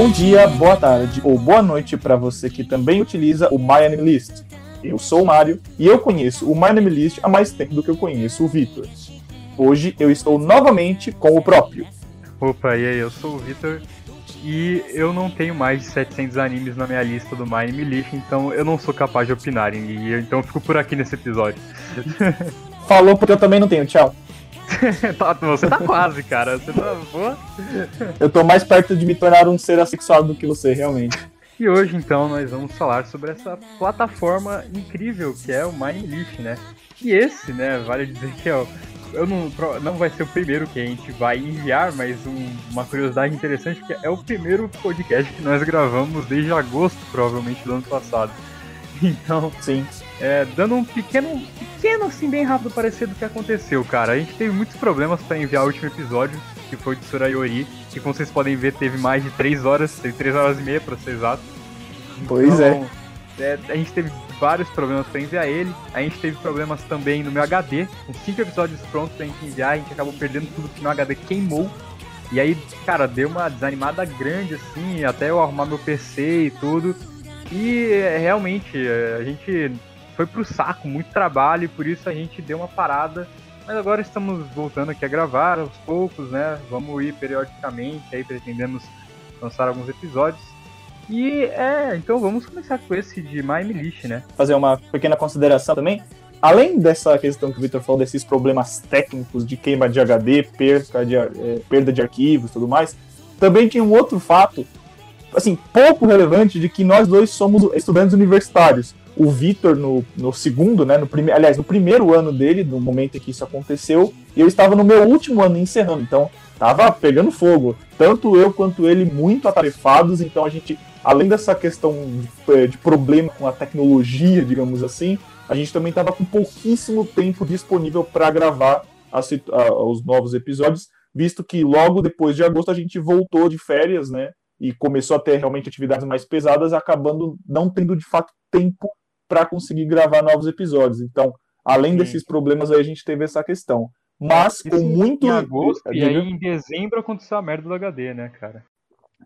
Bom dia, boa tarde ou boa noite para você que também utiliza o MyAnimeList. Eu sou o Mário e eu conheço o MyAnimeList há mais tempo do que eu conheço o Vitor. Hoje eu estou novamente com o próprio. Opa, e aí, eu sou o Vitor e eu não tenho mais de 700 animes na minha lista do My Anime List, então eu não sou capaz de opinar, e eu, então eu fico por aqui nesse episódio. Falou porque eu também não tenho, tchau. Tá, você tá quase, cara. Você tá boa? Eu tô mais perto de me tornar um ser assexuado do que você, realmente. E hoje, então, nós vamos falar sobre essa plataforma incrível que é o MyList, né? E esse, né, vale dizer que é eu não, não vai ser o primeiro que a gente vai enviar, mas um, uma curiosidade interessante que é o primeiro podcast que nós gravamos desde agosto, provavelmente, do ano passado. Então, sim, é, dando um pequeno, pequeno, assim, bem rápido parecer do que aconteceu, cara. A gente teve muitos problemas para enviar o último episódio, que foi de Surayori, que como vocês podem ver, teve mais de 3 horas, teve 3 horas e meia, pra ser exato. Pois então, é. é. A gente teve vários problemas para enviar ele. A gente teve problemas também no meu HD, com 5 episódios prontos pra gente enviar, a gente acabou perdendo tudo que meu HD queimou. E aí, cara, deu uma desanimada grande, assim, até eu arrumar meu PC e tudo. E realmente, a gente foi pro saco, muito trabalho, e por isso a gente deu uma parada. Mas agora estamos voltando aqui a gravar aos poucos, né? Vamos ir periodicamente, aí pretendemos lançar alguns episódios. E é, então vamos começar com esse de My List, né? Fazer uma pequena consideração também. Além dessa questão que o Victor falou, desses problemas técnicos de queima de HD, perda de, é, perda de arquivos tudo mais, também tinha um outro fato, assim, pouco relevante, de que nós dois somos estudantes universitários o Vitor no, no segundo, né, no primeiro, aliás, no primeiro ano dele, no momento em que isso aconteceu, eu estava no meu último ano encerrando, então tava pegando fogo. Tanto eu quanto ele muito atarefados, então a gente, além dessa questão de, é, de problema com a tecnologia, digamos assim, a gente também estava com pouquíssimo tempo disponível para gravar as, os novos episódios, visto que logo depois de agosto a gente voltou de férias, né? E começou a ter realmente atividades mais pesadas, acabando não tendo de fato tempo para conseguir gravar novos episódios. Então, além Sim. desses problemas aí, a gente teve essa questão. Mas com muito. Em agosto, e aí em dezembro aconteceu a merda do HD, né, cara?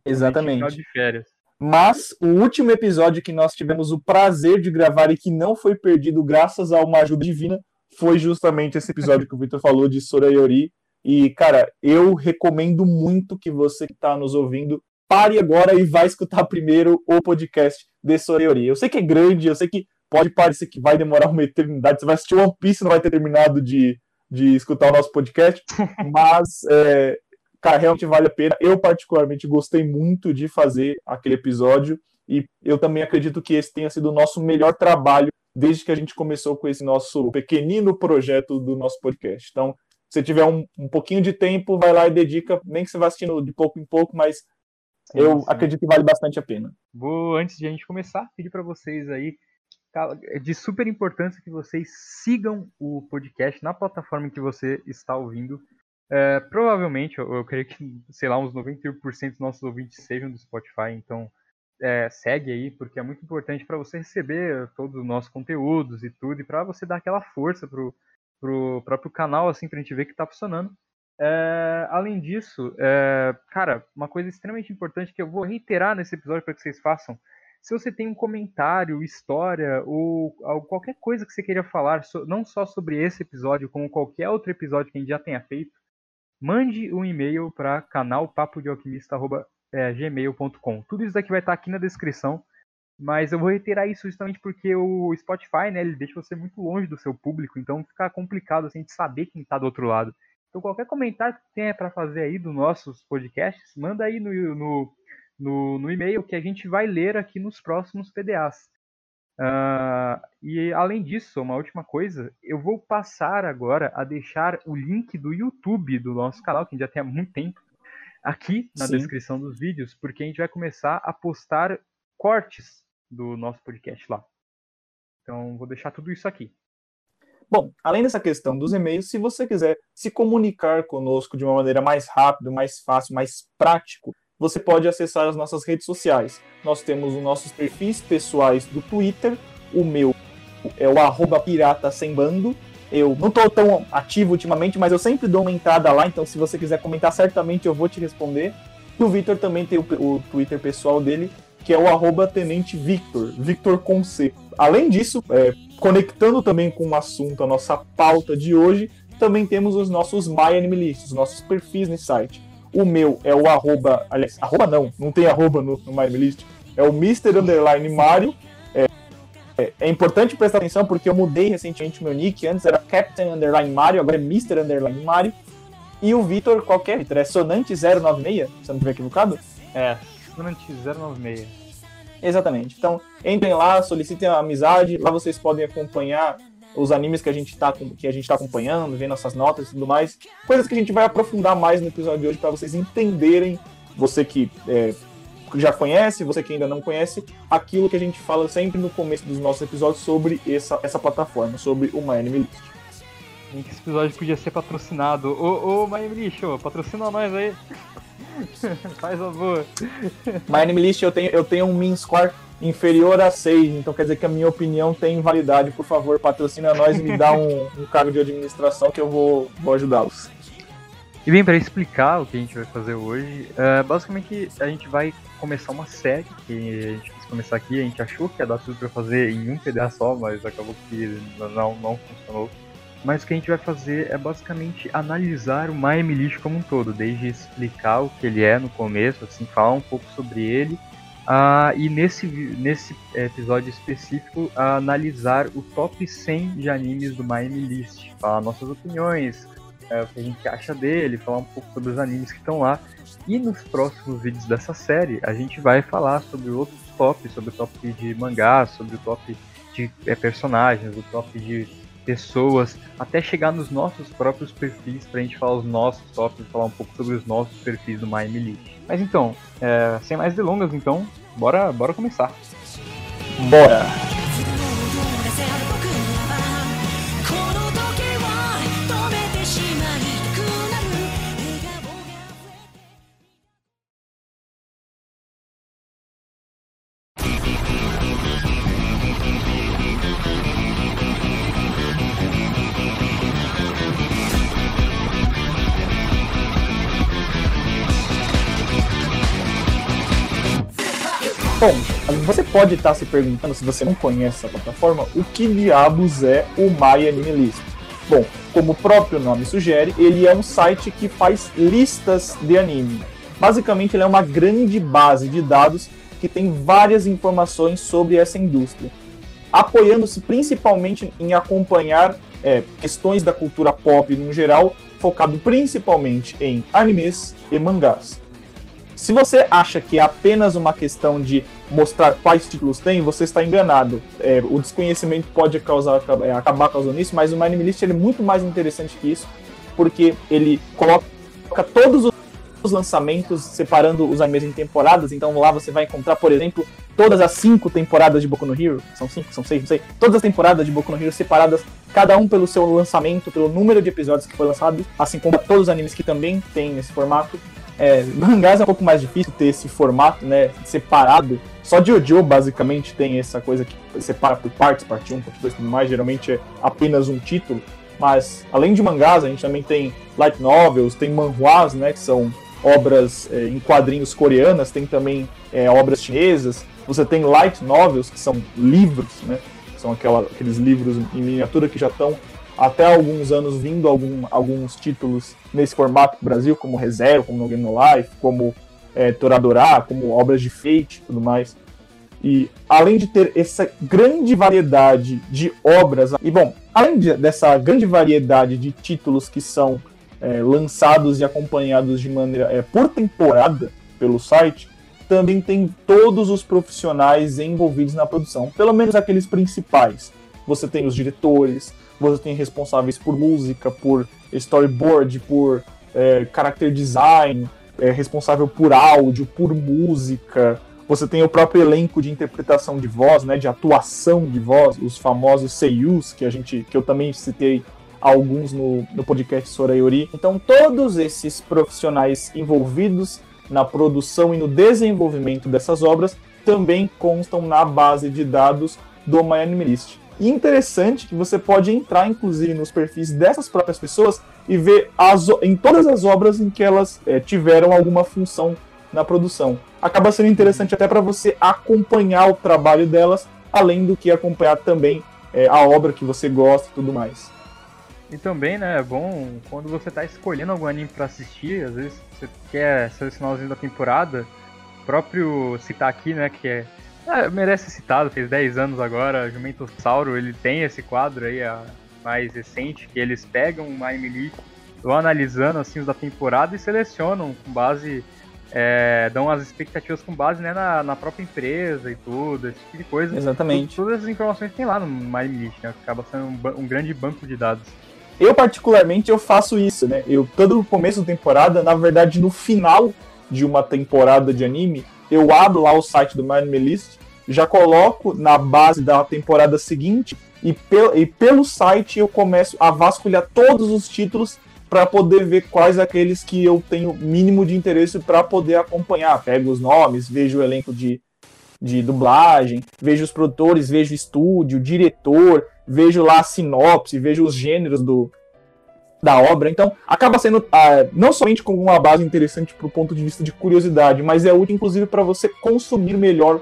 Exatamente. De férias. Mas o último episódio que nós tivemos o prazer de gravar e que não foi perdido graças a uma ajuda divina foi justamente esse episódio que o Victor falou de Sorayori. E, cara, eu recomendo muito que você que está nos ouvindo pare agora e vai escutar primeiro o podcast de Sorayori. Eu sei que é grande, eu sei que pode parecer que vai demorar uma eternidade. Você vai assistir One Piece e não vai ter terminado de, de escutar o nosso podcast. mas, é, cara, realmente vale a pena. Eu, particularmente, gostei muito de fazer aquele episódio. E eu também acredito que esse tenha sido o nosso melhor trabalho desde que a gente começou com esse nosso pequenino projeto do nosso podcast. Então, se tiver um, um pouquinho de tempo, vai lá e dedica, nem que você vá assistindo de pouco em pouco, mas sim, eu sim. acredito que vale bastante a pena. Vou, antes de a gente começar, pedir para vocês aí é de super importância que vocês sigam o podcast na plataforma em que você está ouvindo. É, provavelmente, eu, eu, creio que, sei lá, uns 91% dos nossos ouvintes sejam do Spotify, então é, segue aí, porque é muito importante para você receber todos os nossos conteúdos e tudo, e para você dar aquela força pro, pro próprio canal, assim, pra gente ver que está funcionando. É, além disso, é, cara, uma coisa extremamente importante que eu vou reiterar nesse episódio para que vocês façam se você tem um comentário, história ou, qualquer coisa que você queira falar, não só sobre esse episódio, como qualquer outro episódio que a gente já tenha feito, mande um e-mail para canalpapodealquimista.gmail.com. Tudo isso daqui vai estar aqui na descrição, mas eu vou reiterar isso justamente porque o Spotify, né, ele deixa você muito longe do seu público, então fica complicado assim, de saber quem está do outro lado. Então qualquer comentário que tenha para fazer aí dos nossos podcasts, manda aí no, no no, no e-mail que a gente vai ler aqui nos próximos PDAs. Uh, ah, e além disso, uma última coisa, eu vou passar agora a deixar o link do YouTube do nosso canal, que já tem há muito tempo, aqui na Sim. descrição dos vídeos, porque a gente vai começar a postar cortes do nosso podcast lá. Então, vou deixar tudo isso aqui. Bom, além dessa questão dos e-mails, se você quiser se comunicar conosco de uma maneira mais rápida, mais fácil, mais prático, você pode acessar as nossas redes sociais. Nós temos os nossos perfis pessoais do Twitter, o meu é o arroba pirata sem bando. Eu não estou tão ativo ultimamente, mas eu sempre dou uma entrada lá, então se você quiser comentar, certamente eu vou te responder. E o Victor também tem o, o Twitter pessoal dele, que é o arroba Tenente Victor, Victor com C. Além disso, é, conectando também com o assunto, a nossa pauta de hoje, também temos os nossos MyAnimeList, os nossos perfis no site. O meu é o arroba, aliás, arroba não, não tem arroba no, no MyAnimeList, é o Mr. Underline Mario. É, é, é, importante prestar atenção porque eu mudei recentemente meu nick, antes era Captain Underline Mario, agora é Mr. Underline Mario. E o Vitor, qual que é, Vitor? É Sonante096, se eu não estiver equivocado? É, Sonante096. Exatamente. Então, entrem lá, solicitem a amizade, lá vocês podem acompanhar os animes que a gente está que a gente tá acompanhando, ver nossas notas e tudo mais. Coisas que a gente vai aprofundar mais no episódio de hoje para vocês entenderem, você que é, já conhece, você que ainda não conhece, aquilo que a gente fala sempre no começo dos nossos episódios sobre essa, essa plataforma, sobre o My Anime List. Esse episódio podia ser patrocinado. Ô, ô My Anime List, ô, patrocina nós aí. Faz favor. My Anime List eu tenho, eu tenho um min score inferior a 6, então quer dizer que a minha opinião tem validade. Por favor, patrocina nós e me dá um, um cargo de administração que eu vou, vou ajudá-los. E bem, para explicar o que a gente vai fazer hoje, uh, basicamente a gente vai começar uma série que a gente quis começar aqui, a gente achou que ia dar tudo para fazer em um PDA só, mas acabou que não, não funcionou. Mas o que a gente vai fazer é basicamente analisar o Miami List como um todo, desde explicar o que ele é no começo, assim, falar um pouco sobre ele Uh, e nesse, nesse episódio específico, uh, analisar o top 100 de animes do Miami List, falar nossas opiniões, uh, o que a gente acha dele, falar um pouco sobre os animes que estão lá. E nos próximos vídeos dessa série, a gente vai falar sobre outros tops, sobre o top de mangá, sobre o top de é, personagens, o top de pessoas, até chegar nos nossos próprios perfis para a gente falar os nossos tops, falar um pouco sobre os nossos perfis do Miami List. Mas então, é, sem mais delongas, então, bora, bora começar. Bora! Você pode estar se perguntando, se você não conhece essa plataforma, o que diabos é o My Anime List? Bom, como o próprio nome sugere, ele é um site que faz listas de anime. Basicamente, ele é uma grande base de dados que tem várias informações sobre essa indústria, apoiando-se principalmente em acompanhar é, questões da cultura pop no geral, focado principalmente em animes e mangás. Se você acha que é apenas uma questão de mostrar quais títulos tem, você está enganado. É, o desconhecimento pode causar, é, acabar causando isso, mas o My List é muito mais interessante que isso, porque ele coloca todos os lançamentos separando os animes em temporadas. Então lá você vai encontrar, por exemplo, todas as cinco temporadas de Boku no Hero. São cinco, são seis, não sei. Todas as temporadas de Boku no Hero separadas, cada um pelo seu lançamento, pelo número de episódios que foi lançado, assim como todos os animes que também tem nesse formato. É, mangás é um pouco mais difícil ter esse formato, né, separado. Só Jojo basicamente tem essa coisa que separa por partes, parte 1, parte 2 e tudo mais, geralmente é apenas um título. Mas além de mangás, a gente também tem light novels, tem manhwas, né, que são obras é, em quadrinhos coreanas, tem também é, obras chinesas. Você tem light novels, que são livros, né, são aquela, aqueles livros em miniatura que já estão até alguns anos vindo algum, alguns títulos nesse formato do Brasil, como Reserva, como No Game No Life, como é, Toradorá, como obras de Fate e tudo mais. E além de ter essa grande variedade de obras, e bom, além de, dessa grande variedade de títulos que são é, lançados e acompanhados de maneira é, por temporada pelo site, também tem todos os profissionais envolvidos na produção, pelo menos aqueles principais. Você tem os diretores, você tem responsáveis por música, por storyboard, por é, character design, é, responsável por áudio, por música. Você tem o próprio elenco de interpretação de voz, né, de atuação de voz, os famosos seiyus, que a gente, que eu também citei alguns no, no podcast Sorayori. Então, todos esses profissionais envolvidos na produção e no desenvolvimento dessas obras também constam na base de dados do MyAnimeList. E interessante que você pode entrar, inclusive, nos perfis dessas próprias pessoas e ver as, em todas as obras em que elas é, tiveram alguma função na produção. Acaba sendo interessante até para você acompanhar o trabalho delas, além do que acompanhar também é, a obra que você gosta e tudo mais. E também, né, é bom quando você está escolhendo algum anime para assistir, às vezes você quer selecionar os da temporada, próprio citar aqui, né, que é, é merece ser citado, fez 10 anos agora, Jumento Sauro, ele tem esse quadro aí, a mais recente, que eles pegam uma anime vão analisando assim os da temporada e selecionam com base é, dão as expectativas com base né, na, na, própria empresa e tudo, esse tipo de coisa. Exatamente. Todas as informações tem lá no MyList, né? Acaba sendo um, um, grande banco de dados. Eu, particularmente, eu faço isso, né? Eu, todo o começo da temporada, na verdade, no final de uma temporada de anime, eu abro lá o site do MyList, já coloco na base da temporada seguinte e, e pelo site eu começo a vasculhar todos os títulos para poder ver quais aqueles que eu tenho mínimo de interesse para poder acompanhar. Pego os nomes, vejo o elenco de, de dublagem, vejo os produtores, vejo o estúdio, diretor, vejo lá a sinopse, vejo os gêneros do, da obra. Então, acaba sendo ah, não somente como uma base interessante para o ponto de vista de curiosidade, mas é útil inclusive para você consumir melhor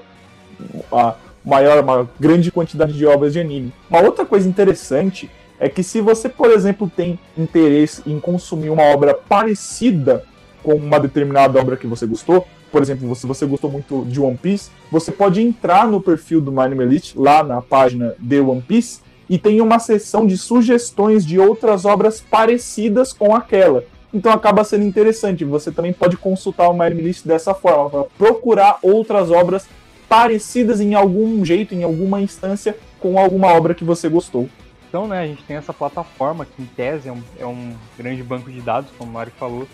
a maior, uma grande quantidade de obras de anime. Uma outra coisa interessante é que se você, por exemplo, tem interesse em consumir uma obra parecida com uma determinada obra que você gostou, por exemplo, se você gostou muito de One Piece, você pode entrar no perfil do Elite, lá na página de One Piece, e tem uma seção de sugestões de outras obras parecidas com aquela. Então acaba sendo interessante. Você também pode consultar o List dessa forma, para procurar outras obras parecidas em algum jeito, em alguma instância, com alguma obra que você gostou. Então, né, a gente tem essa plataforma que, em tese, é um, é um grande banco de dados, como o Mário falou,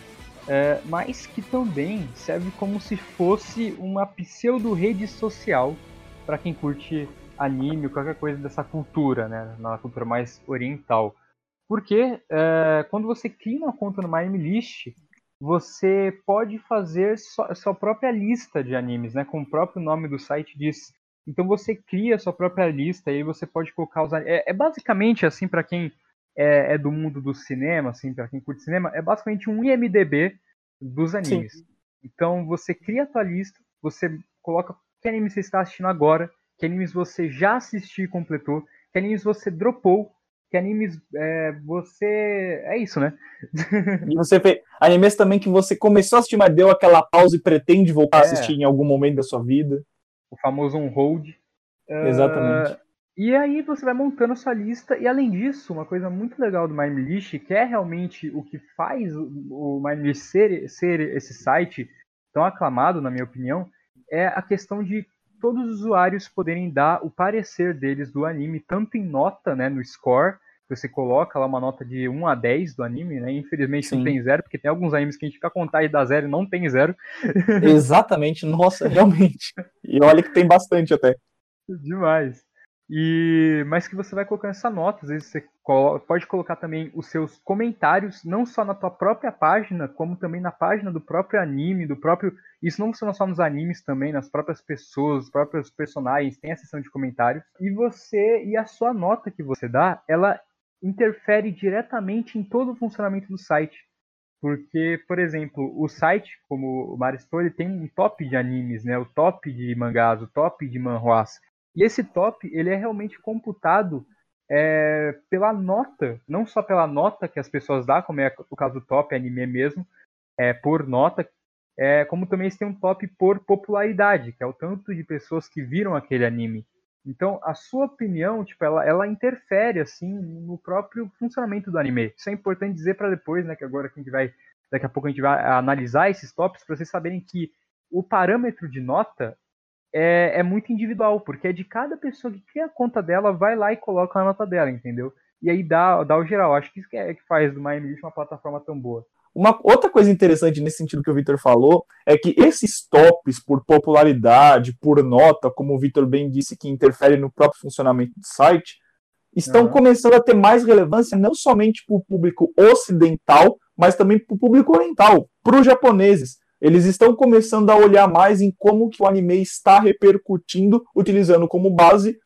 é, mas que também serve como se fosse uma pseudo-rede social para quem curte anime, qualquer coisa dessa cultura, né, na cultura mais oriental. Porque é, quando você cria uma conta no MyAnimeList, você pode fazer sua, sua própria lista de animes, né, com o próprio nome do site diz então você cria sua própria lista e aí você pode colocar os é, é basicamente assim para quem é, é, do mundo do cinema, assim para quem curte cinema, é basicamente um IMDb dos animes. Sim. Então você cria a tua lista, você coloca que anime você está assistindo agora, que animes você já assistiu e completou, que animes você dropou, que animes é, você. É isso, né? e você fez. Animes também que você começou a assistir, mas deu aquela pausa e pretende voltar é. a assistir em algum momento da sua vida o famoso on-hold. Exatamente. Uh, e aí você vai montando a sua lista, e além disso, uma coisa muito legal do MindList, que é realmente o que faz o MindList ser, ser esse site tão aclamado, na minha opinião, é a questão de todos os usuários poderem dar o parecer deles do anime, tanto em nota, né, no score, você coloca lá uma nota de 1 a 10 do anime, né? Infelizmente Sim. não tem zero, porque tem alguns animes que a gente fica contar e dá zero e não tem zero. Exatamente, nossa, realmente. E olha que tem bastante até. Demais. E mas que você vai colocando essa nota, às vezes você pode colocar também os seus comentários, não só na tua própria página, como também na página do próprio anime, do próprio. Isso não funciona só nos animes também, nas próprias pessoas, os próprios personagens, tem a seção de comentários. E você e a sua nota que você dá, ela interfere diretamente em todo o funcionamento do site. Porque, por exemplo, o site, como o Maristou, ele tem um top de animes, né? O top de mangás, o top de manhwas. E esse top, ele é realmente computado é, pela nota, não só pela nota que as pessoas dão, como é o caso do top anime mesmo, é, por nota, é, como também eles têm um top por popularidade, que é o tanto de pessoas que viram aquele anime. Então, a sua opinião, tipo, ela, ela interfere, assim, no próprio funcionamento do anime. Isso é importante dizer para depois, né, que agora a gente vai, daqui a pouco a gente vai analisar esses tops para vocês saberem que o parâmetro de nota é, é muito individual, porque é de cada pessoa que cria a conta dela, vai lá e coloca a nota dela, entendeu? E aí dá, dá o geral. Acho que isso que, é, que faz do MyMillish uma plataforma tão boa. Uma outra coisa interessante nesse sentido que o Victor falou é que esses tops por popularidade, por nota, como o Victor bem disse, que interfere no próprio funcionamento do site, estão uhum. começando a ter mais relevância não somente para o público ocidental, mas também para o público oriental, para os japoneses. Eles estão começando a olhar mais em como que o anime está repercutindo, utilizando como base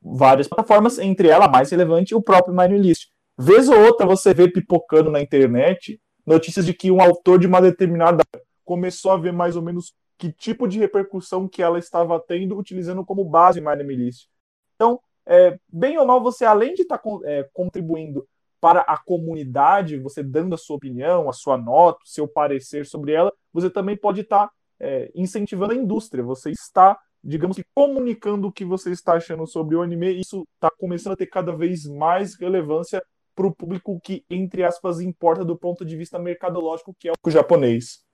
várias plataformas, entre elas a mais relevante o próprio MyNewList. Vez ou outra você vê pipocando na internet notícias de que um autor de uma determinada começou a ver mais ou menos que tipo de repercussão que ela estava tendo utilizando como base My Name List. Então, é, bem ou mal, você além de estar tá, é, contribuindo para a comunidade, você dando a sua opinião, a sua nota, o seu parecer sobre ela, você também pode estar tá, é, incentivando a indústria. Você está, digamos que, comunicando o que você está achando sobre o anime. Isso está começando a ter cada vez mais relevância para o público que, entre aspas, importa do ponto de vista mercadológico, que é o japonês.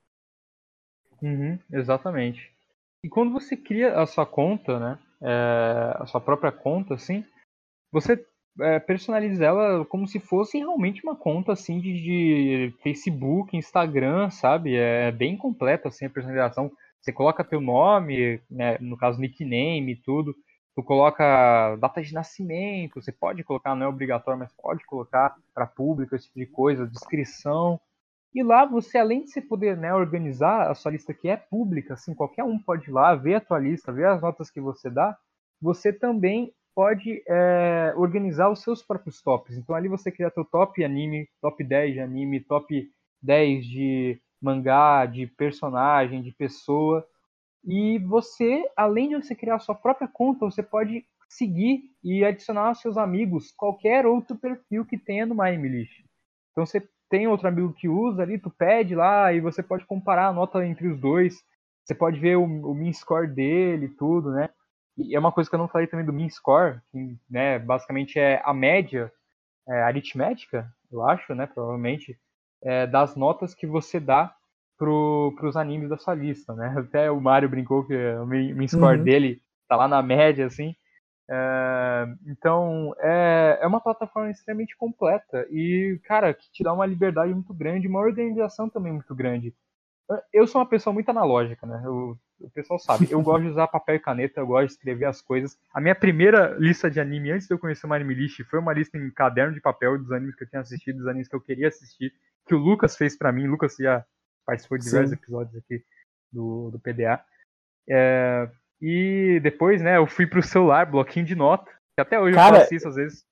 Uhum, exatamente. E quando você cria a sua conta, né, é, a sua própria conta, assim, você é, ela como se fosse realmente uma conta assim de, de, Facebook, Instagram, sabe? É bem completa assim a personalização. Você coloca teu nome, né, no caso nickname e tudo. Tu coloca data de nascimento, você pode colocar, não é obrigatório, mas pode colocar para público esse tipo de coisa, descrição. E lá você, além de você poder né, organizar a sua lista que é pública, assim, qualquer um pode ir lá, ver a tua lista, ver as notas que você dá, você também pode é, organizar os seus próprios tops. Então ali você cria teu top anime, top 10 de anime, top 10 de mangá, de personagem, de pessoa. E você, além de você criar sua própria conta, você pode seguir e adicionar aos seus amigos qualquer outro perfil que tenha no MyMilist. Então você tem outro amigo que usa ali, tu pede lá e você pode comparar a nota entre os dois. Você pode ver o, o min score dele, tudo, né? E é uma coisa que eu não falei também do min score, que né, basicamente é a média é, aritmética, eu acho, né, provavelmente, é, das notas que você dá para os animes da sua lista, né? Até o Mario brincou que o min score uhum. dele tá lá na média, assim. É, então, é, é uma plataforma extremamente completa e, cara, que te dá uma liberdade muito grande, uma organização também muito grande. Eu sou uma pessoa muito analógica, né? Eu o pessoal sabe. Eu gosto de usar papel e caneta, eu gosto de escrever as coisas. A minha primeira lista de anime, antes de eu conhecer o Anime List, foi uma lista em caderno de papel dos animes que eu tinha assistido, dos animes que eu queria assistir, que o Lucas fez para mim. O Lucas já participou de diversos episódios aqui do, do PDA. É, e depois, né, eu fui pro celular, bloquinho de nota, que até hoje Cara, eu faço isso às vezes.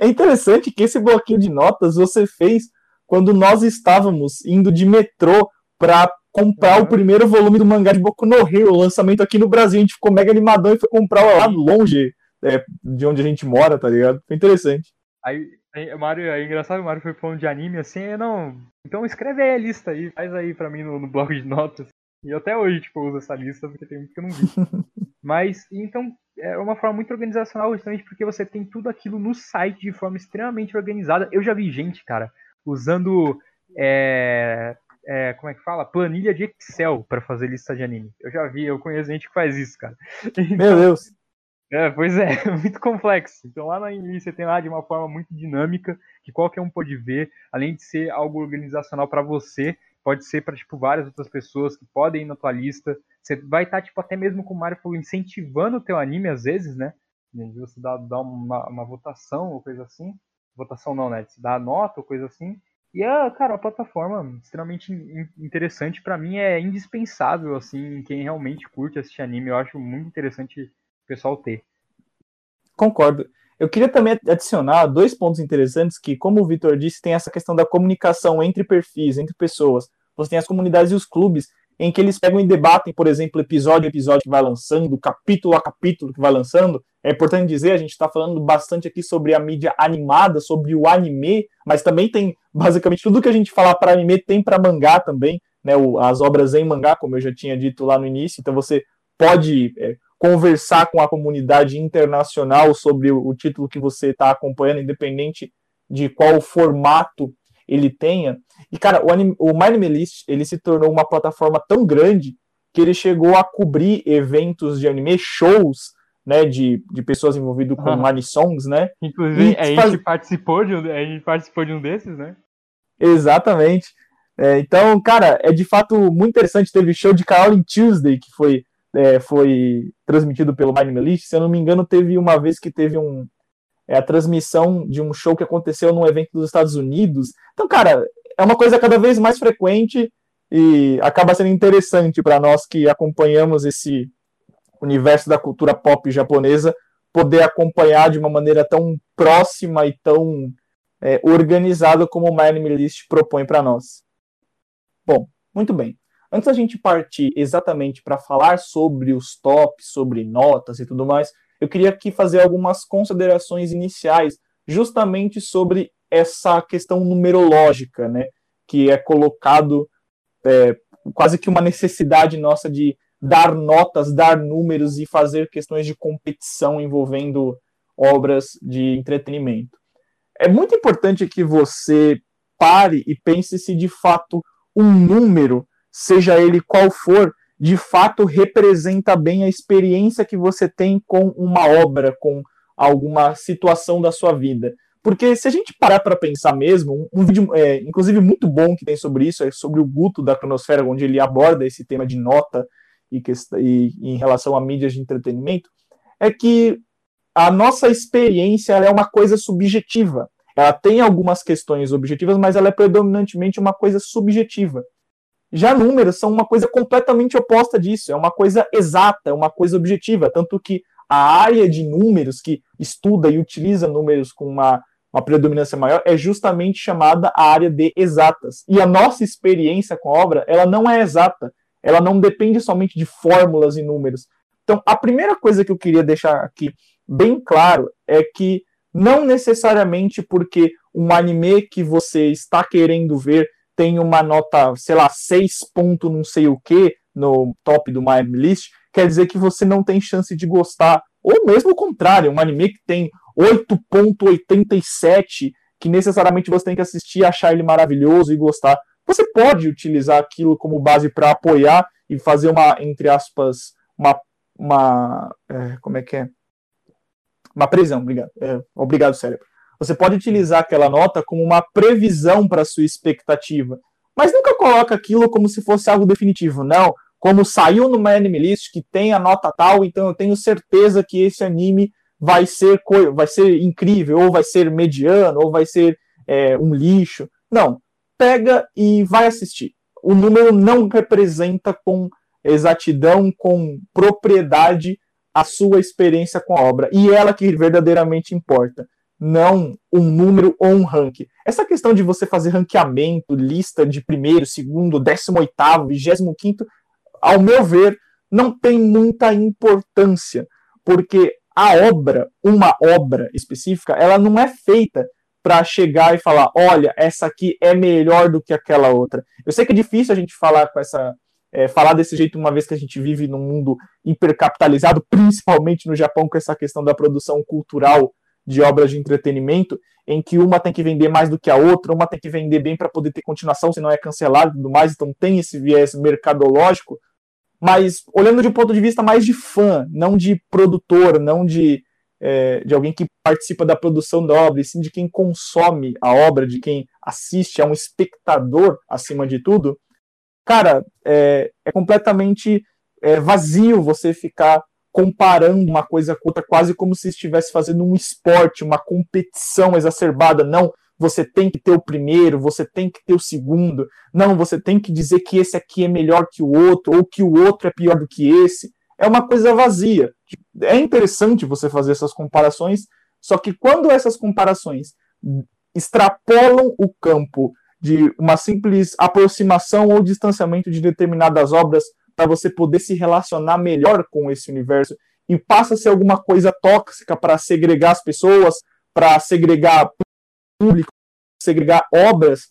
É interessante que esse bloquinho de notas você fez quando nós estávamos indo de metrô para comprar uhum. o primeiro volume do mangá de Boku no Hero, o lançamento aqui no Brasil. A gente ficou mega animadão e foi comprar lá longe é, de onde a gente mora, tá ligado? Foi interessante. Aí, Mário, é engraçado, o Mário foi falando de anime assim, não. Então escreve aí a lista aí, faz aí pra mim no, no bloco de notas. E até hoje, tipo, eu uso essa lista porque tem muito que eu não vi. Mas, então, é uma forma muito organizacional, justamente porque você tem tudo aquilo no site de forma extremamente organizada. Eu já vi gente, cara, usando é, é, como é que fala? Planilha de Excel para fazer lista de anime. Eu já vi, eu conheço gente que faz isso, cara. Então, Meu Deus! É, pois é, muito complexo. Então lá na Inli você tem lá de uma forma muito dinâmica, que qualquer um pode ver, além de ser algo organizacional para você, pode ser para tipo várias outras pessoas que podem ir na tua lista. Você vai estar tá, tipo até mesmo como o Mario falou, incentivando o teu anime às vezes, né? De você dar, dar uma, uma votação ou coisa assim. Votação não, né? De dar nota ou coisa assim. E a, cara, a plataforma extremamente interessante para mim é indispensável assim, quem realmente curte assistir anime, eu acho muito interessante o pessoal ter. Concordo. Eu queria também adicionar dois pontos interessantes que, como o Vitor disse, tem essa questão da comunicação entre perfis, entre pessoas. Você tem as comunidades e os clubes, em que eles pegam e debatem, por exemplo, episódio a episódio que vai lançando, capítulo a capítulo que vai lançando. É importante dizer, a gente está falando bastante aqui sobre a mídia animada, sobre o anime, mas também tem basicamente tudo que a gente falar para anime tem para mangá também, né? O, as obras em mangá, como eu já tinha dito lá no início. Então você pode é, conversar com a comunidade internacional sobre o, o título que você está acompanhando, independente de qual formato ele tenha. E, cara, o, anime, o My Anime List, ele se tornou uma plataforma tão grande que ele chegou a cobrir eventos de anime, shows, né, de, de pessoas envolvidas com uhum. anisongs, né? Inclusive, a, gente faz... participou de um, a gente participou de um desses, né? Exatamente. É, então, cara, é de fato muito interessante. Teve show de Carolyn Tuesday, que foi, é, foi transmitido pelo My Anime List. Se eu não me engano, teve uma vez que teve um, é a transmissão de um show que aconteceu num evento dos Estados Unidos. Então, cara, é uma coisa cada vez mais frequente e acaba sendo interessante para nós que acompanhamos esse universo da cultura pop japonesa poder acompanhar de uma maneira tão próxima e tão é, organizada como o My Anime List propõe para nós. Bom, muito bem. antes da gente partir exatamente para falar sobre os tops, sobre notas e tudo mais, eu queria aqui fazer algumas considerações iniciais, justamente sobre essa questão numerológica, né, que é colocado é, quase que uma necessidade nossa de dar notas, dar números e fazer questões de competição envolvendo obras de entretenimento. É muito importante que você pare e pense se de fato um número, seja ele qual for, de fato representa bem a experiência que você tem com uma obra, com alguma situação da sua vida. Porque se a gente parar para pensar mesmo, um, vídeo, é, inclusive muito bom que tem sobre isso, é sobre o Guto da Cronosfera, onde ele aborda esse tema de nota e, que, e, em relação a mídias de entretenimento, é que a nossa experiência é uma coisa subjetiva. Ela tem algumas questões objetivas, mas ela é predominantemente uma coisa subjetiva. Já números são uma coisa completamente oposta disso, é uma coisa exata, é uma coisa objetiva, tanto que a área de números que estuda e utiliza números com uma, uma predominância maior é justamente chamada a área de exatas. E a nossa experiência com a obra, ela não é exata, ela não depende somente de fórmulas e números. Então, a primeira coisa que eu queria deixar aqui bem claro é que não necessariamente porque um anime que você está querendo ver tem uma nota, sei lá, 6 ponto não sei o que no top do My List, quer dizer que você não tem chance de gostar. Ou mesmo o contrário, um anime que tem 8.87, que necessariamente você tem que assistir, achar ele maravilhoso e gostar. Você pode utilizar aquilo como base para apoiar e fazer uma, entre aspas, uma, uma é, como é que é? Uma previsão, obrigado. É, obrigado, cérebro. Você pode utilizar aquela nota como uma previsão para sua expectativa, mas nunca coloca aquilo como se fosse algo definitivo. Não, como saiu no anime list que tem a nota tal, então eu tenho certeza que esse anime vai ser vai ser incrível, ou vai ser mediano, ou vai ser é, um lixo. Não, pega e vai assistir. O número não representa com exatidão, com propriedade a sua experiência com a obra. E ela que verdadeiramente importa. Não um número ou um ranking. Essa questão de você fazer ranqueamento, lista de primeiro, segundo, décimo oitavo, vigésimo quinto, ao meu ver, não tem muita importância. Porque a obra, uma obra específica, ela não é feita para chegar e falar, olha, essa aqui é melhor do que aquela outra. Eu sei que é difícil a gente falar com essa é, falar desse jeito uma vez que a gente vive num mundo hipercapitalizado, principalmente no Japão, com essa questão da produção cultural de obras de entretenimento, em que uma tem que vender mais do que a outra, uma tem que vender bem para poder ter continuação, senão é cancelado e tudo mais, então tem esse viés mercadológico. Mas olhando de um ponto de vista mais de fã, não de produtor, não de, é, de alguém que participa da produção da obra, e sim de quem consome a obra, de quem assiste, é um espectador acima de tudo, cara, é, é completamente é, vazio você ficar comparando uma coisa com outra, quase como se estivesse fazendo um esporte, uma competição exacerbada. Não, você tem que ter o primeiro, você tem que ter o segundo. Não, você tem que dizer que esse aqui é melhor que o outro, ou que o outro é pior do que esse. É uma coisa vazia. É interessante você fazer essas comparações, só que quando essas comparações extrapolam o campo de uma simples aproximação ou distanciamento de determinadas obras para você poder se relacionar melhor com esse universo e passa a ser alguma coisa tóxica para segregar as pessoas, para segregar público, segregar obras,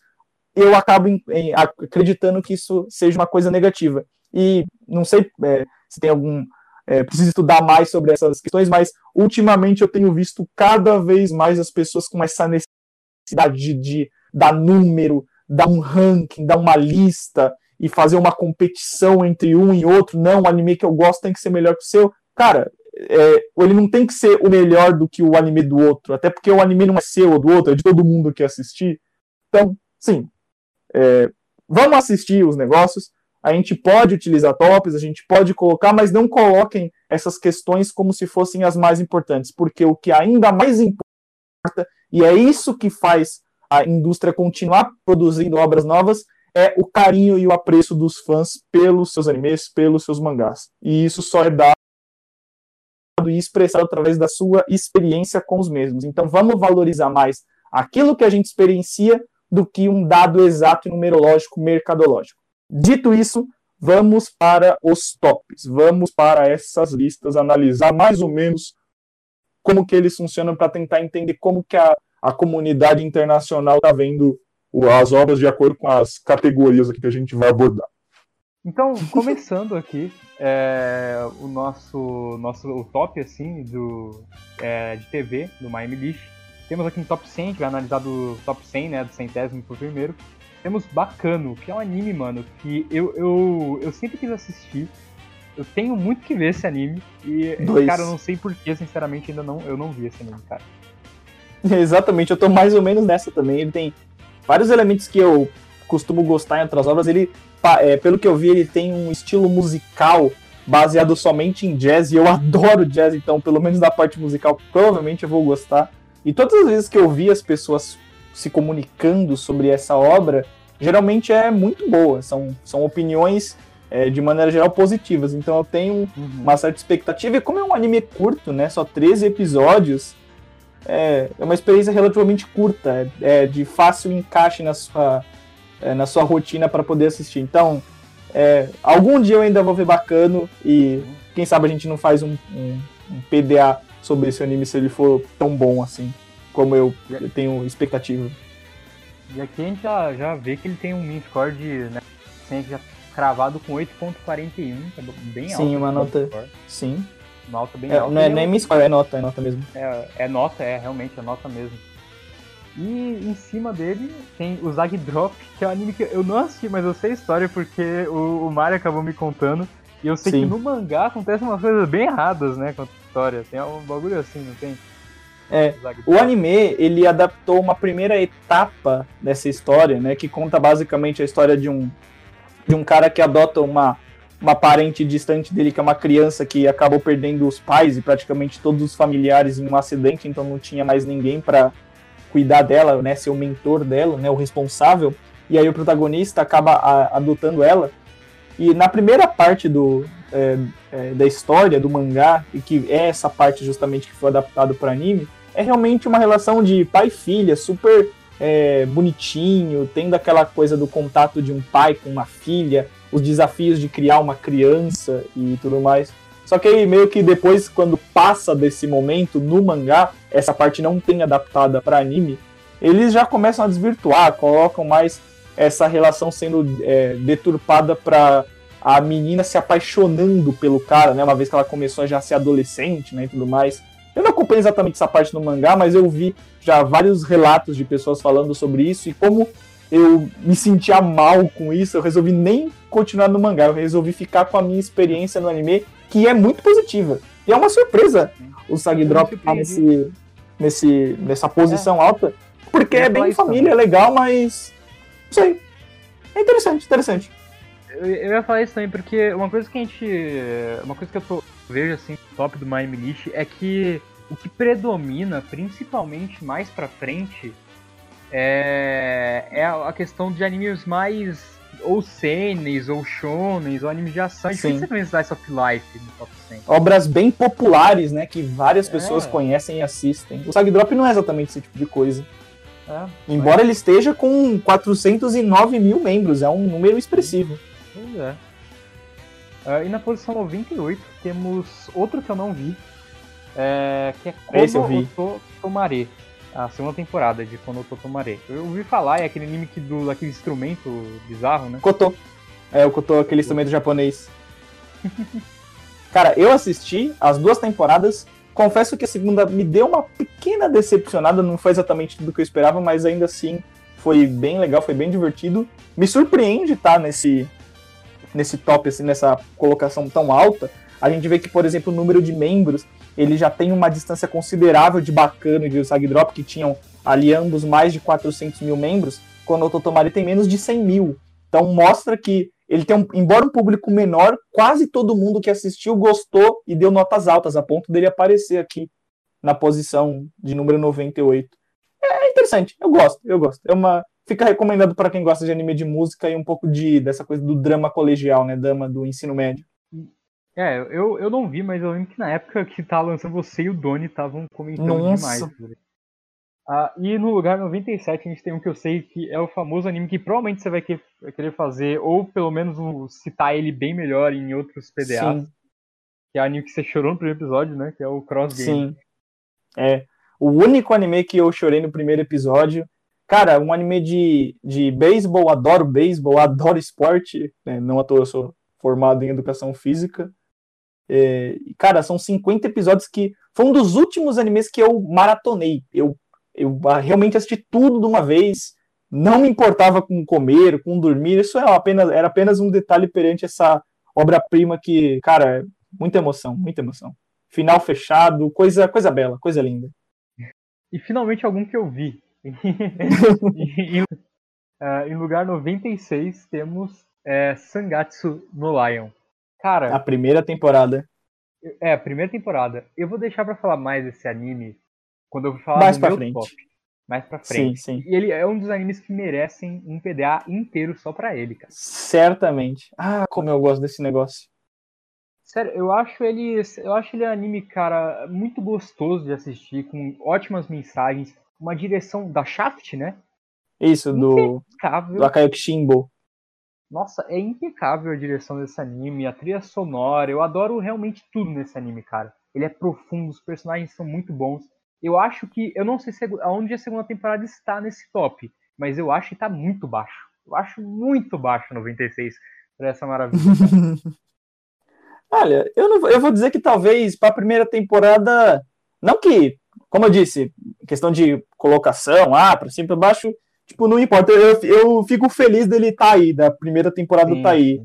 eu acabo em, em, acreditando que isso seja uma coisa negativa. E não sei é, se tem algum. É, preciso estudar mais sobre essas questões, mas ultimamente eu tenho visto cada vez mais as pessoas com essa necessidade de, de dar número, dar um ranking, dar uma lista e fazer uma competição entre um e outro. Não, o anime que eu gosto tem que ser melhor que o seu. Cara, é, ele não tem que ser o melhor do que o anime do outro, até porque o anime não é seu ou do outro, é de todo mundo que assistir. Então, sim, é, vamos assistir os negócios. A gente pode utilizar tops, a gente pode colocar, mas não coloquem essas questões como se fossem as mais importantes, porque o que ainda mais importa, e é isso que faz a indústria continuar produzindo obras novas é o carinho e o apreço dos fãs pelos seus animes, pelos seus mangás. E isso só é dado e expressado através da sua experiência com os mesmos. Então vamos valorizar mais aquilo que a gente experiencia do que um dado exato numerológico mercadológico. Dito isso, vamos para os tops, vamos para essas listas, analisar mais ou menos como que eles funcionam para tentar entender como que a, a comunidade internacional está vendo as obras de acordo com as categorias aqui que a gente vai abordar. Então, começando aqui, é, o nosso, nosso o top assim do, é, de TV do Miami List. Temos aqui um top 100, que vai analisar do top 100, né, do centésimo pro primeiro. Temos Bacano, que é um anime, mano, que eu, eu, eu sempre quis assistir. Eu tenho muito que ver esse anime. E, Dois. cara, eu não sei porquê, sinceramente, ainda não, eu não vi esse anime, cara. Exatamente, eu tô mais ou menos nessa também. Ele tem vários elementos que eu costumo gostar em outras obras. Ele, é, pelo que eu vi, ele tem um estilo musical baseado somente em jazz, e eu adoro jazz, então, pelo menos da parte musical, provavelmente eu vou gostar. E todas as vezes que eu vi as pessoas se comunicando sobre essa obra, geralmente é muito boa. São, são opiniões, é, de maneira geral, positivas. Então eu tenho uhum. uma certa expectativa. E como é um anime curto, né? Só 13 episódios, é, é uma experiência relativamente curta. É, é de fácil encaixe na sua, é, na sua rotina para poder assistir. Então, é, algum dia eu ainda vou ver bacana e quem sabe a gente não faz um, um, um PDA sobre esse anime se ele for tão bom assim, como eu, eu tenho expectativa. E aqui a gente já, já vê que ele tem um min score de. Né, já cravado com 8.41, que é bem alto. Sim, uma nota. Sim. Uma nota bem é, alta. Não é nem score, é nota, é nota mesmo. É, é nota, é realmente, é nota mesmo. E em cima dele tem o Zag Drop, que é um anime que eu não assisti, mas eu sei a história porque o, o Mario acabou me contando. E eu sei Sim. que no mangá acontecem umas coisas bem erradas, né, com a história. Tem um bagulho assim, não tem? É, o anime, ele adaptou uma primeira etapa dessa história, né, que conta basicamente a história de um, de um cara que adota uma, uma parente distante dele, que é uma criança que acabou perdendo os pais e praticamente todos os familiares em um acidente, então não tinha mais ninguém para cuidar dela, né, ser o mentor dela, né, o responsável. E aí o protagonista acaba a, adotando ela. E na primeira parte do, é, é, da história do mangá, e que é essa parte justamente que foi adaptado para anime, é realmente uma relação de pai e filha, super é, bonitinho, tendo aquela coisa do contato de um pai com uma filha, os desafios de criar uma criança e tudo mais. Só que aí meio que depois, quando passa desse momento no mangá, essa parte não tem adaptada para anime, eles já começam a desvirtuar, colocam mais essa relação sendo é, deturpada para a menina se apaixonando pelo cara, né? Uma vez que ela começou a já ser adolescente, né, e tudo mais. Eu não acompanho exatamente essa parte no mangá, mas eu vi já vários relatos de pessoas falando sobre isso e como eu me sentia mal com isso, eu resolvi nem continuar no mangá, eu resolvi ficar com a minha experiência no anime que é muito positiva. E é uma surpresa o Sag Drop estar tá nesse, nesse, nessa posição é. alta, porque é bem família, é legal, mas. Não sei. É interessante, interessante. Eu, eu ia falar isso também, porque uma coisa que a gente. Uma coisa que eu tô, vejo assim, top do Miami Niche é que o que predomina, principalmente mais pra frente, é, é a questão de animes mais ou senes, ou shonens, ou animes de ação. É difícil você pensar Slice of Life no top 100. Obras bem populares, né? Que várias pessoas é. conhecem e assistem. O Sag Drop não é exatamente esse tipo de coisa. É, Embora ele esteja com 409 mil membros, é um número expressivo. Pois é. Uh, e na posição 98 temos outro que eu não vi, é, que é Kono Esse eu vi. Tomare a segunda temporada de Kono Totomare. Eu ouvi falar, é aquele anime que do, daquele instrumento bizarro, né? Koto. É, o Koto, aquele instrumento japonês. Cara, eu assisti as duas temporadas. Confesso que a segunda me deu uma pequena decepcionada, não foi exatamente tudo que eu esperava, mas ainda assim foi bem legal, foi bem divertido. Me surpreende estar tá, nesse, nesse top, assim, nessa colocação tão alta. A gente vê que, por exemplo, o número de membros ele já tem uma distância considerável de Bacano e de Usagi Drop, que tinham ali ambos mais de 400 mil membros, quando o Totomari tem menos de 100 mil. Então mostra que ele tem, um, embora um público menor, quase todo mundo que assistiu gostou e deu notas altas, a ponto dele aparecer aqui na posição de número 98. É interessante, eu gosto, eu gosto. É uma, fica recomendado para quem gosta de anime de música e um pouco de dessa coisa do drama colegial, né, drama do ensino médio. É, eu, eu não vi, mas eu lembro que na época que tava lançando você e o Doni estavam comentando Nossa. demais. Ah, e no lugar 97 a gente tem um que eu sei que é o famoso anime que provavelmente você vai querer fazer, ou pelo menos citar ele bem melhor em outros PDAs. Sim. Que é o anime que você chorou no primeiro episódio, né? Que é o Cross Game. Sim. É. O único anime que eu chorei no primeiro episódio. Cara, um anime de, de beisebol, adoro beisebol, adoro esporte. Né? Não à toa eu sou formado em educação física. É, cara, são 50 episódios que. Foi um dos últimos animes que eu maratonei. Eu eu realmente assisti tudo de uma vez, não me importava com comer, com dormir, isso é apenas, era apenas um detalhe perante essa obra-prima que, cara, muita emoção, muita emoção. Final fechado, coisa, coisa bela, coisa linda. E finalmente algum que eu vi. em, uh, em, lugar 96 temos é, Sangatsu no Lion. Cara. A primeira temporada. É, a primeira temporada. Eu vou deixar para falar mais desse anime quando eu vou falar mais pra frente. Top, mais pra frente. Sim, sim. E ele é um dos animes que merecem um PDA inteiro só pra ele, cara. Certamente. Ah, como eu gosto desse negócio. Sério, eu acho ele. Eu acho ele um anime, cara, muito gostoso de assistir, com ótimas mensagens, uma direção da Shaft, né? Isso, do. Do Akayuki Shimbo. Nossa, é impecável a direção desse anime, a trilha sonora. Eu adoro realmente tudo nesse anime, cara. Ele é profundo, os personagens são muito bons. Eu acho que. Eu não sei se, aonde a segunda temporada está nesse top, mas eu acho que está muito baixo. Eu acho muito baixo 96 para essa maravilha. Olha, eu, não, eu vou dizer que talvez para a primeira temporada. Não que, como eu disse, questão de colocação, ah, para cima e para baixo, tipo, não importa. Eu, eu fico feliz dele estar tá aí, da primeira temporada sim, tá aí.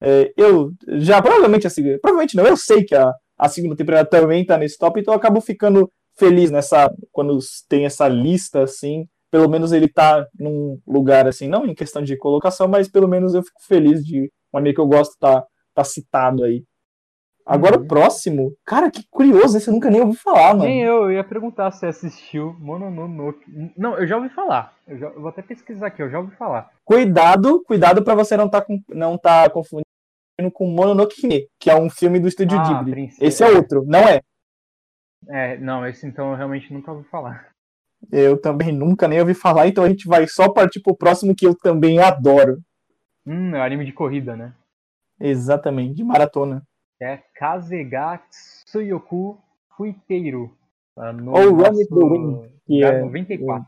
É, eu já, provavelmente a segunda. Provavelmente não, eu sei que a, a segunda temporada também está nesse top, então eu acabo ficando feliz nessa quando tem essa lista assim, pelo menos ele tá num lugar assim, não em questão de colocação, mas pelo menos eu fico feliz de um amigo que eu gosto tá tá citado aí. Agora uhum. o próximo, cara, que curioso, esse eu nunca nem ouvi falar, mano. Nem eu, eu ia perguntar se assistiu Mononoke. Não, eu já ouvi falar. Eu, já, eu vou até pesquisar aqui, eu já ouvi falar. Cuidado, cuidado para você não tá com, não tá confundindo com Mononoke Hime, que é um filme do estúdio ah, Ghibli. Princesa. Esse é outro, não é? É, não, esse então eu realmente nunca ouvi falar. Eu também nunca nem ouvi falar, então a gente vai só partir pro próximo que eu também adoro. Hum, é anime de corrida, né? Exatamente, de maratona. É Kazegatsuyoku Fuiteiro. Tá Ou Run with the Wind, que é 94.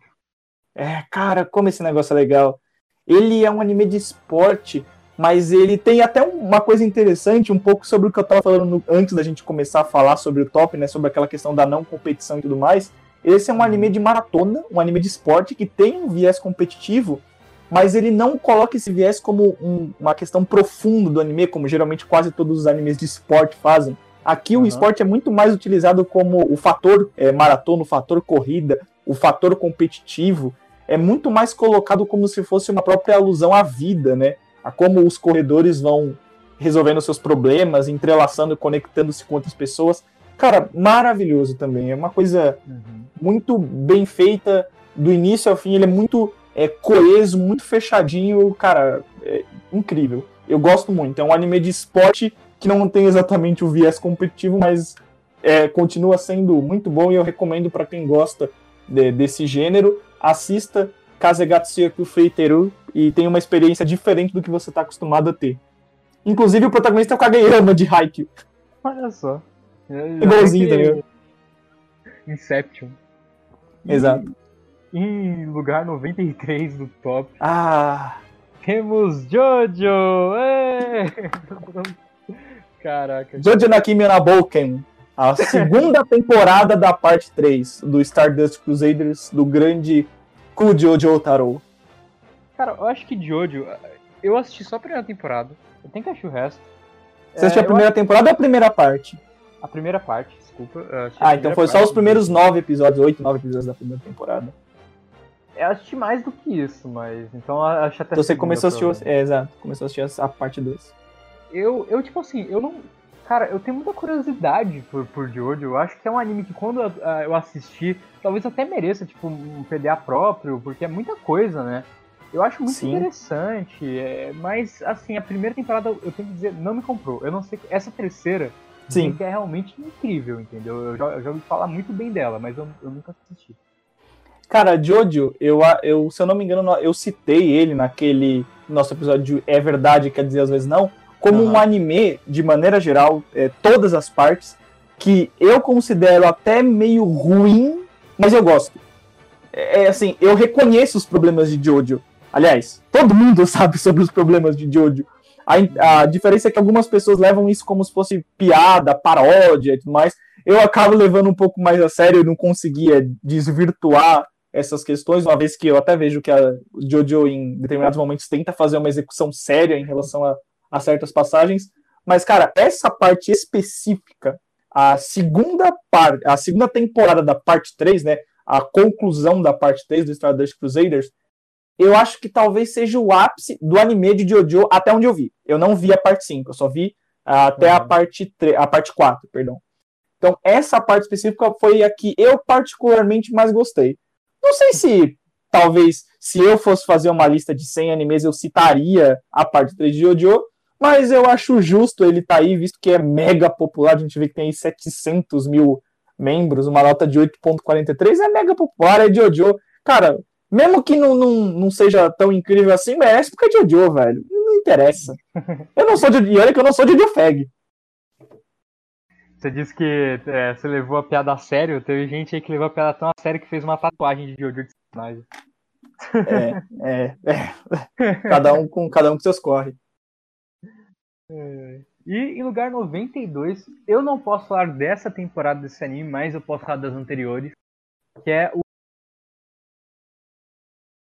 É, cara, como esse negócio é legal. Ele é um anime de esporte mas ele tem até uma coisa interessante, um pouco sobre o que eu estava falando antes da gente começar a falar sobre o top, né, sobre aquela questão da não competição e tudo mais. Esse é um anime de maratona, um anime de esporte que tem um viés competitivo, mas ele não coloca esse viés como um, uma questão profunda do anime, como geralmente quase todos os animes de esporte fazem. Aqui uhum. o esporte é muito mais utilizado como o fator é, maratona, o fator corrida, o fator competitivo. É muito mais colocado como se fosse uma própria alusão à vida, né? a como os corredores vão resolvendo seus problemas, entrelaçando, conectando-se com outras pessoas. Cara, maravilhoso também. É uma coisa uhum. muito bem feita, do início ao fim. Ele é muito é, coeso, muito fechadinho. Cara, é incrível. Eu gosto muito. É um anime de esporte que não tem exatamente o viés competitivo, mas é, continua sendo muito bom e eu recomendo para quem gosta de, desse gênero. Assista Kazegatsuyaku Freiteru e tem uma experiência diferente do que você está acostumado a ter. Inclusive o protagonista é o Kageyama de Haikyuu. Olha só. Igualzinho também. Inception. Exato. Em lugar 93 do top. Ah! Temos Jojo! Caraca. Jojo Nakimi Naboken. A segunda temporada da parte 3 do Stardust Crusaders, do grande com o Jojo Otaro? Cara, eu acho que Jojo. Eu assisti só a primeira temporada. Eu tenho que assistir o resto. Você é, assistiu a primeira acho... temporada ou a primeira parte? A primeira parte, desculpa. Ah, então foi só os primeiros nove episódios, oito, nove episódios da primeira temporada. Eu assisti mais do que isso, mas. Então acho até. Então você começou a assistir. É, exato. Começou a assistir a parte 2. Eu, eu, tipo assim, eu não. Cara, eu tenho muita curiosidade por, por Jojo. Eu acho que é um anime que quando eu, uh, eu assisti, talvez até mereça, tipo, um PDA próprio, porque é muita coisa, né? Eu acho muito Sim. interessante, é, mas assim, a primeira temporada, eu tenho que dizer, não me comprou. Eu não sei. Essa terceira, Sim. que é realmente incrível, entendeu? Eu já, eu já ouvi falar muito bem dela, mas eu, eu nunca assisti. Cara, Jojo, eu, eu, se eu não me engano, eu citei ele naquele nosso episódio de É Verdade, quer dizer às vezes não, como uhum. um anime, de maneira geral, é, todas as partes, que eu considero até meio ruim, mas eu gosto. É, é assim, eu reconheço os problemas de Jojo. Aliás, todo mundo sabe sobre os problemas de Jojo. A, a diferença é que algumas pessoas levam isso como se fosse piada, paródia e tudo mais. Eu acabo levando um pouco mais a sério, eu não conseguia desvirtuar essas questões, uma vez que eu até vejo que a Jojo, em determinados momentos, tenta fazer uma execução séria em relação a, a certas passagens. Mas, cara, essa parte específica, a segunda parte, a segunda temporada da parte 3, né? A conclusão da parte 3 do Stardust Crusaders, eu acho que talvez seja o ápice do anime de Jojo até onde eu vi. Eu não vi a parte 5, eu só vi uh, até uhum. a parte 3, a parte 4, perdão. Então, essa parte específica foi a que eu particularmente mais gostei. Não sei se talvez se eu fosse fazer uma lista de 100 animes eu citaria a parte 3 de Jojo, mas eu acho justo ele estar tá aí, visto que é mega popular, a gente vê que tem aí 700 mil membros, uma nota de 8.43 é mega popular, é Jojo. Cara, mesmo que não, não, não seja tão incrível assim, merece porque é Jojo, velho. Não interessa. Eu não sou de. E olha que eu não sou de Jojo Fag. Você disse que é, você levou a piada a sério. Teve gente aí que levou a piada tão a sério que fez uma tatuagem de Jojo de personagem. É, é, é. Cada um com cada um com seus corre. É. E em lugar 92, eu não posso falar dessa temporada desse anime, mas eu posso falar das anteriores, que é o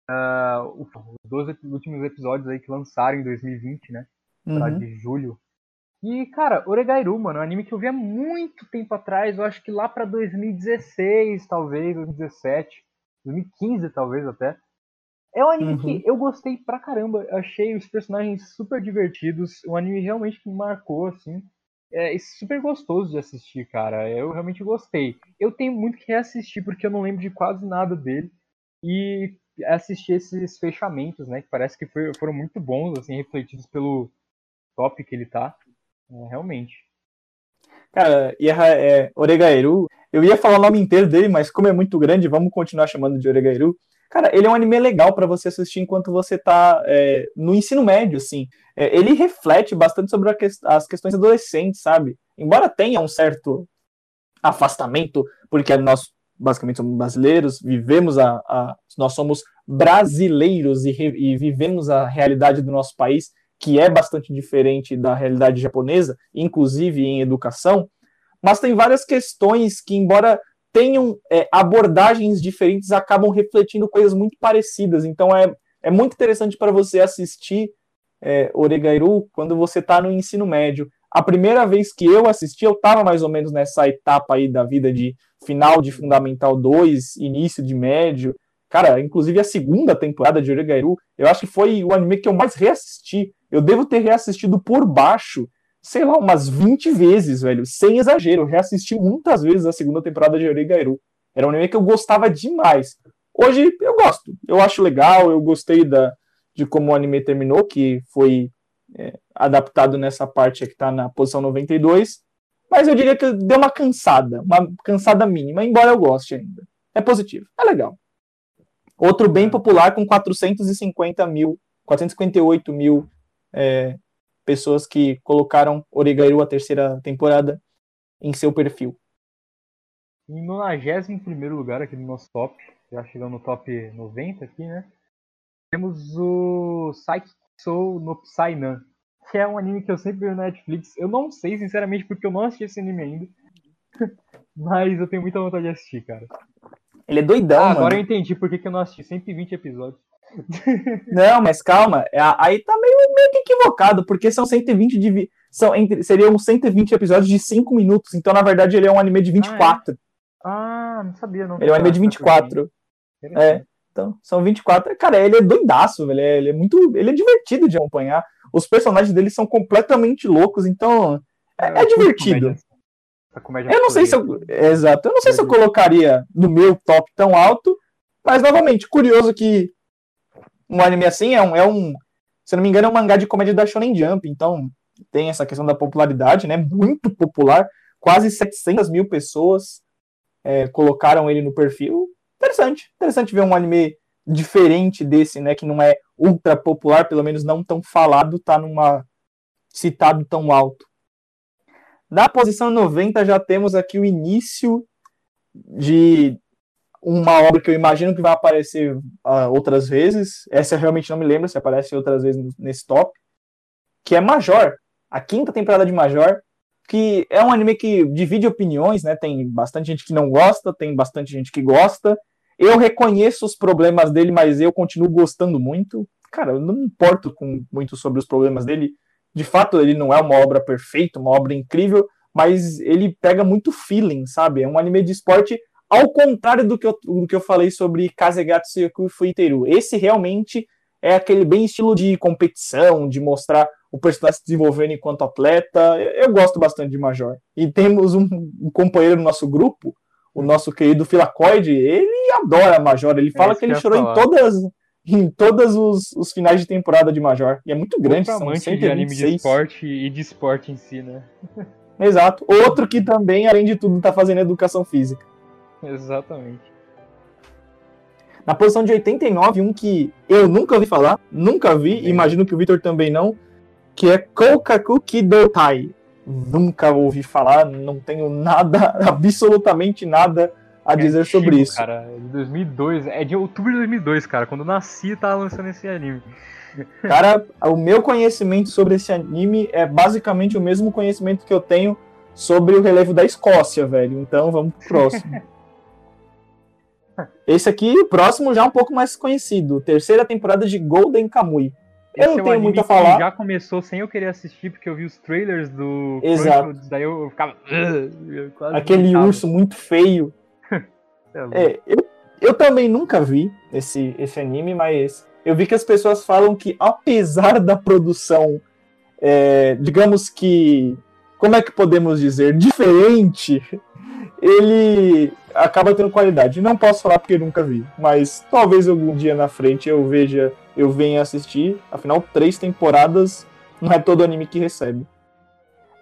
uh, os dois últimos episódios aí que lançaram em 2020, né? Uhum. de julho. E, cara, Oregairu, mano, é um anime que eu vi há muito tempo atrás, eu acho que lá pra 2016, talvez, 2017, 2015 talvez até. É um anime uhum. que eu gostei pra caramba, achei os personagens super divertidos, um anime realmente que me marcou, assim. É super gostoso de assistir, cara. Eu realmente gostei. Eu tenho muito que reassistir porque eu não lembro de quase nada dele. E assistir esses fechamentos, né? Que parece que foi, foram muito bons, assim, refletidos pelo top que ele tá. É, realmente. Cara, e é, Oregairu, eu ia falar o nome inteiro dele, mas como é muito grande, vamos continuar chamando de Oregairu. Cara, ele é um anime legal para você assistir enquanto você tá é, no ensino médio, assim. É, ele reflete bastante sobre que, as questões adolescentes, sabe? Embora tenha um certo afastamento, porque nós basicamente somos brasileiros, vivemos a, a nós somos brasileiros e, e vivemos a realidade do nosso país, que é bastante diferente da realidade japonesa, inclusive em educação, mas tem várias questões que, embora tenham é, abordagens diferentes, acabam refletindo coisas muito parecidas. Então é, é muito interessante para você assistir é, Oregairu quando você está no ensino médio. A primeira vez que eu assisti, eu estava mais ou menos nessa etapa aí da vida de final de Fundamental 2, início de médio. Cara, inclusive a segunda temporada de Oregairu, eu acho que foi o anime que eu mais reassisti. Eu devo ter reassistido por baixo, sei lá, umas 20 vezes, velho, sem exagero. Eu reassisti muitas vezes a segunda temporada de Oregairu. Era um anime que eu gostava demais. Hoje eu gosto, eu acho legal, eu gostei da, de como o anime terminou, que foi é, adaptado nessa parte que está na posição 92. Mas eu diria que deu uma cansada, uma cansada mínima, embora eu goste ainda. É positivo, é legal. Outro bem é. popular com 450 mil, 458 mil é, pessoas que colocaram Oregairu a terceira temporada em seu perfil. Em 91 lugar aqui no nosso top, já chegando no top 90 aqui, né? Temos o Psyche Soul no Psynan, que é um anime que eu sempre vi na Netflix. Eu não sei, sinceramente, porque eu não assisti esse anime ainda. Mas eu tenho muita vontade de assistir, cara. Ele é doidão, ah, Agora eu entendi por que, que eu não assisti 120 episódios. Não, mas calma, é, aí tá meio, meio que equivocado, porque são 120 de, são entre, seriam 120 episódios de 5 minutos, então na verdade ele é um anime de 24. Ah, é? ah não sabia, não. Ele é um anime de 24. É, então, são 24. Cara, ele é doidaço, velho. Ele é, ele é muito. Ele é divertido de acompanhar. Os personagens dele são completamente loucos, então é, é, é divertido. Comédia. eu não sei se eu. Exato. Eu não sei se eu colocaria no meu top tão alto, mas novamente, curioso que um anime assim é um, é um. Se não me engano, é um mangá de comédia da Shonen Jump, então tem essa questão da popularidade, né? Muito popular. Quase 700 mil pessoas é, colocaram ele no perfil. interessante. Interessante ver um anime diferente desse, né? Que não é ultra popular, pelo menos não tão falado, tá numa citado tão alto. Na posição 90 já temos aqui o início de uma obra que eu imagino que vai aparecer uh, outras vezes. Essa eu realmente não me lembro se aparece outras vezes nesse top. Que é Major, a quinta temporada de Major, que é um anime que divide opiniões, né? Tem bastante gente que não gosta, tem bastante gente que gosta. Eu reconheço os problemas dele, mas eu continuo gostando muito. Cara, eu não me importo com, muito sobre os problemas dele. De fato, ele não é uma obra perfeita, uma obra incrível, mas ele pega muito feeling, sabe? É um anime de esporte ao contrário do que eu, do que eu falei sobre Kazegatsu Yaku Fuiteru. Esse realmente é aquele bem estilo de competição, de mostrar o personagem se desenvolvendo enquanto atleta. Eu, eu gosto bastante de Major. E temos um, um, companheiro no nosso grupo, o nosso querido Filacoide, ele adora Major. Ele fala é que ele chorou em todas em todos os, os, finais de temporada de Major. E é muito grande, são amante 126. de anime de esporte e de esporte em si, né? Exato. Outro que também, além de tudo, está fazendo educação física. Exatamente. Na posição de 89, um que eu nunca ouvi falar, nunca vi, imagino que o Victor também não, que é Kokaku Kidotai. Nunca ouvi falar, não tenho nada, absolutamente nada a é dizer antigo, sobre isso. Cara, é de 2002, é de outubro de 2002, cara, quando eu nasci tava lançando esse anime. Cara, o meu conhecimento sobre esse anime é basicamente o mesmo conhecimento que eu tenho sobre o relevo da Escócia, velho. Então vamos pro próximo. Esse aqui, o próximo, já é um pouco mais conhecido. Terceira temporada de Golden Kamuy. Eu Esse não tenho é um muito a falar. já começou sem eu querer assistir, porque eu vi os trailers do Exato. daí eu ficava. Eu Aquele urso muito feio. é, é, eu, eu também nunca vi esse, esse anime, mas eu vi que as pessoas falam que, apesar da produção, é, digamos que. Como é que podemos dizer? Diferente ele acaba tendo qualidade. Não posso falar porque nunca vi, mas talvez algum dia na frente eu veja, eu venha assistir. Afinal, três temporadas não é todo anime que recebe.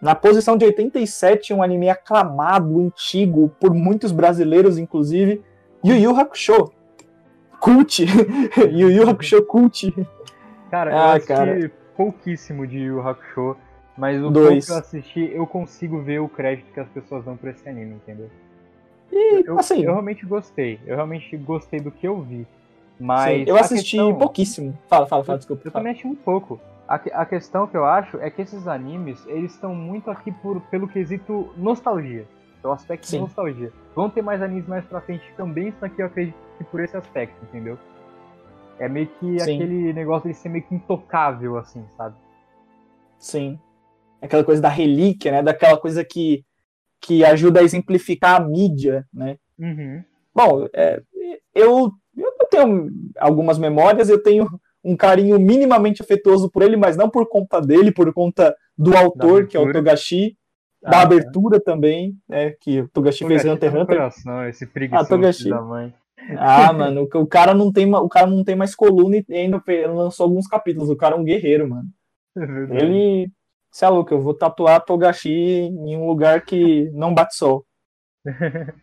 Na posição de 87, um anime aclamado, antigo, por muitos brasileiros, inclusive, Yu Yu Hakusho. Cult. Yu Yu Hakusho Cult. Cara, ah, eu assisti cara. pouquíssimo de Yu Yu Hakusho. Mas o Dois. pouco que eu assisti, eu consigo ver o crédito que as pessoas dão pra esse anime, entendeu? E, eu, assim, eu realmente gostei. Eu realmente gostei do que eu vi. Mas. Sim, eu assisti questão... pouquíssimo. Fala, fala, fala, desculpa. Eu fala. também achei muito pouco. A, a questão que eu acho é que esses animes, eles estão muito aqui por, pelo quesito nostalgia. Pelo aspecto Sim. de nostalgia. Vão ter mais animes mais pra frente que também estão aqui, eu acredito, por esse aspecto, entendeu? É meio que Sim. aquele negócio de ser meio que intocável, assim, sabe? Sim aquela coisa da relíquia, né? Daquela coisa que, que ajuda a exemplificar a mídia, né? Uhum. Bom, é, eu, eu tenho algumas memórias, eu tenho um carinho minimamente afetuoso por ele, mas não por conta dele, por conta do autor, que é o Togashi, ah, da abertura é. também, né? Que o Togashi, Togashi fez Hunter x Hunter. Coração, esse ah, Togashi. da mãe. Ah, mano, o, o cara não tem, o cara não tem mais coluna e ainda lançou alguns capítulos. O cara é um guerreiro, mano. É ele você é louco, eu vou tatuar Togashi em um lugar que não bate sol.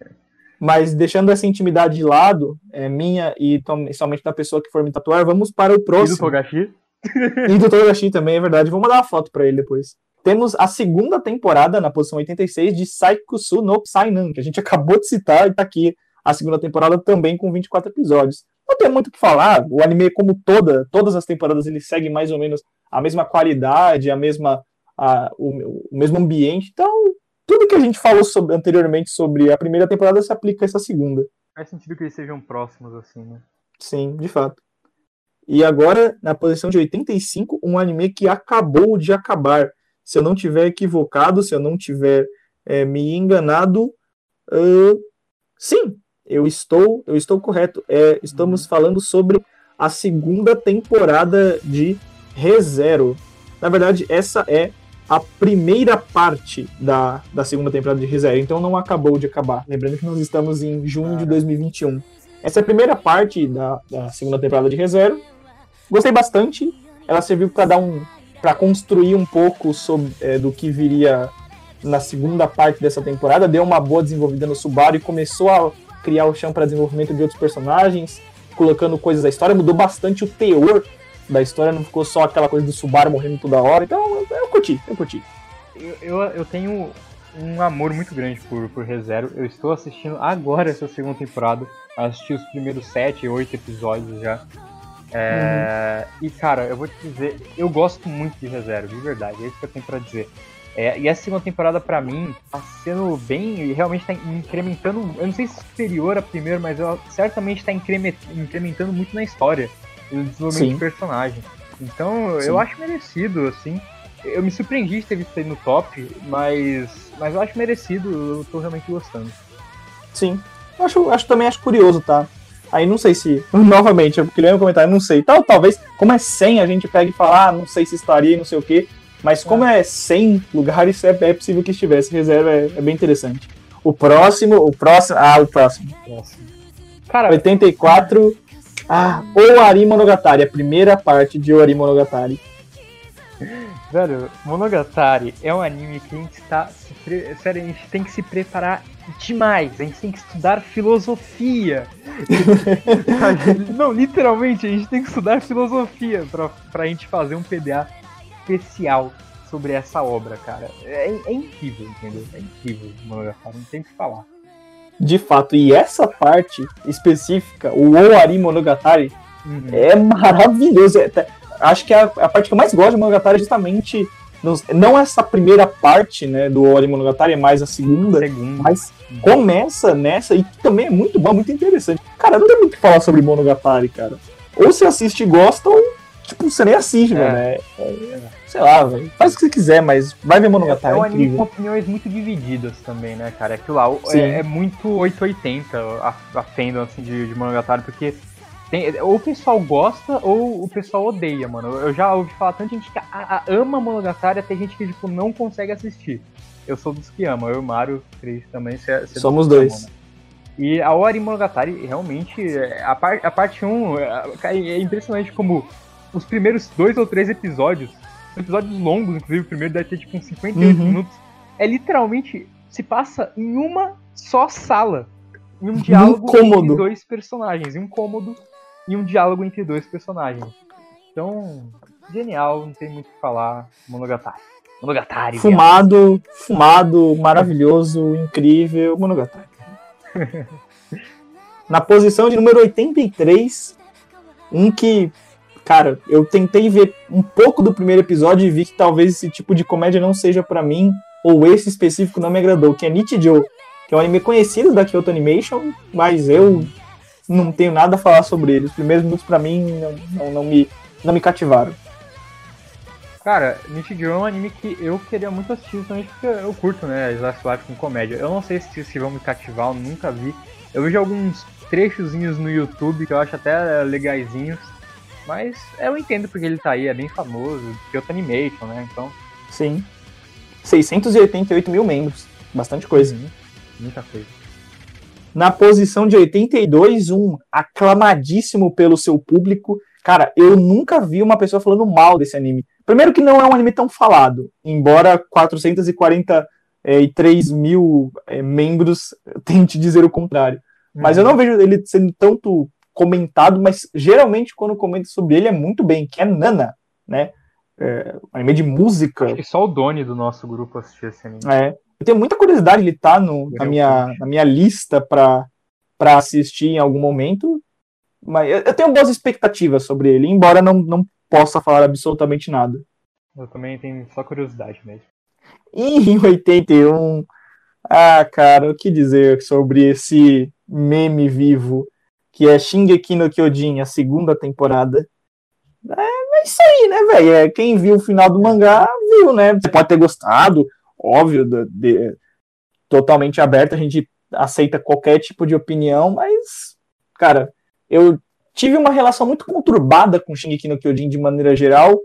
Mas deixando essa intimidade de lado, é minha e somente da pessoa que for me tatuar, vamos para o próximo. E do Togashi? e do Togashi também, é verdade. Vou mandar uma foto para ele depois. Temos a segunda temporada, na posição 86, de Saikusu no Psynan, que a gente acabou de citar e tá aqui a segunda temporada também com 24 episódios. Não tem muito o que falar, o anime, como toda, todas as temporadas, ele segue mais ou menos a mesma qualidade, a mesma a, o, o, mesmo ambiente. Então, tudo que a gente falou sobre, anteriormente sobre a primeira temporada se aplica a essa segunda. Faz sentido que eles sejam próximos, assim, né? Sim, de fato. E agora, na posição de 85, um anime que acabou de acabar. Se eu não tiver equivocado, se eu não tiver é, me enganado, uh, sim, eu estou, eu estou correto. É, estamos uhum. falando sobre a segunda temporada de ReZero. Na verdade, essa é a primeira parte da, da segunda temporada de ReZero, então não acabou de acabar. Lembrando que nós estamos em junho de 2021. Essa é a primeira parte da, da segunda temporada de ReZero. Gostei bastante. Ela serviu para dar um para construir um pouco sobre, é, do que viria na segunda parte dessa temporada. Deu uma boa desenvolvida no Subaru e começou a, criar o chão para desenvolvimento de outros personagens, colocando coisas da história, mudou bastante o teor da história, não ficou só aquela coisa do Subaru morrendo toda hora. Então eu, eu curti, eu curti. Eu, eu, eu, tenho um amor muito grande por, por ReZero. Eu estou assistindo agora essa segunda temporada. Assisti os primeiros sete, oito episódios já. É, uhum. E cara, eu vou te dizer, eu gosto muito de ReZero, de verdade. É isso que eu tenho pra dizer. É, e essa segunda temporada, para mim, tá sendo bem. e realmente tá incrementando. Eu não sei se superior à primeira, mas ela certamente tá incrementando muito na história e no desenvolvimento Sim. de personagem. Então, Sim. eu acho merecido, assim. Eu me surpreendi de ter visto ele no top, mas, mas eu acho merecido, eu tô realmente gostando. Sim. Eu acho, acho também acho curioso, tá? Aí não sei se, novamente, eu queria um comentário, não sei. Tal, talvez, como é 100, a gente pega e fala, ah, não sei se estaria, não sei o quê. Mas como é 100 lugares, é, é possível que estivesse. Reserva é, é, bem interessante. O próximo, o próximo, ah, o próximo. Cara, 84, ah, Oari Monogatari, a primeira parte de Oari Monogatari. Velho, Monogatari é um anime que a gente está. Pre... Sério, a gente tem que se preparar demais. A gente tem que estudar filosofia. Não, literalmente, a gente tem que estudar filosofia pra, pra gente fazer um PDA especial sobre essa obra, cara. É, é incrível, entendeu? É incrível Monogatari, não tem o que falar. De fato, e essa parte específica, o Oari Monogatari, uhum. é maravilhoso. É, acho que a, a, parte que eu mais gosto de Monogatari é justamente. Nos, não essa primeira parte né, do Oari Monogatari, é mais a segunda, segunda. mas uhum. começa nessa e também é muito bom, muito interessante. Cara, não tem muito o que falar sobre Monogatari, cara. Ou você assiste e gosta, ou tipo, você nem assiste, é. né? É, sei lá, véio. faz o que você quiser, mas vai ver Monogatari. É, é um anime com opiniões muito divididas também, né, cara? Aquilo lá é, é, muito 880 a, a fandom assim, de, de Monogatari, porque tem, ou o pessoal gosta ou o pessoal odeia, mano. Eu já ouvi falar tanta gente que a, a, ama Monogatari, até gente que tipo, não consegue assistir. Eu sou dos que ama, eu e o Mario, Cris também. Cê, cê Somos dois. Ama, né? E a Ori Monogatari, realmente, a, par, a parte 1 é, é impressionante como os primeiros dois ou três episódios, episódios longos, inclusive o primeiro deve ter tipo uns 58 uhum. minutos, é literalmente se passa em uma só sala. Em um diálogo um entre dois personagens. Em um cômodo e um diálogo entre dois personagens. Então, genial, não tem muito o que falar. Monogatari. Monogatari. Fumado, fumado, maravilhoso, incrível. Monogatari. Na posição de número 83, um que cara, eu tentei ver um pouco do primeiro episódio e vi que talvez esse tipo de comédia não seja para mim, ou esse específico não me agradou, que é Nichijou, que é um anime conhecido da Kyoto Animation, mas eu não tenho nada a falar sobre ele. Os primeiros minutos para mim não, não, não, me, não me cativaram. Cara, Nichijou é um anime que eu queria muito assistir, justamente porque eu curto, né, Slice Life com comédia. Eu não sei se, se vão me cativar, eu nunca vi. Eu vejo alguns trechozinhos no YouTube que eu acho até legaisinhos, mas eu entendo porque ele tá aí, é bem famoso, Kyoto Animation, né? Então. Sim. 688 mil membros. Bastante coisa. Uhum. Muita coisa. Na posição de 82, um aclamadíssimo pelo seu público. Cara, eu nunca vi uma pessoa falando mal desse anime. Primeiro que não é um anime tão falado, embora 443 é, mil é, membros tente dizer o contrário. Mas eu uhum. não vejo ele sendo tanto comentado, mas geralmente quando comento sobre ele é muito bem, que é Nana, né? É, um anime de música. Acho que só o Doni do nosso grupo assistiu esse anime. É. Eu tenho muita curiosidade, ele tá no, na, minha, na minha lista pra, pra assistir em algum momento. Mas eu, eu tenho boas expectativas sobre ele, embora não, não possa falar absolutamente nada. Eu também tenho só curiosidade mesmo. E em 81, ah, cara, o que dizer sobre esse meme vivo que é Shingeki no Kyojin, a segunda temporada. É, é isso aí, né, velho? É, quem viu o final do mangá, viu, né? Você pode ter gostado, óbvio, de, de, totalmente aberto, a gente aceita qualquer tipo de opinião, mas, cara, eu tive uma relação muito conturbada com Shingeki no Kyojin de maneira geral,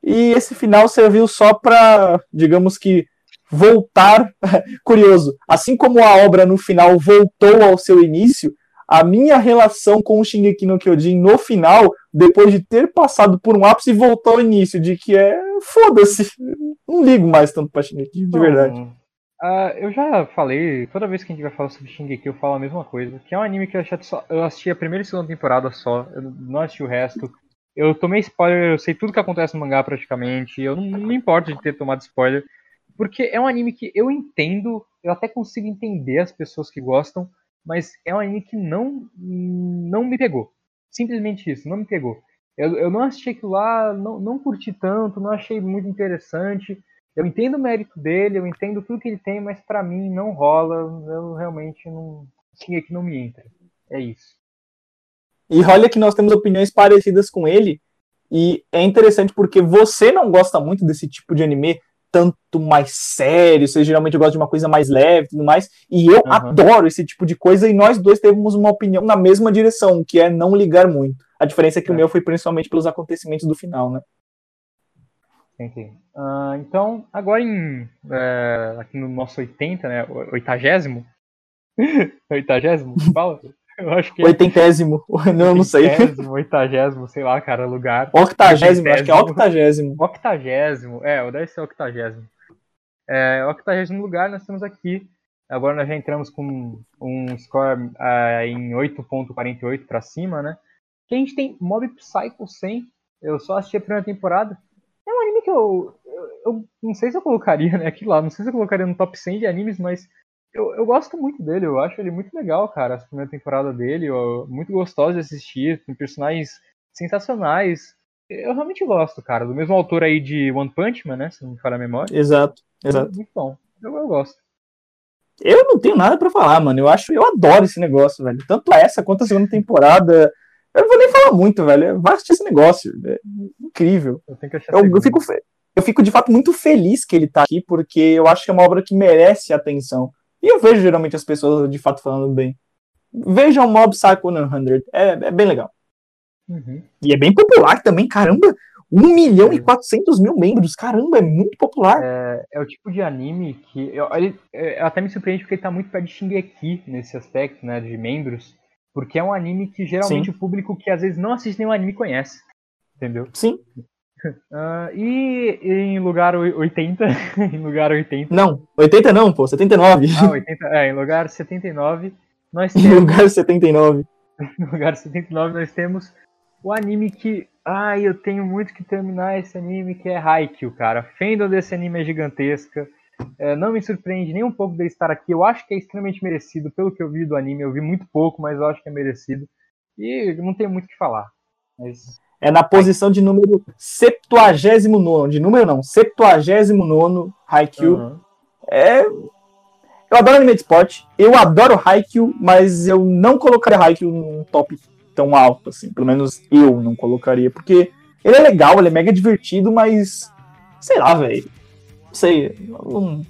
e esse final serviu só para, digamos que, voltar. Curioso, assim como a obra no final voltou ao seu início, a minha relação com o Shingeki no Kyojin no final, depois de ter passado por um ápice, voltou ao início, de que é foda-se. Não ligo mais tanto pra Shingeki, de verdade. Uh, eu já falei, toda vez que a gente vai falar sobre Shingeki eu falo a mesma coisa, que é um anime que eu, só, eu assisti a primeira e segunda temporada só, eu não assisti o resto. Eu tomei spoiler, eu sei tudo que acontece no mangá praticamente, eu não, não me importo de ter tomado spoiler, porque é um anime que eu entendo, eu até consigo entender as pessoas que gostam, mas é um anime que não, não me pegou. Simplesmente isso, não me pegou. Eu, eu não assisti aquilo lá, não, não curti tanto, não achei muito interessante. Eu entendo o mérito dele, eu entendo tudo que ele tem, mas para mim não rola. Eu realmente não. Sim, que não me entra. É isso. E olha que nós temos opiniões parecidas com ele. E é interessante porque você não gosta muito desse tipo de anime tanto mais sério, você geralmente gosta de uma coisa mais leve e tudo mais, e eu uhum. adoro esse tipo de coisa, e nós dois temos uma opinião na mesma direção, que é não ligar muito. A diferença é que é. o meu foi principalmente pelos acontecimentos do final, né? Entendi. Uh, então, agora em, é, aqui no nosso 80, né, oitagésimo, oitagésimo, fala? Eu acho que é. Oitentésimo. Não, não sei. Oitagésimo, sei lá, cara, lugar. Octagésimo, acho que é octagésimo. Octagésimo, é, deve ser octagésimo. É, octagésimo lugar nós estamos aqui. Agora nós já entramos com um score uh, em 8.48 para cima, né? Que a gente tem Mob Psycho 100. Eu só assisti a primeira temporada. É um anime que eu, eu, eu não sei se eu colocaria, né? Aqui lá, não sei se eu colocaria no top 100 de animes, mas eu, eu gosto muito dele, eu acho ele muito legal, cara. A primeira temporada dele, eu, muito gostosa de assistir, com personagens sensacionais. Eu realmente gosto, cara. Do mesmo autor aí de One Punch Man, né? Se não me falha a memória. Exato, exato. Muito bom. Eu, eu gosto. Eu não tenho nada para falar, mano. Eu acho, eu adoro esse negócio, velho. Tanto essa quanto a segunda temporada. Eu não vou nem falar muito, velho. Vai assistir esse negócio. É incrível. Eu, tenho que achar eu, eu fico, eu fico de fato muito feliz que ele tá aqui, porque eu acho que é uma obra que merece atenção. E eu vejo geralmente as pessoas de fato falando bem. Vejam Mob Psycho 100, é, é bem legal. Uhum. E é bem popular também, caramba. 1 milhão e 400 mil membros, caramba, é muito popular. É, é o tipo de anime que. Eu, ele, é, até me surpreende porque ele tá muito perto de Shingeki nesse aspecto, né, de membros. Porque é um anime que geralmente Sim. o público que às vezes não assiste nenhum anime conhece. Entendeu? Sim. Uh, e em lugar 80, em lugar 80. Não, 80 não, pô, 79. Ah, 80, é, em lugar 79, nós temos. Em lugar 79. em lugar 79, nós temos o anime que. Ai, eu tenho muito que terminar esse anime, que é Haikyuu, cara. A fandom desse anime é gigantesca. É, não me surpreende nem um pouco dele estar aqui. Eu acho que é extremamente merecido, pelo que eu vi do anime. Eu vi muito pouco, mas eu acho que é merecido. E não tenho muito o que falar. Mas é na posição de número 79, de número não, 79 Haikyuu. Uhum. É, eu adoro anime de esporte, eu adoro Haikyuu, mas eu não colocaria Haikyuu num top tão alto, assim, pelo menos eu não colocaria, porque ele é legal, ele é mega divertido, mas sei lá, velho, não sei, não,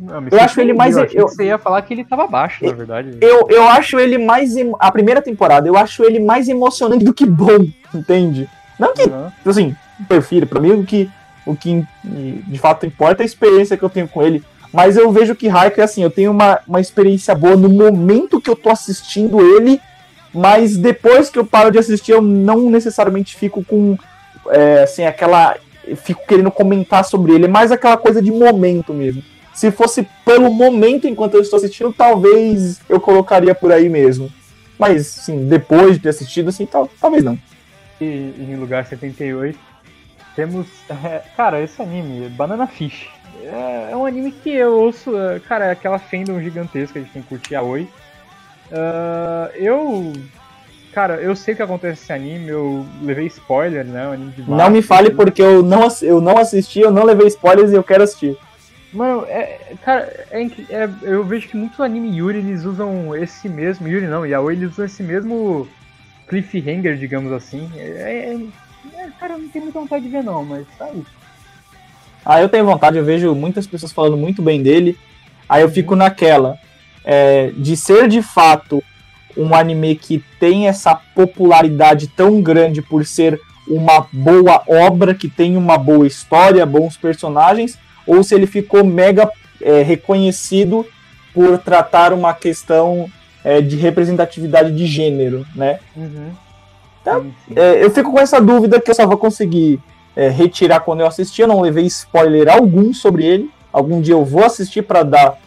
não, eu acho ele mais. Eu, eu, você ia falar que ele tava baixo, na verdade. Eu, eu acho ele mais. A primeira temporada, eu acho ele mais emocionante do que bom, entende? Não que, uhum. assim, perfiro, pra mim o que, o que de fato importa é a experiência que eu tenho com ele. Mas eu vejo que Haikyuu é assim, eu tenho uma, uma experiência boa no momento que eu tô assistindo ele, mas depois que eu paro de assistir, eu não necessariamente fico com, é, assim, aquela... Fico querendo comentar sobre ele, é mais aquela coisa de momento mesmo. Se fosse pelo momento enquanto eu estou assistindo, talvez eu colocaria por aí mesmo. Mas, sim, depois de ter assistido, assim, tal, talvez não. E em lugar 78, temos. É, cara, esse anime, Banana Fish. É, é, um anime que eu ouço. É, cara, é aquela fandom gigantesca de quem curte a Oi. Uh, eu. Cara, eu sei o que acontece nesse anime, eu levei spoiler, né? Um anime de não me fale porque eu não, eu não assisti, eu não levei spoilers e eu quero assistir. Mano, é, cara, é, é, eu vejo que muitos anime Yuri eles usam esse mesmo. Yuri não, Yaoi eles usam esse mesmo cliffhanger, digamos assim. É, é, é cara, não tenho muita vontade de ver não, mas tá aí. Ah, eu tenho vontade, eu vejo muitas pessoas falando muito bem dele. Aí eu fico naquela é, de ser de fato um anime que tem essa popularidade tão grande por ser uma boa obra, que tem uma boa história, bons personagens ou se ele ficou mega é, reconhecido por tratar uma questão é, de representatividade de gênero, né? Uhum. Então, é, eu fico com essa dúvida que eu só vou conseguir é, retirar quando eu assistir. Eu não levei spoiler algum sobre ele, Algum dia eu vou assistir para dar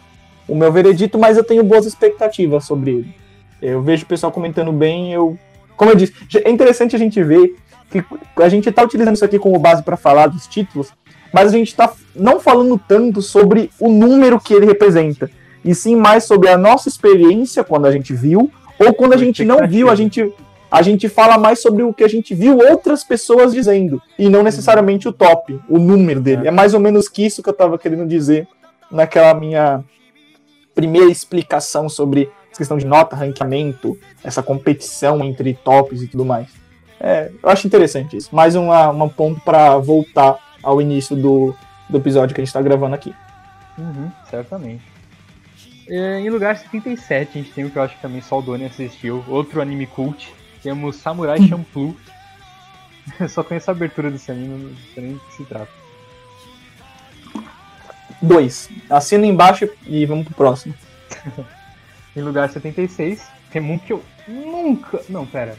o meu veredito, mas eu tenho boas expectativas sobre ele. Eu vejo o pessoal comentando bem, eu. Como eu disse, é interessante a gente ver que a gente está utilizando isso aqui como base para falar dos títulos, mas a gente está não falando tanto sobre o número que ele representa, e sim mais sobre a nossa experiência quando a gente viu, ou quando a gente não viu, a gente, a gente fala mais sobre o que a gente viu outras pessoas dizendo, e não necessariamente o top, o número dele. É mais ou menos que isso que eu estava querendo dizer naquela minha primeira explicação sobre essa questão de nota, ranqueamento, essa competição entre tops e tudo mais. É, eu acho interessante isso. Mais uma, uma ponto para voltar ao início do, do episódio que a gente está gravando aqui. Uhum, certamente. É, em lugar 77, a gente tem o que eu acho que também só o Doni assistiu, outro anime cult. Temos Samurai Champloo. Eu só conheço a abertura desse anime, não sei nem do que se trata. Dois. Assina embaixo e vamos pro próximo. em lugar 76, tem um que eu nunca. Não, pera.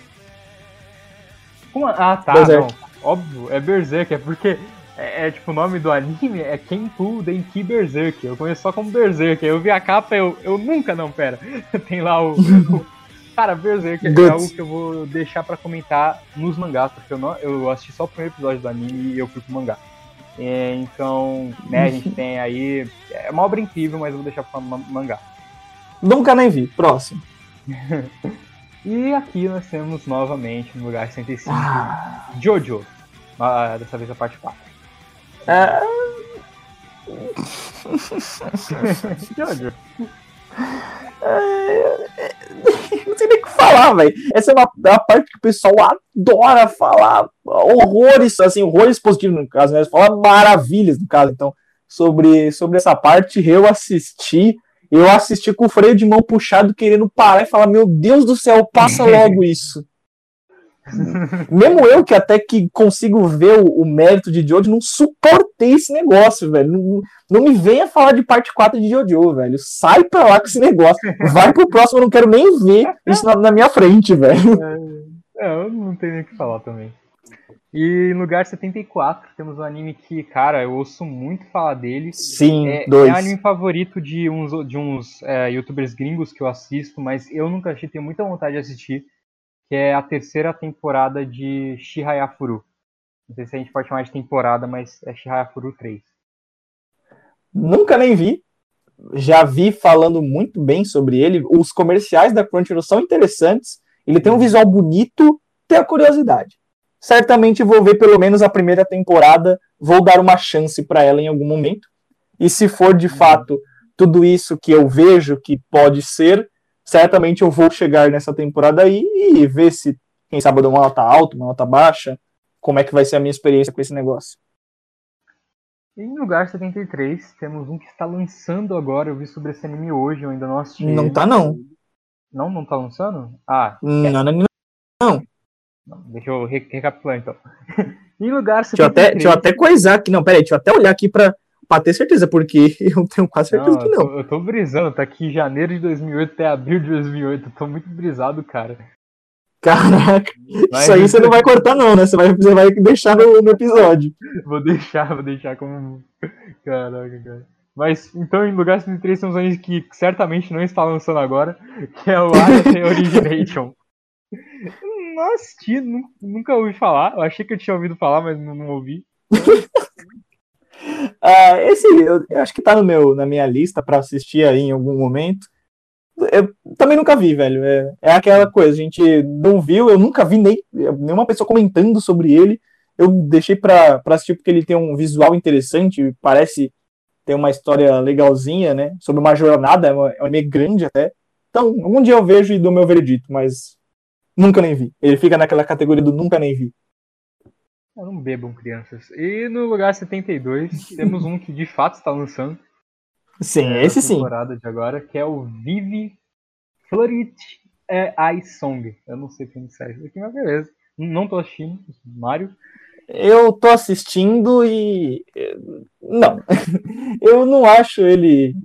Como... Ah, tá, Berserk. não. Óbvio, é Berserk, é porque é, é, tipo, o nome do anime é Kenpu Denki Berserk. Eu conheço só como Berserk. Eu vi a capa eu, eu nunca, não, pera. Tem lá o. o cara, Berserk é algo que eu vou deixar para comentar nos mangás, porque eu, não, eu assisti só o primeiro episódio do anime e eu fui pro mangá. É, então, né, a gente tem aí. É uma obra incrível, mas eu vou deixar pra mangá. Nunca nem vi. Próximo. e aqui nós temos novamente no lugar 65 ah. Jojo. Ah, dessa vez a parte 4. É... É... Não sei nem o que falar, velho. Essa é uma, é uma, parte que o pessoal adora falar horrores, assim, horrores positivos no caso, né? Falar maravilhas no caso. Então, sobre, sobre essa parte, eu assisti. Eu assisti com o freio de mão puxado, querendo parar e falar: Meu Deus do céu, passa logo isso. Mesmo eu que até que consigo ver o, o, mérito de Jojo, não suportei esse negócio, velho. Não, não me venha falar de parte 4 de Jojo, velho. Sai pra lá com esse negócio. Vai pro próximo, eu não quero nem ver isso na, na minha frente, velho. É, eu não tenho nem o que falar também. E em lugar 74, temos um anime que, cara, eu ouço muito falar dele. Sim, é, dois. É um anime favorito de uns, de uns é, youtubers gringos que eu assisto, mas eu nunca achei, tenho muita vontade de assistir que é a terceira temporada de Shihayafuru. Não sei se a gente pode chamar de temporada, mas é Shihayafuru 3. Nunca nem vi. Já vi falando muito bem sobre ele. Os comerciais da Crunchyroll são interessantes. Ele tem um visual bonito, tem a curiosidade. Certamente vou ver pelo menos a primeira temporada, vou dar uma chance para ela em algum momento. E se for de uhum. fato tudo isso que eu vejo que pode ser, certamente eu vou chegar nessa temporada aí e ver se, quem sabe, eu dou uma nota alta, uma nota baixa, como é que vai ser a minha experiência com esse negócio. Em lugar 73, temos um que está lançando agora. Eu vi sobre esse anime hoje, eu ainda não assisti. Não tá, não. Não, não tá lançando? Ah. Não, é. não, não. não. Deixa eu recapitular então. em lugar 73. Deixa eu, até, deixa eu até coisar aqui. Não, peraí, deixa eu até olhar aqui pra, Pra ter certeza, porque eu tenho quase certeza não, que não. Eu tô, eu tô brisando, tá aqui janeiro de 2008 até abril de 2008. Eu tô muito brisado, cara. Caraca, Mas... isso aí você não vai cortar, não, né? Você vai, você vai deixar no, no episódio. vou deixar, vou deixar como. Caraca, cara. Mas então, em lugar 33 temos um que certamente não está lançando agora, que é o Ayate Origination. não assisti, nunca ouvi falar. Eu achei que eu tinha ouvido falar, mas não, não ouvi. Uh, esse eu, eu, acho que tá no meu, na minha lista para assistir aí em algum momento. Eu também nunca vi, velho. É, é aquela coisa, a gente não viu, eu nunca vi nem nenhuma pessoa comentando sobre ele. Eu deixei pra, pra assistir porque ele tem um visual interessante, parece ter uma história legalzinha, né? Sobre uma jornada, é, anime grande até. Então, algum dia eu vejo e dou meu veredito, mas nunca nem vi. Ele fica naquela categoria do nunca nem vi. Não bebam, crianças. E no lugar 72, temos um que de fato está lançando. Sim, é, esse sim. temporada de agora, que é o Vive Florit é Ice Song. Eu não sei como sai isso aqui, mas beleza. Não tô assistindo, Mario. Eu tô assistindo e. Não. Eu não acho ele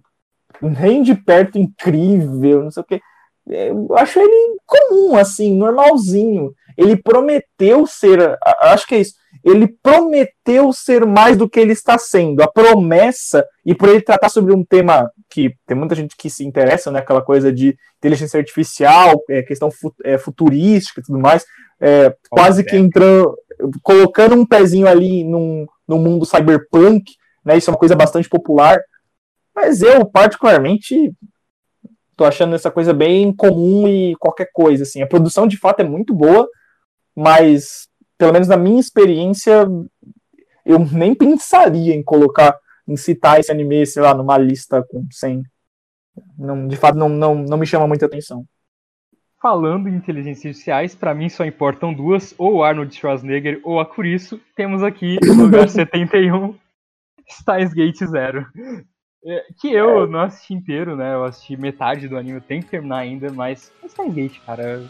nem de perto incrível, não sei o quê. Eu acho ele comum, assim, normalzinho. Ele prometeu ser. Acho que é isso. ele prometeu ser mais do que ele está sendo. A promessa, e por ele tratar sobre um tema que tem muita gente que se interessa, né? Aquela coisa de inteligência artificial, é, questão é, futurística e tudo mais, é, quase que entrando, colocando um pezinho ali num, num mundo cyberpunk, né? Isso é uma coisa bastante popular. Mas eu, particularmente, tô achando essa coisa bem comum e qualquer coisa, assim. A produção, de fato, é muito boa, mas, pelo menos na minha experiência, eu nem pensaria em colocar, em citar esse anime, sei lá, numa lista com 100. Não, de fato, não, não, não me chama muita atenção. Falando em inteligências artificiais, para mim só importam duas, ou Arnold Schwarzenegger ou a Curiço. Temos aqui no lugar 71, Steins Gate Zero. É, que eu é. não assisti inteiro, né? Eu assisti metade do anime, eu tenho que terminar ainda, mas Steins Gate, cara,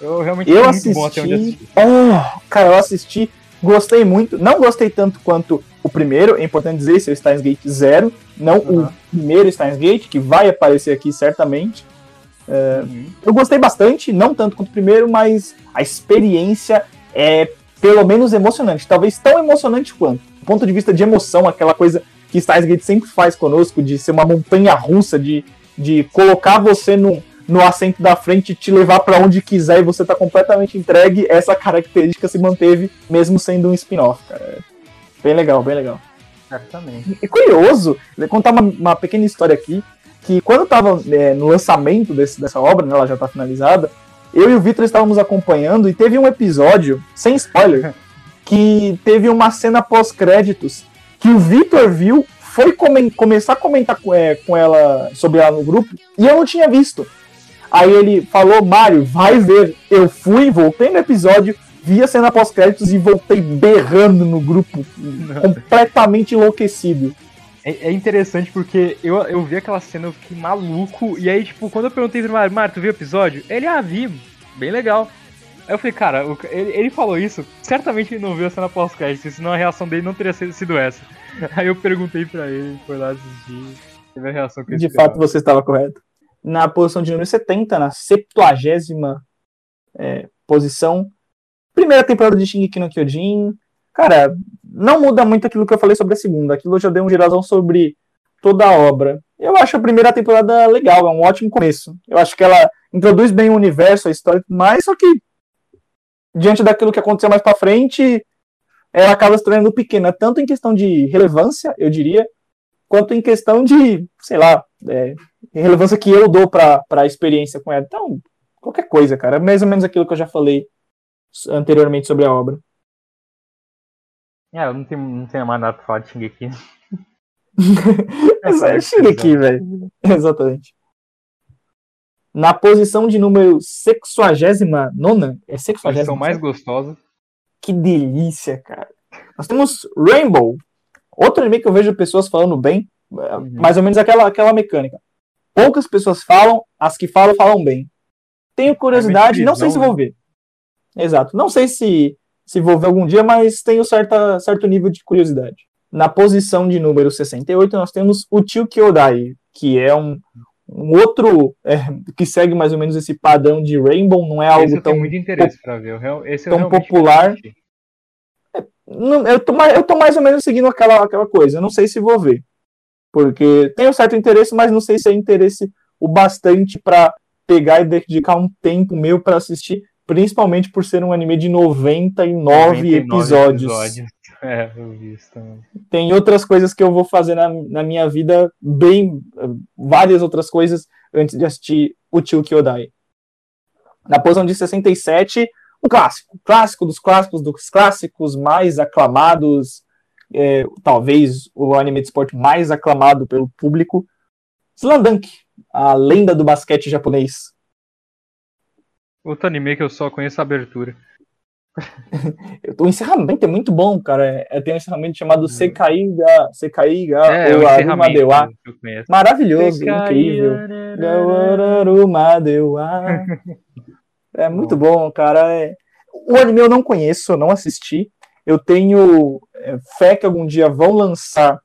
eu realmente eu assisti. Oh, cara, eu assisti, gostei muito. Não gostei tanto quanto o primeiro, é importante dizer, esse é o Steins Gate Zero, não uhum. o primeiro Steins Gate, que vai aparecer aqui certamente. É, uhum. Eu gostei bastante, não tanto quanto o primeiro, mas a experiência é pelo menos emocionante. Talvez tão emocionante quanto. Do ponto de vista de emoção, aquela coisa que Steins Gate sempre faz conosco, de ser uma montanha russa, de, de colocar você num, no assento da frente te levar para onde quiser e você tá completamente entregue, essa característica se manteve mesmo sendo um spin-off, cara. É bem legal, bem legal. Exatamente. E curioso, vou contar uma, uma, pequena história aqui, que quando eu tava é, no lançamento desse, dessa obra, né, ela já tá finalizada, eu e o Vitor estávamos acompanhando e teve um episódio, sem spoiler, que teve uma cena pós-créditos que o Vitor viu, foi come começar a comentar com, é, com ela sobre ela no grupo, e eu não tinha visto. Aí ele falou, Mário, vai ver. Eu fui, voltei no episódio, vi a cena pós-créditos e voltei berrando no grupo, completamente enlouquecido. É, é, interessante porque eu, eu vi aquela cena, eu fiquei maluco, e aí, tipo, quando eu perguntei pro Mário, Mário, tu viu o episódio? Ele, ah, vi, bem legal. Aí eu falei, cara, ele, ele, falou isso, certamente ele não viu a cena pós-crédito, senão a reação dele não teria sido essa. Aí eu perguntei pra ele, foi lá assistir, teve a reação que De esperava. fato, você estava correto na posição de número 70, na 70 é, posição. Primeira temporada de Shingeki no Kyojin. Cara, não muda muito aquilo que eu falei sobre a segunda. Aquilo eu já dei um geralzão sobre toda a obra. Eu acho a primeira temporada legal, é um ótimo começo. Eu acho que ela introduz bem o universo, a história e tudo mais, só que diante daquilo que aconteceu mais para frente, ela acaba se tornando pequena, tanto em questão de relevância, eu diria, quanto em questão de, sei lá, é, relevância que eu dou para a experiência com ela. Então, qualquer coisa, cara. É mais ou menos aquilo que eu já falei anteriormente sobre a obra. É, eu não tenho, não tenho mais nada pra falar de Shingeki. é Shingeki, velho. Exatamente. Na posição de número 69, é 60? São mais gostosa. Que delícia, cara. Nós temos Rainbow, Outro anime que eu vejo pessoas falando bem, é, uhum. mais ou menos aquela, aquela mecânica. Poucas pessoas falam, as que falam, falam bem. Tenho curiosidade, é não sei se vou né? ver. Exato. Não sei se, se vou ver algum dia, mas tenho certa, certo nível de curiosidade. Na posição de número 68, nós temos o Tio Kyodai, que é um, um outro é, que segue mais ou menos esse padrão de Rainbow, não é algo esse tão, muito interesse para ver. Esse tão popular. Não, eu, tô, eu tô mais ou menos seguindo aquela, aquela coisa. Eu não sei se vou ver. Porque tenho certo interesse, mas não sei se é interesse o bastante para pegar e dedicar um tempo meu para assistir, principalmente por ser um anime de 99, 99 episódios. episódios. É, eu vi isso também. Tem outras coisas que eu vou fazer na, na minha vida, bem. várias outras coisas, antes de assistir o Tio Kyodai. Na posição de 67, um clássico, clássico dos clássicos dos clássicos, mais aclamados, é, talvez o anime de esporte mais aclamado pelo público, Slandunk, a lenda do basquete japonês. Outro anime que eu só conheço a abertura. o encerramento é muito bom, cara. É, tem um encerramento chamado uhum. Sekaiga, Sekaiga é, ou Aruma Dewa. Maravilhoso, incrível. Aruma Dewa. É muito bom, cara. É... O anime eu não conheço, eu não assisti. Eu tenho é, fé que algum dia vão lançar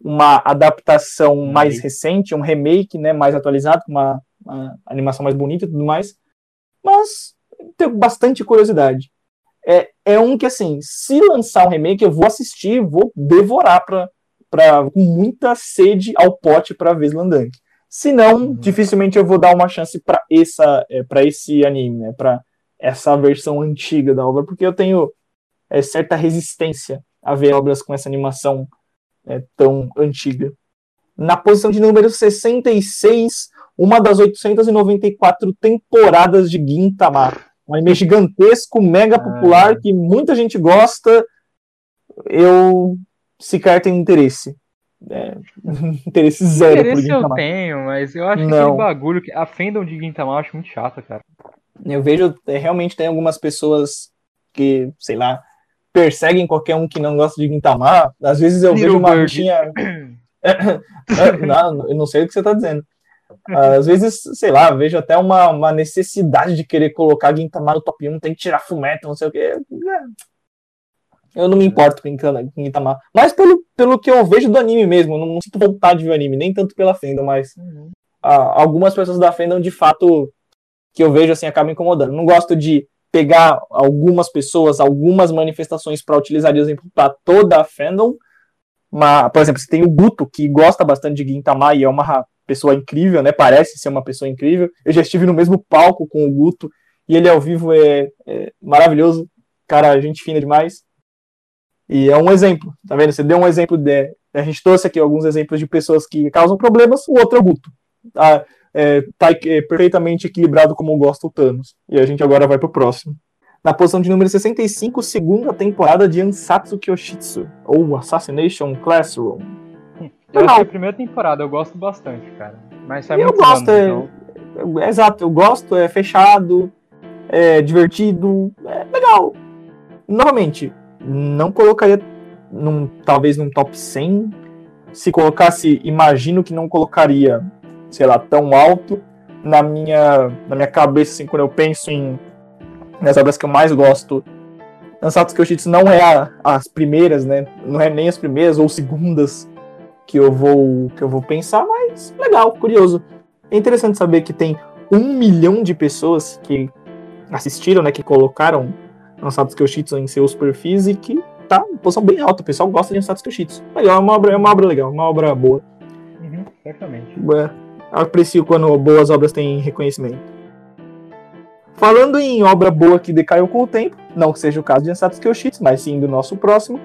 uma adaptação mais recente, um remake, né, mais atualizado, com uma, uma, animação mais bonita e tudo mais. Mas tenho bastante curiosidade. É, é um que, assim, se lançar um remake, eu vou assistir, vou devorar pra, pra, com muita sede ao pote pra ver Slandunk. Se não, uhum. dificilmente eu vou dar uma chance para essa, é, para esse anime, né? Para essa versão antiga da obra, porque eu tenho é, certa resistência a ver obras com essa animação é, tão antiga. Na posição de número 66, uma das 894 temporadas de Gintama. Um anime gigantesco, mega popular, ah. que muita gente gosta. Eu sequer tenho interesse. É, interesse zero interesse por eu tenho, mas eu acho Não. aquele bagulho que a fandom de Gintama eu acho muito chato, cara. Eu vejo, é, realmente tem algumas pessoas que, sei lá, perseguem qualquer um que não gosta de Gintama. Às vezes eu Little vejo uma bichinha... não, eu não sei o que você está dizendo. Às vezes, sei lá, vejo até uma, uma necessidade de querer colocar Gintama no top 1, tem que tirar Fumeto, não sei o que. É, eu não me importo com Gintama. Mas pelo, pelo que eu vejo do anime mesmo, não, não sinto vontade de ver o anime, nem tanto pela fandom, mas uhum. ah, algumas pessoas da fandom de fato que eu vejo assim acabam incomodando. Não gosto de pegar algumas pessoas, algumas manifestações para utilizar de exemplo para toda a fandom. Mas, por exemplo, você tem o Guto, que gosta bastante de Gintama e é uma pessoa incrível, né? Parece ser uma pessoa incrível. Eu já estive no mesmo palco com o Guto e ele ao vivo é, é maravilhoso. Cara, gente fina demais. E é um exemplo, tá vendo? Você deu um exemplo de. A gente trouxe aqui alguns exemplos de pessoas que causam problemas, o outro é o Guto. Ah, é, tá é, perfeitamente equilibrado como gosta o Thanos. E a gente agora vai pro próximo. Na posição de número 65, segunda temporada de Ansatsu Kyoshitsu, ou Assassination Classroom. Eu que é a primeira temporada, eu gosto bastante, cara. Mas eu gosto, anos, é, então... é, exato, eu gosto, é fechado, é divertido, é legal. Novamente, não colocaria num, talvez num top 100. Se colocasse, imagino que não colocaria sei lá, tão alto na minha, na minha cabeça, assim, quando eu penso em nas obras que eu mais gosto. Ansatos Kyoshitsu não é a, as primeiras, né? Não é nem as primeiras ou segundas que eu vou que eu vou pensar, mas legal, curioso. É interessante saber que tem um milhão de pessoas que assistiram, né? Que colocaram Ansatos Kyoshitsu em seus perfis e que tá em posição bem alta. O pessoal gosta de Ansatos Kyoshitsu. Legal, é uma obra, é uma obra legal, uma obra boa. Uhum, certamente. É aprecio quando boas obras têm reconhecimento. Falando em obra boa que decaiu com o tempo, não que seja o caso de Ansatsu Kyoshitsu, mas sim do nosso próximo,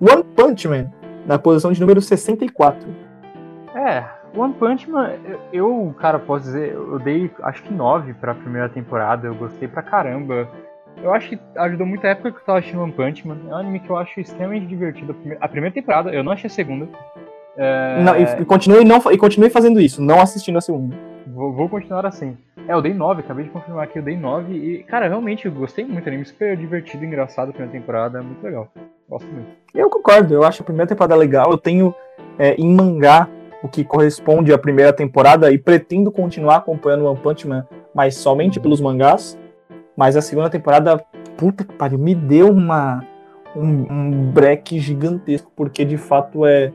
One Punch Man, na posição de número 64. É, One Punch Man, eu, cara, posso dizer, eu dei acho que 9 pra primeira temporada, eu gostei pra caramba. Eu acho que ajudou muito a época que eu tava assistindo One Punch Man. É um anime que eu acho extremamente divertido. A primeira temporada, eu não achei a segunda. É... Não, e, continue não, e continue fazendo isso, não assistindo a segunda. Vou, vou, continuar assim. É, eu dei 9, acabei de confirmar que eu dei 9 e, cara, realmente eu gostei muito. Anime super divertido, engraçado a primeira temporada, muito legal. Gosto muito. Eu concordo, eu acho a primeira temporada legal. Eu tenho é, em mangá o que corresponde à primeira temporada e pretendo continuar acompanhando One Punch Man, mas somente pelos mangás. Mas a segunda temporada, puta que pariu, me deu uma um, um break gigantesco, porque de fato é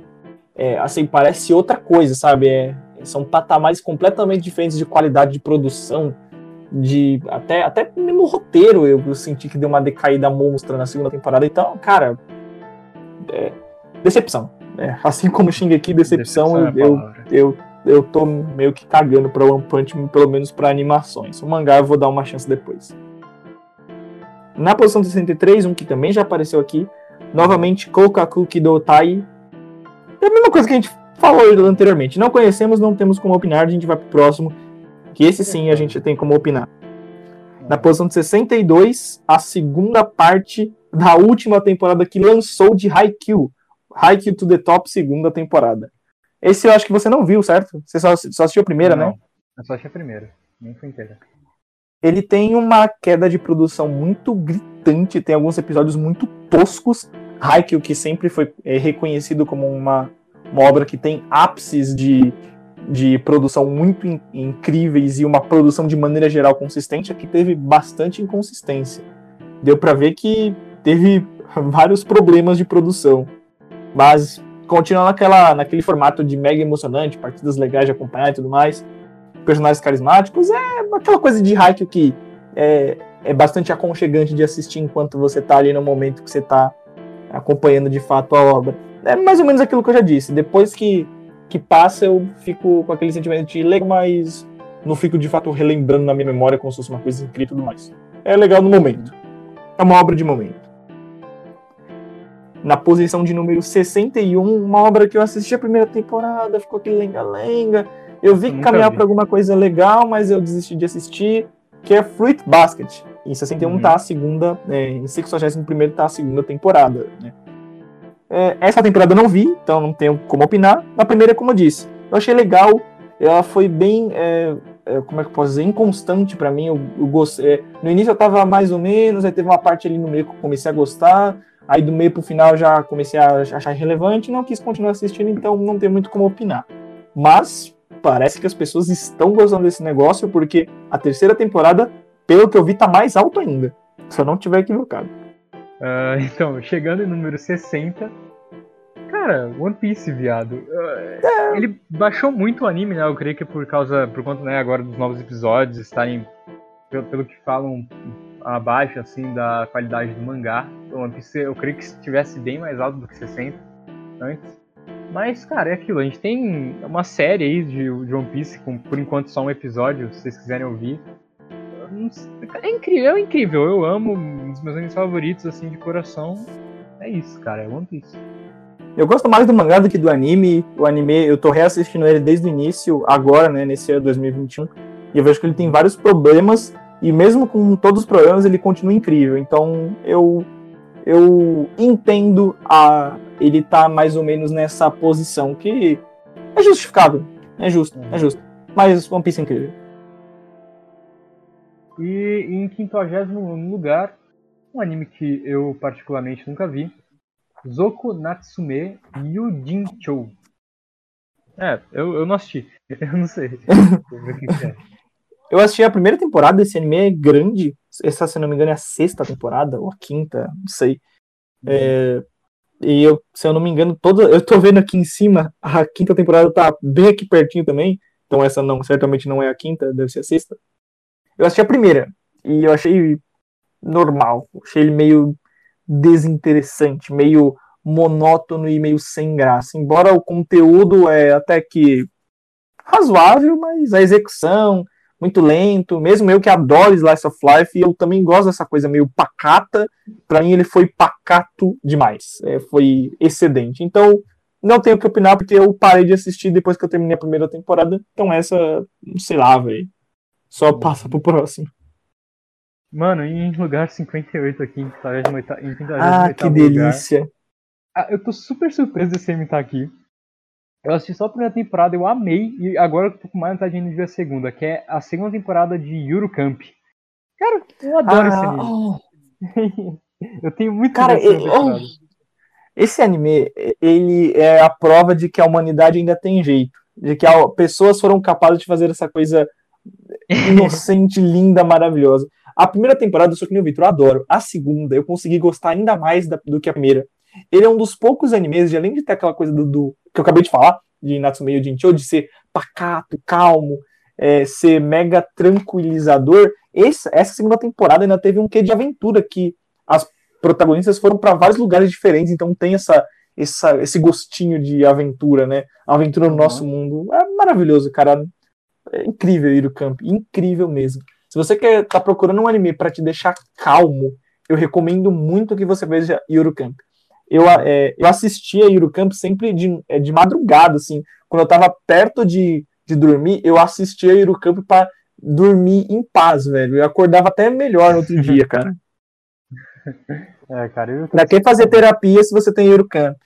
é, assim, parece outra coisa, sabe? É, são patamares completamente diferentes de qualidade de produção, de até, até mesmo roteiro eu, eu senti que deu uma decaída monstra na segunda temporada. Então, cara, é, decepção. É, assim como Shingeki, decepção, decepção é eu, eu, eu, eu tô meio que cagando pra One Punch Man, pelo menos para animações. O mangá eu vou dar uma chance depois. Na posição 63, um que também já apareceu aqui, novamente Kokaku Kidotai é a mesma coisa que a gente falou anteriormente. Não conhecemos, não temos como opinar, a gente vai pro próximo. Que esse sim a gente tem como opinar. Na posição de 62, a segunda parte da última temporada que lançou de Haikyuu. Haikyuu to the Top, segunda temporada. Esse eu acho que você não viu, certo? Você só, só assistiu a primeira, não, né? Eu só assisti a primeira, nem foi inteira. Ele tem uma queda de produção muito gritante, tem alguns episódios muito toscos, Haikyuu, que sempre foi é, reconhecido como uma, uma obra que tem ápices de, de produção muito in, incríveis e uma produção de maneira geral consistente, aqui teve bastante inconsistência. Deu para ver que teve vários problemas de produção, mas continua naquela, naquele formato de mega emocionante, partidas legais de acompanhar e tudo mais, personagens carismáticos, é aquela coisa de Haikyuu que é, é bastante aconchegante de assistir enquanto você tá ali no momento que você tá acompanhando de fato a obra. É mais ou menos aquilo que eu já disse. Depois que, que passa, eu fico com aquele sentimento de legal, mas não fico de fato relembrando na minha memória como se fosse uma coisa incrível e tudo mais. É legal no momento. É uma obra de momento. Na posição de número 61, uma obra que eu assisti a primeira temporada, ficou aquele lenga-lenga. Eu vi que caminhava para alguma coisa legal, mas eu desisti de assistir, que é Fruit Basket. Em 61 uhum. tá a segunda, é, em 61 tá a segunda temporada, né? É, essa temporada eu não vi, então não tenho como opinar. Na primeira, como eu disse, eu achei legal, ela foi bem, é, é, como é que eu posso dizer, inconstante para mim. Eu, eu gostei, é, no início eu tava mais ou menos, aí teve uma parte ali no meio que eu comecei a gostar, aí do meio pro final já comecei a achar relevante, não quis continuar assistindo, então não tem muito como opinar. Mas parece que as pessoas estão gostando desse negócio, porque a terceira temporada, pelo que eu vi, tá mais alto ainda. Se eu não tiver equivocado. Uh, então, chegando em número 60. Cara, One Piece, viado. Uh. Ele baixou muito o anime, né? Eu creio que por causa. Por conta, né, agora dos novos episódios estarem. Pelo, pelo que falam, abaixo, assim, da qualidade do mangá. O One Piece, eu creio que estivesse bem mais alto do que 60 antes. Mas, cara, é aquilo. A gente tem uma série aí de, de One Piece, com por enquanto só um episódio, se vocês quiserem ouvir. É incrível, é incrível. Eu amo um dos meus animes favoritos, assim, de coração. É isso, cara, é One Piece. Eu gosto mais do mangá do que do anime. O anime, eu tô reassistindo ele desde o início, agora, né, nesse ano 2021. E eu vejo que ele tem vários problemas, e mesmo com todos os problemas, ele continua incrível. Então, eu eu entendo a ele tá mais ou menos nessa posição que é justificável, é justo, é justo. Mas One Piece é incrível. E em 50 lugar, um anime que eu particularmente nunca vi, Zoku Natsume Yujinchou. É, eu, eu não assisti, eu não sei. eu assisti a primeira temporada, esse anime é grande, essa, se não me engano, é a sexta temporada, ou a quinta, não sei. É, e eu, se eu não me engano, toda, eu tô vendo aqui em cima, a quinta temporada tá bem aqui pertinho também. Então essa não, certamente não é a quinta, deve ser a sexta. Eu assisti a primeira e eu achei normal. Achei ele meio desinteressante, meio monótono e meio sem graça. Embora o conteúdo é até que razoável, mas a execução muito lento. Mesmo eu que adoro Slice of Life, eu também gosto dessa coisa meio pacata. Para mim, ele foi pacato demais. É, foi excedente. Então, não tenho que opinar, porque eu parei de assistir depois que eu terminei a primeira temporada. Então, essa, sei lá, velho. Só passa pro próximo. Mano, em lugar 58 aqui, em 58 Ah, que delícia. Ah, eu tô super surpreso desse M estar aqui. Eu assisti só a primeira temporada, eu amei, e agora eu tô com mais vontade de ver a segunda, que é a segunda temporada de Yuru Camp. Cara, eu adoro ah, esse anime. Oh. eu tenho muito Cara, ele, oh. esse anime, ele é a prova de que a humanidade ainda tem jeito. De que pessoas foram capazes de fazer essa coisa inocente, linda, maravilhosa. A primeira temporada, eu sou que nem o Victor, eu adoro. A segunda, eu consegui gostar ainda mais da, do que a primeira. Ele é um dos poucos animes, de além de ter aquela coisa do, do que eu acabei de falar, de Natsume Jinchou, de ser pacato, calmo, é, ser mega tranquilizador, esse, essa segunda temporada ainda teve um quê de aventura, que as protagonistas foram para vários lugares diferentes, então tem essa, essa, esse gostinho de aventura, né? aventura no uhum. nosso mundo. É maravilhoso, cara. É incrível ir o camp, incrível mesmo. Se você quer tá procurando um anime para te deixar calmo, eu recomendo muito que você veja Yuru Camp eu, é, eu assistia Eurocamp sempre de, é, de madrugada, assim. Quando eu tava perto de, de dormir, eu assistia Eurocamp para dormir em paz, velho. Eu acordava até melhor no outro dia, cara. É, cara, eu pra que fazer terapia se você tem Eurocamp?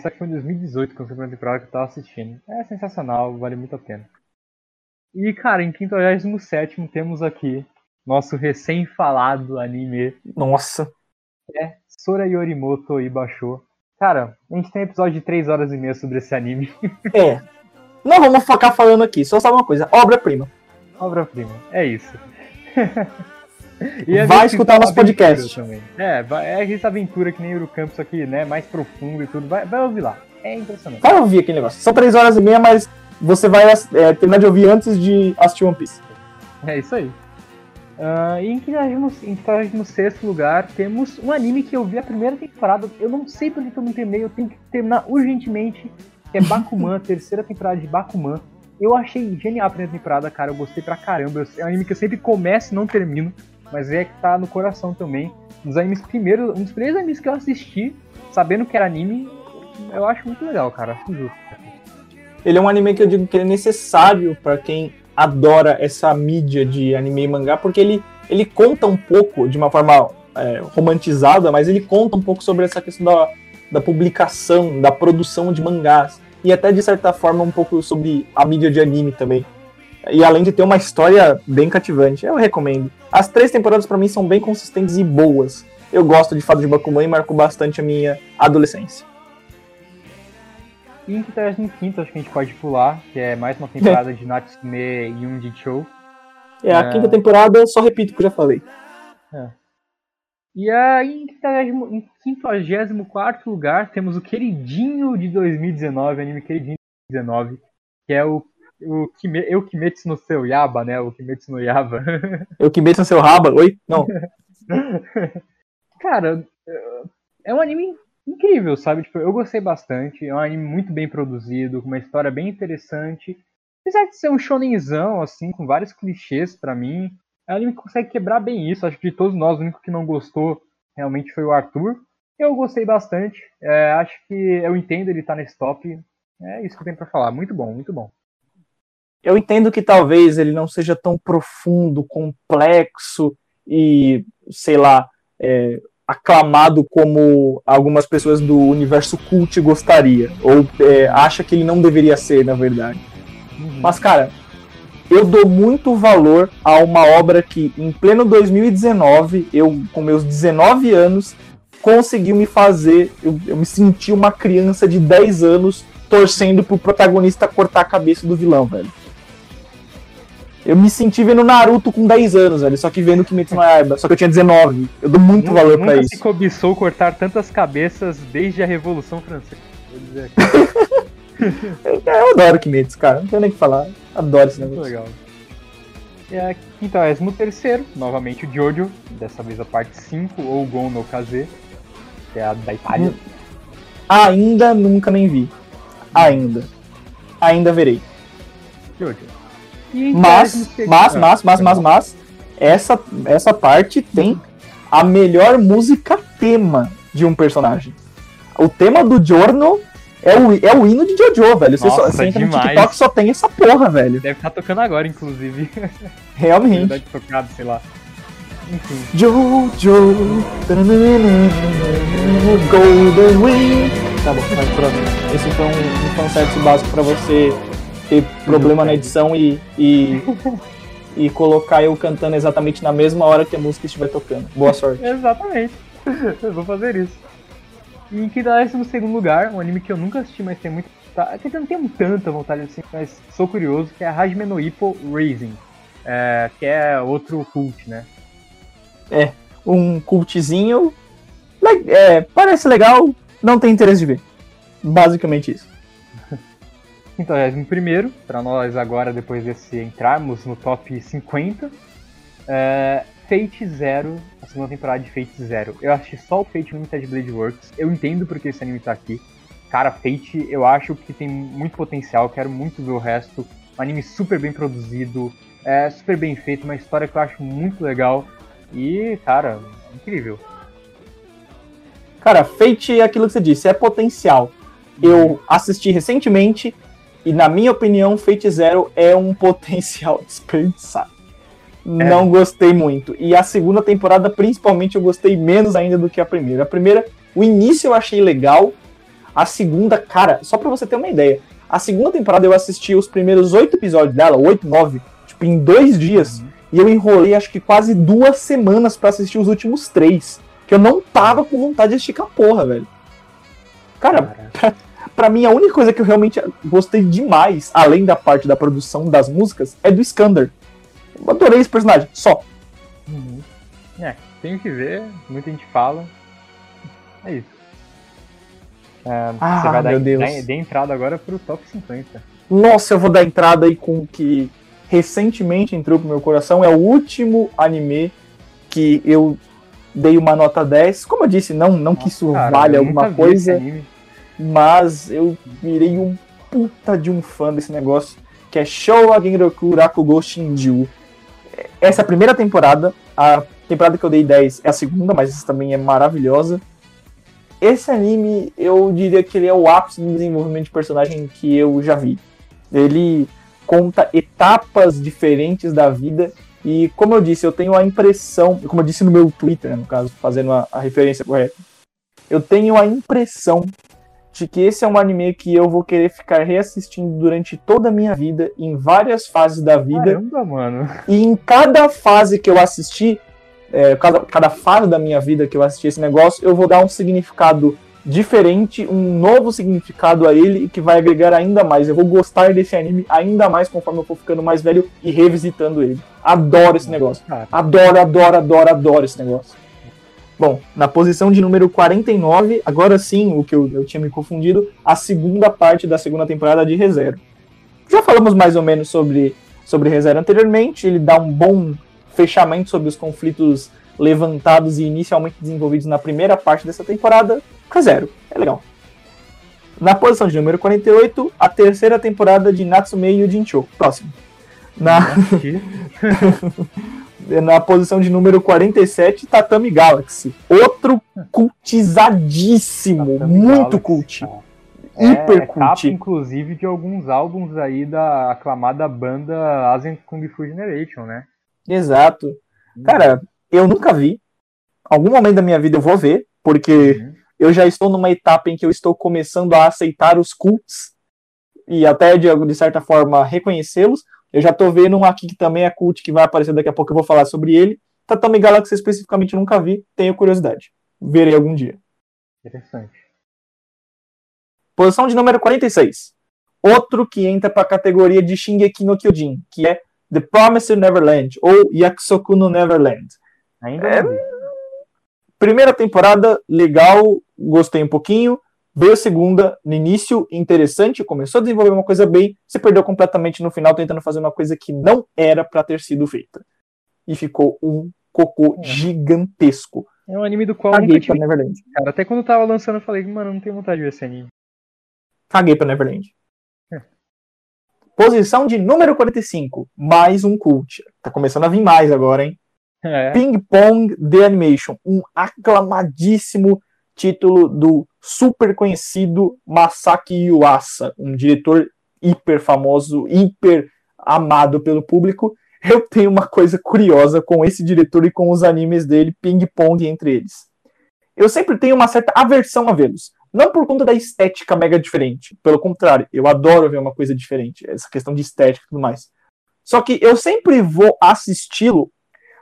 Só que foi em 2018 que eu fui pra temporada que eu tava assistindo. É sensacional, vale muito a pena. E, cara, em 57 temos aqui nosso recém-falado anime. Nossa. É Sora Yorimoto Ibasho. Cara, a gente tem um episódio de 3 horas e meia sobre esse anime. É. Não vamos focar falando aqui, só sabe uma coisa: obra-prima. Obra-prima, é isso. vai escutar nosso podcast. Também. É, é essa aventura que nem o Campus aqui, né? Mais profundo e tudo. Vai, vai ouvir lá. É impressionante. Vai ouvir aquele negócio. São 3 horas e meia, mas você vai é, terminar de ouvir antes de assistir One Piece. É isso aí. Uh, e em 46 lugar temos um anime que eu vi a primeira temporada. Eu não sei por que eu não terminei, eu tenho que terminar urgentemente. Que é Bakuman, terceira temporada de Bakuman. Eu achei genial a primeira temporada, cara. Eu gostei pra caramba. É um anime que eu sempre começo e não termino. Mas é que tá no coração também. Um dos animes primeiros, um dos primeiros animes que eu assisti, sabendo que era anime, eu acho muito legal, cara. Acho justo. Ele é um anime que eu digo que é necessário para quem adora essa mídia de anime e mangá, porque ele, ele conta um pouco, de uma forma é, romantizada, mas ele conta um pouco sobre essa questão da, da publicação, da produção de mangás. E até, de certa forma, um pouco sobre a mídia de anime também. E além de ter uma história bem cativante, eu recomendo. As três temporadas para mim são bem consistentes e boas. Eu gosto de Fado de Bakuman e marcou bastante a minha adolescência. E em 35 acho que a gente pode pular, que é mais uma temporada de Natsume Yundi Show. É, a é... quinta temporada eu só repito o que eu já falei. É. E aí, em 54 lugar, temos o queridinho de 2019, anime queridinho de 2019, que é o, o Kime, Eu Kimetsu no seu Yaba, né? O Kimetsu no Yaba. Eu Kimetsu no seu Raba? Oi? Não. Cara, é um anime incrível, sabe? Tipo, eu gostei bastante. É um anime muito bem produzido, com uma história bem interessante. Apesar de ser um shonenzão, assim, com vários clichês para mim, é um anime que consegue quebrar bem isso. Acho que de todos nós, o único que não gostou realmente foi o Arthur. Eu gostei bastante. É, acho que eu entendo ele estar tá nesse top. É isso que eu tenho pra falar. Muito bom, muito bom. Eu entendo que talvez ele não seja tão profundo, complexo e, sei lá, é, aclamado como algumas pessoas do universo cult gostaria, ou é, acha que ele não deveria ser, na verdade. Uhum. Mas, cara, eu dou muito valor a uma obra que, em pleno 2019, eu, com meus 19 anos, consegui me fazer. Eu, eu me senti uma criança de 10 anos torcendo pro protagonista cortar a cabeça do vilão, velho. Eu me senti vendo Naruto com 10 anos, velho. Só que vendo Kimetsu no Yaiba. Só que eu tinha 19. Eu dou muito nunca, valor pra isso. Nunca se cobiçou cortar tantas cabeças desde a Revolução Francesa. eu, eu adoro Kimetsu, cara. Não tenho nem o que falar. Adoro esse negócio. Legal. É, então, é o terceiro, novamente o Jojo, dessa vez a parte 5, ou Gon no Kaze, que é a da Itália. Hum. Ainda nunca nem vi. Ainda. Ainda verei. Jojo. Mas, mas, mas, mas, mas, mas, essa, essa parte tem a melhor música tema de um personagem. O tema do Giorno é o, é o hino de Jojo, velho. Você, Nossa, só, você entra no TikTok só tem essa porra, velho. Deve estar tá tocando agora, inclusive. Realmente. Deve tocado, sei lá. Enfim. Jojo. Golden Wing. Tá bom, mas pronto. Esse foi um, um fanservice básico pra você ter problema na edição e, e, e colocar eu cantando exatamente na mesma hora que a música estiver tocando. Boa sorte. exatamente. Eu vou fazer isso. E em que dá no segundo lugar, um anime que eu nunca assisti, mas tem muito. Tá, que eu não tenho tanta vontade assim, mas sou curioso, que é Hajime no Ippo Rising. É, que é outro cult, né? É, um cultzinho. É, parece legal, não tem interesse de ver. Basicamente isso. Então, é um primeiro, para nós agora, depois desse entrarmos no top 50, é Fate Zero, a segunda temporada de Fate Zero. Eu assisti só o Fate Limited Blade Works, eu entendo porque esse anime tá aqui. Cara, Fate eu acho que tem muito potencial, quero muito ver o resto. Um anime super bem produzido, é super bem feito, uma história que eu acho muito legal. E, cara, incrível. Cara, Fate é aquilo que você disse, é potencial. Eu assisti recentemente, e na minha opinião, Fate Zero é um potencial desperdiçado. É. Não gostei muito. E a segunda temporada, principalmente, eu gostei menos ainda do que a primeira. A primeira, o início eu achei legal. A segunda, cara, só pra você ter uma ideia. A segunda temporada eu assisti os primeiros oito episódios dela, oito, nove, tipo, em dois dias. Uhum. E eu enrolei acho que quase duas semanas para assistir os últimos três. Que eu não tava com vontade de esticar porra, velho. Cara, pra, para mim, a única coisa que eu realmente gostei demais, além da parte da produção das músicas, é do Skander. Eu adorei esse personagem, só. Uhum. É, tenho que ver, muita gente fala. É isso. É, ah, você vai dar, meu Deus. Dar entrada agora pro top 50. Nossa, eu vou dar entrada aí com que recentemente entrou pro meu coração. É o último anime que eu dei uma nota 10. Como eu disse, não, não que isso Cara, valha alguma coisa, anime. Mas eu virei um puta de um fã desse negócio, que é Showa Genroku Rakugo Shinju. Essa é a primeira temporada, a temporada que eu dei 10 é a segunda, mas essa também é maravilhosa. Esse anime, eu diria que ele é o ápice do desenvolvimento de personagem que eu já vi. Ele conta etapas diferentes da vida e, como eu disse, eu tenho a impressão, como eu disse no meu Twitter, né, no caso, fazendo a, a referência correta, eu tenho a impressão de que esse é um anime que eu vou querer ficar reassistindo durante toda a minha vida, em várias fases da vida. Caramba, mano. E em cada fase que eu assisti, é, cada, cada fase da minha vida que eu assisti esse negócio, eu vou dar um significado diferente, um novo significado a ele e que vai agregar ainda mais. Eu vou gostar desse anime ainda mais conforme eu for ficando mais velho e revisitando ele. Adoro esse negócio. Adoro, adoro, adoro, adoro esse negócio. Bom, na posição de número 49, agora sim, o que eu, eu tinha me confundido, a segunda parte da segunda temporada de ReZero. Já falamos mais ou menos sobre, sobre ReZero anteriormente, ele dá um bom fechamento sobre os conflitos levantados e inicialmente desenvolvidos na primeira parte dessa temporada. ReZero, é legal. Na posição de número 48, a terceira temporada de Natsume Yujincho. Próximo. Na, na posição de número 47, Tatami Galaxy. Outro cultizadíssimo, Tatami muito Galaxy, cult. cara. Hiper é capa, cult. inclusive, de alguns álbuns aí da aclamada banda Asian Kung Fu Generation, né? Exato. Cara, eu nunca vi. Algum momento da minha vida eu vou ver, porque Uhum. eu já estou numa etapa em que eu estou começando a aceitar os cults e até de, de certa forma reconhecê-los. Eu já tô vendo um aqui que também é cult, que vai aparecer daqui a pouco, eu vou falar sobre ele. Tatami Galaxy especificamente nunca vi, tenho curiosidade. Verei algum dia. Interessante. Posição de número 46. Outro que entra para a categoria de Shingeki no Kyojin, que é The Promised Neverland, ou Yakusoku no Neverland. Ainda É. Primeira temporada, legal, gostei um pouquinho. Veio a segunda, no início, interessante, começou a desenvolver uma coisa bem, se perdeu completamente no final, tentando fazer uma coisa que não era para ter sido feita. E ficou um cocô É. gigantesco. É um anime do qual eu nunca Caguei pra tive, Neverland. cara. Até quando eu tava lançando, eu falei, mano, não tenho vontade de ver esse anime. Caguei pra Neverland. É. Posição de número 45. Mais um cult. Tá começando a vir mais agora, hein? É, Ping Pong The Animation. Um aclamadíssimo título do super conhecido Masaki Yuasa. Um diretor hiper famoso, hiper amado pelo público. Eu tenho uma coisa curiosa com esse diretor e com os animes dele, Ping Pong entre eles. Eu sempre tenho uma certa aversão a vê-los. Não por conta da estética mega diferente. Pelo contrário, eu adoro ver uma coisa diferente. Essa questão de estética e tudo mais. Só que eu sempre vou assisti-lo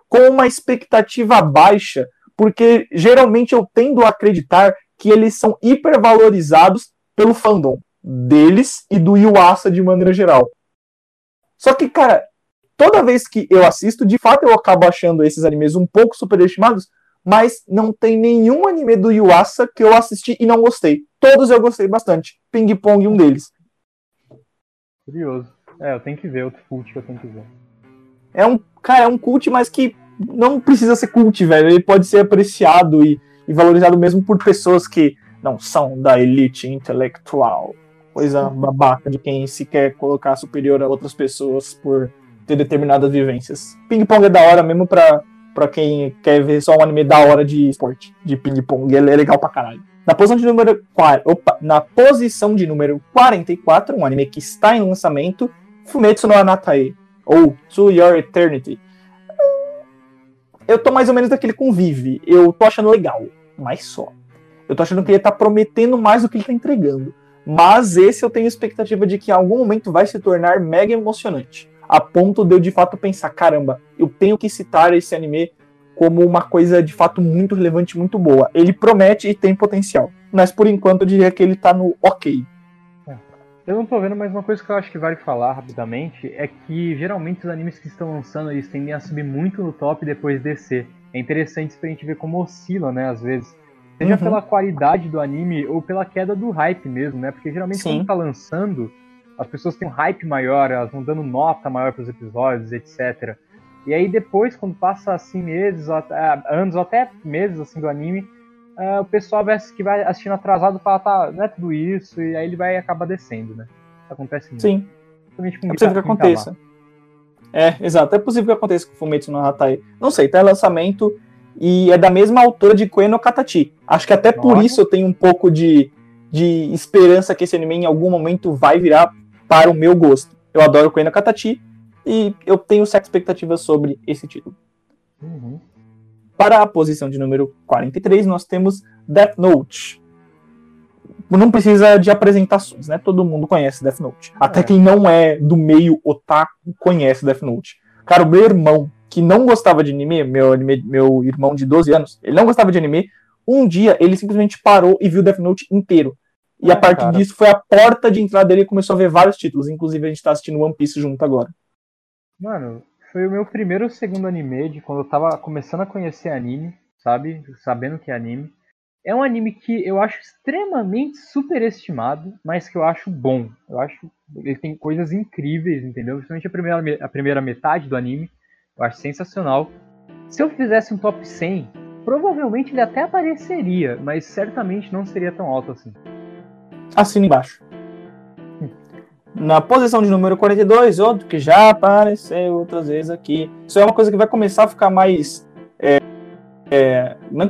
com uma expectativa baixa, porque geralmente eu tendo a acreditar que eles são hipervalorizados pelo fandom deles e do Yuasa de maneira geral. Só que, cara, toda vez que eu assisto, de fato eu acabo achando esses animes um pouco superestimados, mas não tem nenhum anime do Yuasa que eu assisti e não gostei. Todos eu gostei bastante. Ping Pong um deles. curioso. É, eu tenho que ver outro cult que eu tenho que ver. É um, cara, é um cult, mas que não precisa ser cult, velho. Ele pode ser apreciado e, e valorizado mesmo por pessoas que não são da elite intelectual. Coisa babaca de quem se quer colocar superior a outras pessoas por ter determinadas vivências. Ping Pong é da hora mesmo pra, pra quem quer ver só um anime da hora de esporte, de ping pong. Ele é legal pra caralho. Na posição de número 4, opa, na posição de número 44, um anime que está em lançamento, Fumetsu no Anatae, ou To Your Eternity. Eu tô mais ou menos daquele convive. Eu tô achando legal, mas só. Eu tô achando que ele tá prometendo mais do que ele tá entregando. Mas esse eu tenho expectativa de que em algum momento vai se tornar mega emocionante. A ponto de eu de fato pensar, caramba, eu tenho que citar esse anime como uma coisa de fato muito relevante, muito boa. Ele promete e tem potencial. Mas por enquanto eu diria que ele tá no ok. Eu não tô vendo, mas uma coisa que eu acho que vale falar rapidamente é que geralmente os animes que estão lançando eles tendem a subir muito no top e depois descer. É interessante pra gente ver como oscila, né, às vezes. Seja Uhum. pela qualidade do anime ou pela queda do hype mesmo, né? Porque geralmente Sim. quando tá lançando, as pessoas têm um hype maior, elas vão dando nota maior para os episódios, etc. E aí depois, quando passa assim meses, até, anos ou até meses assim do anime, uh, o pessoal que vai assistindo atrasado fala, tá, não é tudo isso, e aí ele vai acabar descendo, né? Acontece muito. Sim. É possível que aconteça. É, exato. É possível que aconteça com Fumetsu no Hatai. Não sei, tá em lançamento e é da mesma autora de Koe no Katachi. Acho que até Nossa. por isso eu tenho um pouco de, de esperança que esse anime em algum momento vai virar para o meu gosto. Eu adoro Koe no Katachi e eu tenho certa expectativa sobre esse título. Uhum. Para a posição de número 43, nós temos Death Note. Não precisa de apresentações, né? Todo mundo conhece Death Note. Até é. quem não é do meio otaku conhece Death Note. Cara, o meu irmão, que não gostava de anime, meu, meu irmão de 12 anos, ele não gostava de anime. Um dia ele simplesmente parou e viu Death Note inteiro. E é, a partir cara. disso foi a porta de entrada dele e começou a ver vários títulos. Inclusive a gente tá assistindo One Piece junto agora. Mano, foi o meu primeiro ou segundo anime de quando eu tava começando a conhecer anime, sabe? Sabendo que é anime. É um anime que eu acho extremamente superestimado, mas que eu acho bom. Eu acho ele tem coisas incríveis, entendeu? Principalmente a primeira, a primeira metade do anime. Eu acho sensacional. Se eu fizesse um top 100, provavelmente ele até apareceria, mas certamente não seria tão alto assim. Assina embaixo. Na posição de número 42, outro que já apareceu outras vezes aqui. Isso é uma coisa que vai começar a ficar mais. É, é, não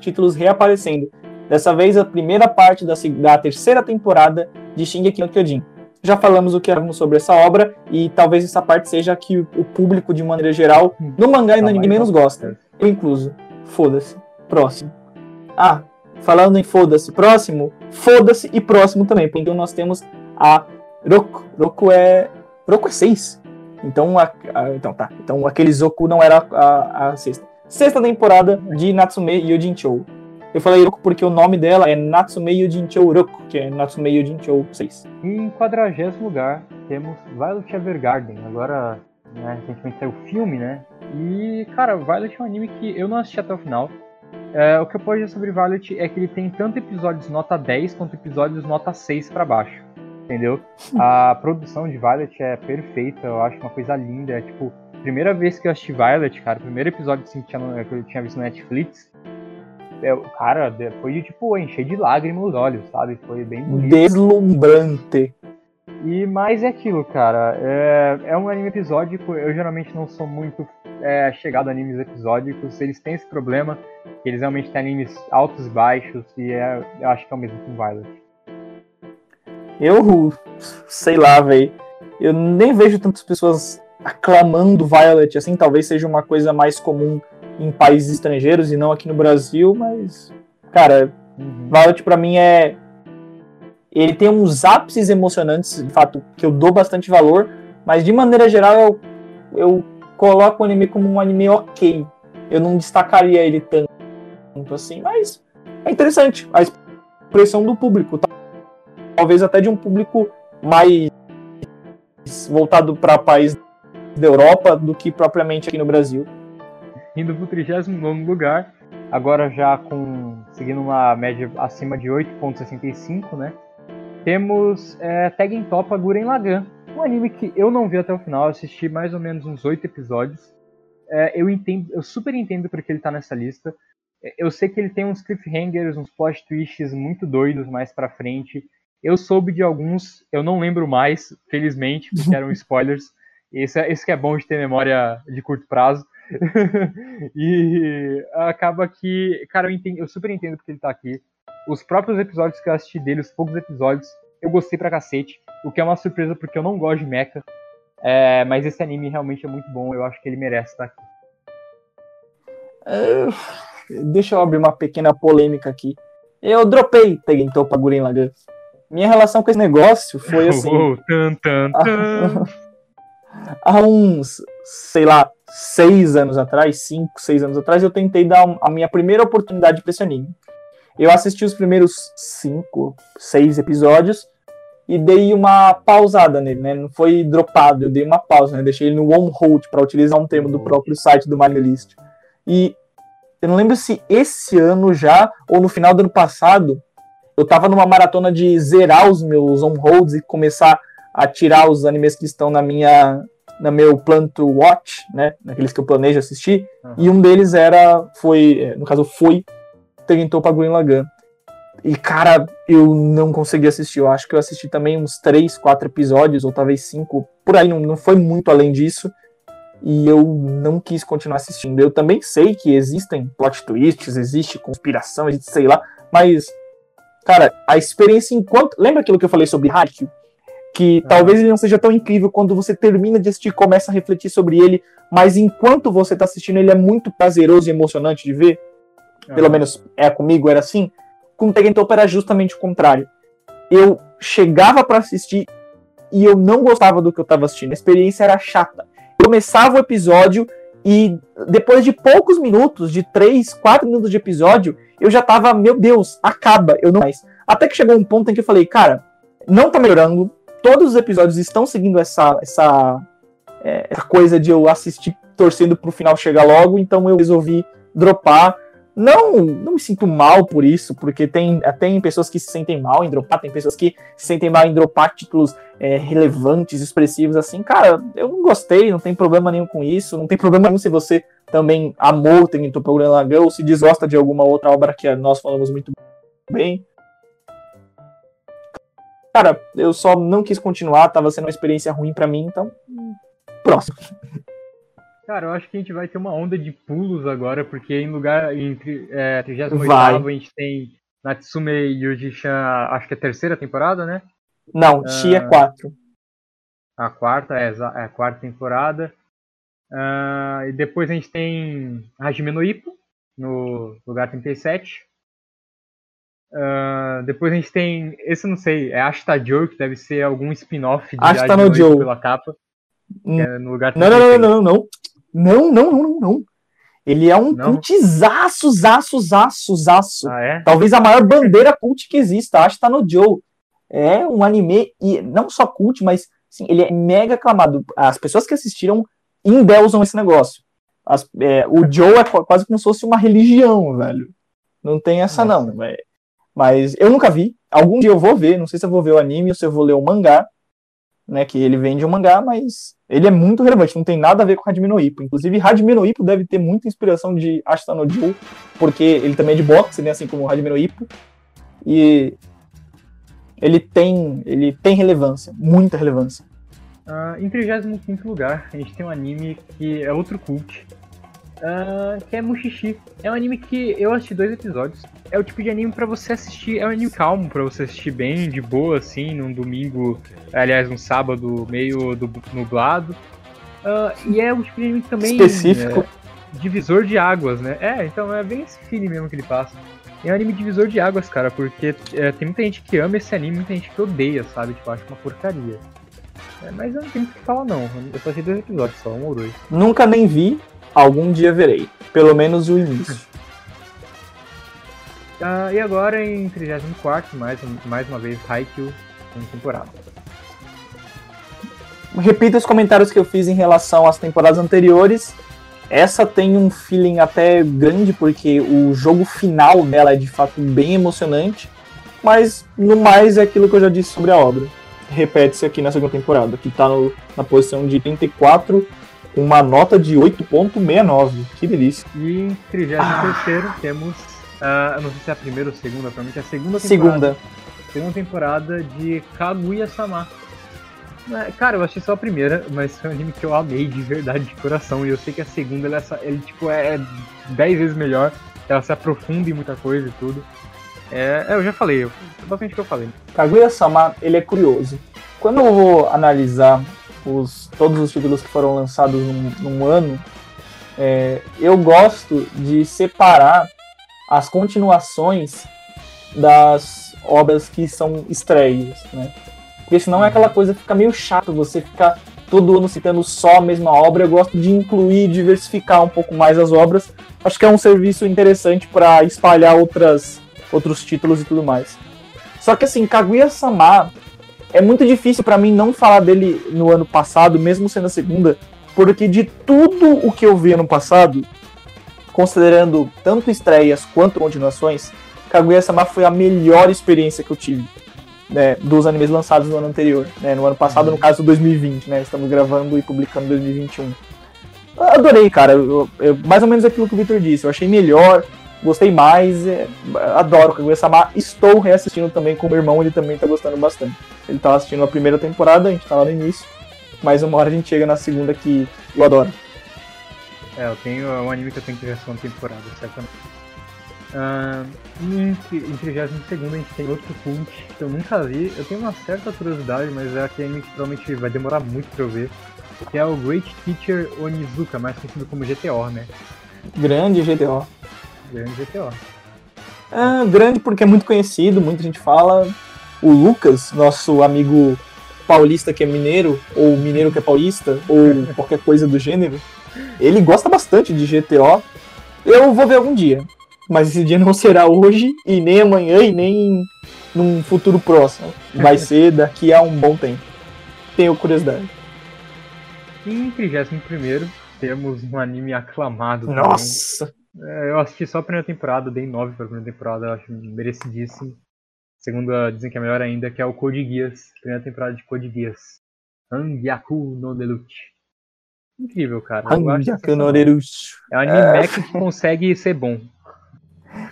títulos reaparecendo. Dessa vez, a primeira parte da, da terceira temporada de Shingeki no Kyojin. Já falamos o que éramos sobre essa obra e talvez essa parte seja a que o público, de maneira geral, no mangá e no anime menos gosta. Eu incluso. Foda-se. Próximo. Ah, falando em foda-se, próximo, foda-se e próximo também, porque então nós temos a Roku. Roku é. Roku é 6. Então, a, a, então tá. Então aquele Zoku não era a, a sexta sexta temporada de Natsume Yojinchou. Eu falei Roku porque o nome dela é Natsume Yojinchou Roku, que é Natsume Yojinchou 6. Em quadragésimo lugar, temos Violet Evergarden. Agora, né, recentemente saiu o filme, né? E, cara, Violet é um anime que eu não assisti até o final. É, o que eu posso dizer sobre Violet é que ele tem tanto episódios nota 10 quanto episódios nota 6 para baixo. Entendeu? A produção de Violet é perfeita, eu acho uma coisa linda. É tipo, primeira vez que eu assisti Violet, cara, o primeiro episódio assim, que, eu tinha visto no Netflix, eu, cara, foi de tipo encher de lágrimas os olhos, sabe? Foi bem bonito. Deslumbrante. E mais é aquilo, cara. É, é um anime episódico. Eu geralmente não sou muito é, chegado a animes episódicos. Eles têm esse problema. Eles realmente têm animes altos e baixos. E é, eu acho que é o mesmo com Violet. Eu sei lá, velho. Eu nem vejo tantas pessoas aclamando Violet, assim, talvez seja uma coisa mais comum em países estrangeiros e não aqui no Brasil, mas, cara, uhum. Violet para mim é. Ele tem uns ápices emocionantes, de fato, que eu dou bastante valor, mas de maneira geral eu, eu coloco o anime como um anime ok. Eu não destacaria ele tanto assim, mas é interessante a expressão do público. Talvez até de um público mais voltado para país da Europa do que propriamente aqui no Brasil. Indo para o 39 lugar, agora já com seguindo uma média acima de 8,65, né? Temos é, Tegen Topa Guren Lagan, um anime que eu não vi até o final, assisti mais ou menos uns 8 episódios. É, eu entendo, eu super entendo porque ele está nessa lista. É, eu sei que ele tem uns cliffhangers, uns plot twists muito doidos mais para frente. Eu soube de alguns, eu não lembro mais, felizmente, porque eram spoilers. Esse, é, esse que é bom de ter memória de curto prazo. e acaba que, cara, eu, entendo, eu super entendo porque ele tá aqui. Os próprios episódios que eu assisti dele, os poucos episódios, eu gostei pra cacete. O que é uma surpresa porque eu não gosto de mecha. É, mas esse anime realmente é muito bom, eu acho que ele merece estar aqui. Uh, deixa eu abrir uma pequena polêmica aqui. Eu dropei Tegen Topa Guren Lagan. Minha relação com esse negócio foi assim. Oh, tan, tan, tan. há uns, sei lá, seis anos atrás, cinco, seis anos atrás, eu tentei dar a minha primeira oportunidade para esse anime. Eu assisti os primeiros cinco, seis episódios e dei uma pausada nele, né? Não foi dropado, eu dei uma pausa, né? Deixei ele no on hold para utilizar um termo do próprio site do MyList. E eu não lembro se esse ano já ou no final do ano passado eu tava numa maratona de zerar os meus on holds e começar a tirar os animes que estão na minha no meu plano to watch, né, naqueles que eu planejo assistir, uhum. e um deles era foi, é, no caso foi tentou para Green Lagann. E cara, eu não consegui assistir. Eu acho que eu assisti também uns 3, 4 episódios, ou talvez 5, por aí, não, não foi muito além disso. E eu não quis continuar assistindo. Eu também sei que existem plot twists, existe conspiração, existe sei lá, mas cara, a experiência enquanto. Lembra aquilo que eu falei sobre Haikyuu? Que talvez ele não seja tão incrível quando você termina de assistir começa a refletir sobre ele, mas enquanto você tá assistindo, ele é muito prazeroso e emocionante de ver. Pelo menos é comigo, era assim. Com Tekken Topa era justamente o contrário. Eu chegava para assistir e eu não gostava do que eu tava assistindo. A experiência era chata. Começava o episódio e depois de poucos minutos, de 3, 4 minutos de episódio, eu já tava, meu Deus, acaba, eu não mais. Até que chegou um ponto em que eu falei, cara, não tá melhorando, todos os episódios estão seguindo essa, essa, é, essa coisa de eu assistir torcendo pro final chegar logo, então eu resolvi dropar. Não, não me sinto mal por isso, porque tem, tem pessoas que se sentem mal em dropar, tem pessoas que se sentem mal em dropar títulos é, relevantes, expressivos, assim. Cara, eu não gostei, não tem problema nenhum com isso, não tem problema nenhum se você também amou Programa Lagão ou se desgosta de alguma outra obra que nós falamos muito bem. Cara, eu só não quis continuar, tava sendo uma experiência ruim para mim, então. Próximo. Cara, eu acho que a gente vai ter uma onda de pulos agora, porque em lugar. Entre é, 38 a gente tem Natsume Yuji-chan, acho que é a terceira temporada, né? Não, Shi é 4. A quarta, é, é a quarta temporada. Uh, e depois a gente tem Hajime no Ippo, no lugar 37. Uh, depois a gente tem. Esse eu não sei, é Ashta Joe, que deve ser algum spin-off de Ashta no Joe. pela capa. Hum. É no lugar não, não, não, não, não. Não, não, não, não. Ele é um cultizaço, zaço, zaço, zaço. Ah, é? Talvez a maior bandeira cult que exista. Acho que tá no Joe. É um anime, e não só cult, mas sim, ele é mega aclamado. As pessoas que assistiram endeusam esse negócio. As, é, o Joe é quase como se fosse uma religião, velho. Não tem essa, Nossa. não. Véio. Mas eu nunca vi. Algum dia eu vou ver. Não sei se eu vou ver o anime ou se eu vou ler o mangá. Né, que ele vende o mangá, mas ele é muito relevante, não tem nada a ver com Hajime no Ippo. Inclusive, Hajime no Ippo deve ter muita inspiração de Ashita no Joe, porque ele também é de boxe, né, assim como Hajime no Ippo. E ele tem, ele tem relevância, muita relevância. Uh, em 35 lugar, a gente tem um anime que é outro cult, uh, que é Mushishi. É um anime que eu assisti dois episódios. É o tipo de anime para você assistir, é um anime calmo para você assistir bem, de boa, assim, num domingo, aliás, um sábado meio do, nublado. Uh, e é um tipo de anime também. Específico. É, divisor de águas, né? É, então é bem esse feeling mesmo que ele passa. É um anime divisor de águas, cara, porque é, tem muita gente que ama esse anime, muita gente que odeia, sabe? Tipo, acha uma porcaria. É, mas eu não tenho o que falar, não. Eu só achei dois episódios só, um ou dois. Nunca nem vi, algum dia verei. Pelo menos o início. Ah, e agora em 34, mais, mais uma vez, Haikyuu, em temporada. Repito os comentários que eu fiz em relação às temporadas anteriores. Essa tem um feeling até grande, porque o jogo final dela é de fato bem emocionante. Mas no mais é aquilo que eu já disse sobre a obra. Repete-se aqui na segunda temporada, que está na posição de 34 com uma nota de 8.69. Que delícia. E em 33 ah. temos Uh, não sei se é a primeira ou segunda, provavelmente é a segunda temporada. Segunda. Segunda temporada de Kaguya-sama. É, cara, eu achei só a primeira, mas foi um anime que eu amei de verdade, de coração. E eu sei que a segunda, ele, é, ele tipo, é 10 vezes melhor. Ela se aprofunda em muita coisa e tudo. É, é eu já falei, eu, bastante que eu falei. Kaguya-sama, ele é curioso. Quando eu vou analisar os, todos os títulos que foram lançados num, num ano, é, eu gosto de separar as continuações das obras que são estreias, né? Porque senão é aquela coisa que fica meio chato você ficar todo ano citando só a mesma obra. Eu gosto de incluir, diversificar um pouco mais as obras. Acho que é um serviço interessante para espalhar outras, outros títulos e tudo mais. Só que assim, Kaguya-sama é muito difícil para mim não falar dele no ano passado, mesmo sendo a segunda, porque de tudo o que eu vi ano passado, considerando tanto estreias quanto continuações, Kaguya-sama foi a melhor experiência que eu tive. né, dos animes lançados no ano anterior, né, no ano passado, no caso 2020, né, estamos gravando e publicando 2021. Eu adorei, cara, eu, eu, mais ou menos aquilo que o Victor disse, eu achei melhor, gostei mais, é, adoro Kaguya-sama, estou reassistindo também com o meu irmão, ele também tá gostando bastante. Ele tava assistindo a primeira temporada, a gente tá lá no início, mas uma hora a gente chega na segunda que eu adoro. É, eu tenho um anime que eu tenho que ver a segunda temporada, certamente. Uh, em, em 32 a gente tem outro cult que eu nunca vi. Eu tenho uma certa curiosidade, mas é aquele anime que provavelmente vai demorar muito pra eu ver. Que é o Great Teacher Onizuka, mais conhecido como GTO, né? Grande GTO. Grande GTO. É, grande porque é muito conhecido, muita gente fala. O Lucas, nosso amigo paulista que é mineiro, ou mineiro que é paulista, ou qualquer coisa do gênero, ele gosta bastante de GTO. Eu vou ver algum dia mas esse dia não será hoje, e nem amanhã, e nem num futuro próximo. Vai ser daqui a um bom tempo. Tenho curiosidade. Em 31 temos um anime aclamado. Nossa! É, eu assisti só a primeira temporada, dei 9 pra primeira temporada, eu acho merecidíssimo. Segunda dizem que é melhor ainda, que é o Code Geass, primeira temporada de Code Geass. Angyaku no Delute. Incrível, cara. Angyaku no. É um anime é... que consegue ser bom.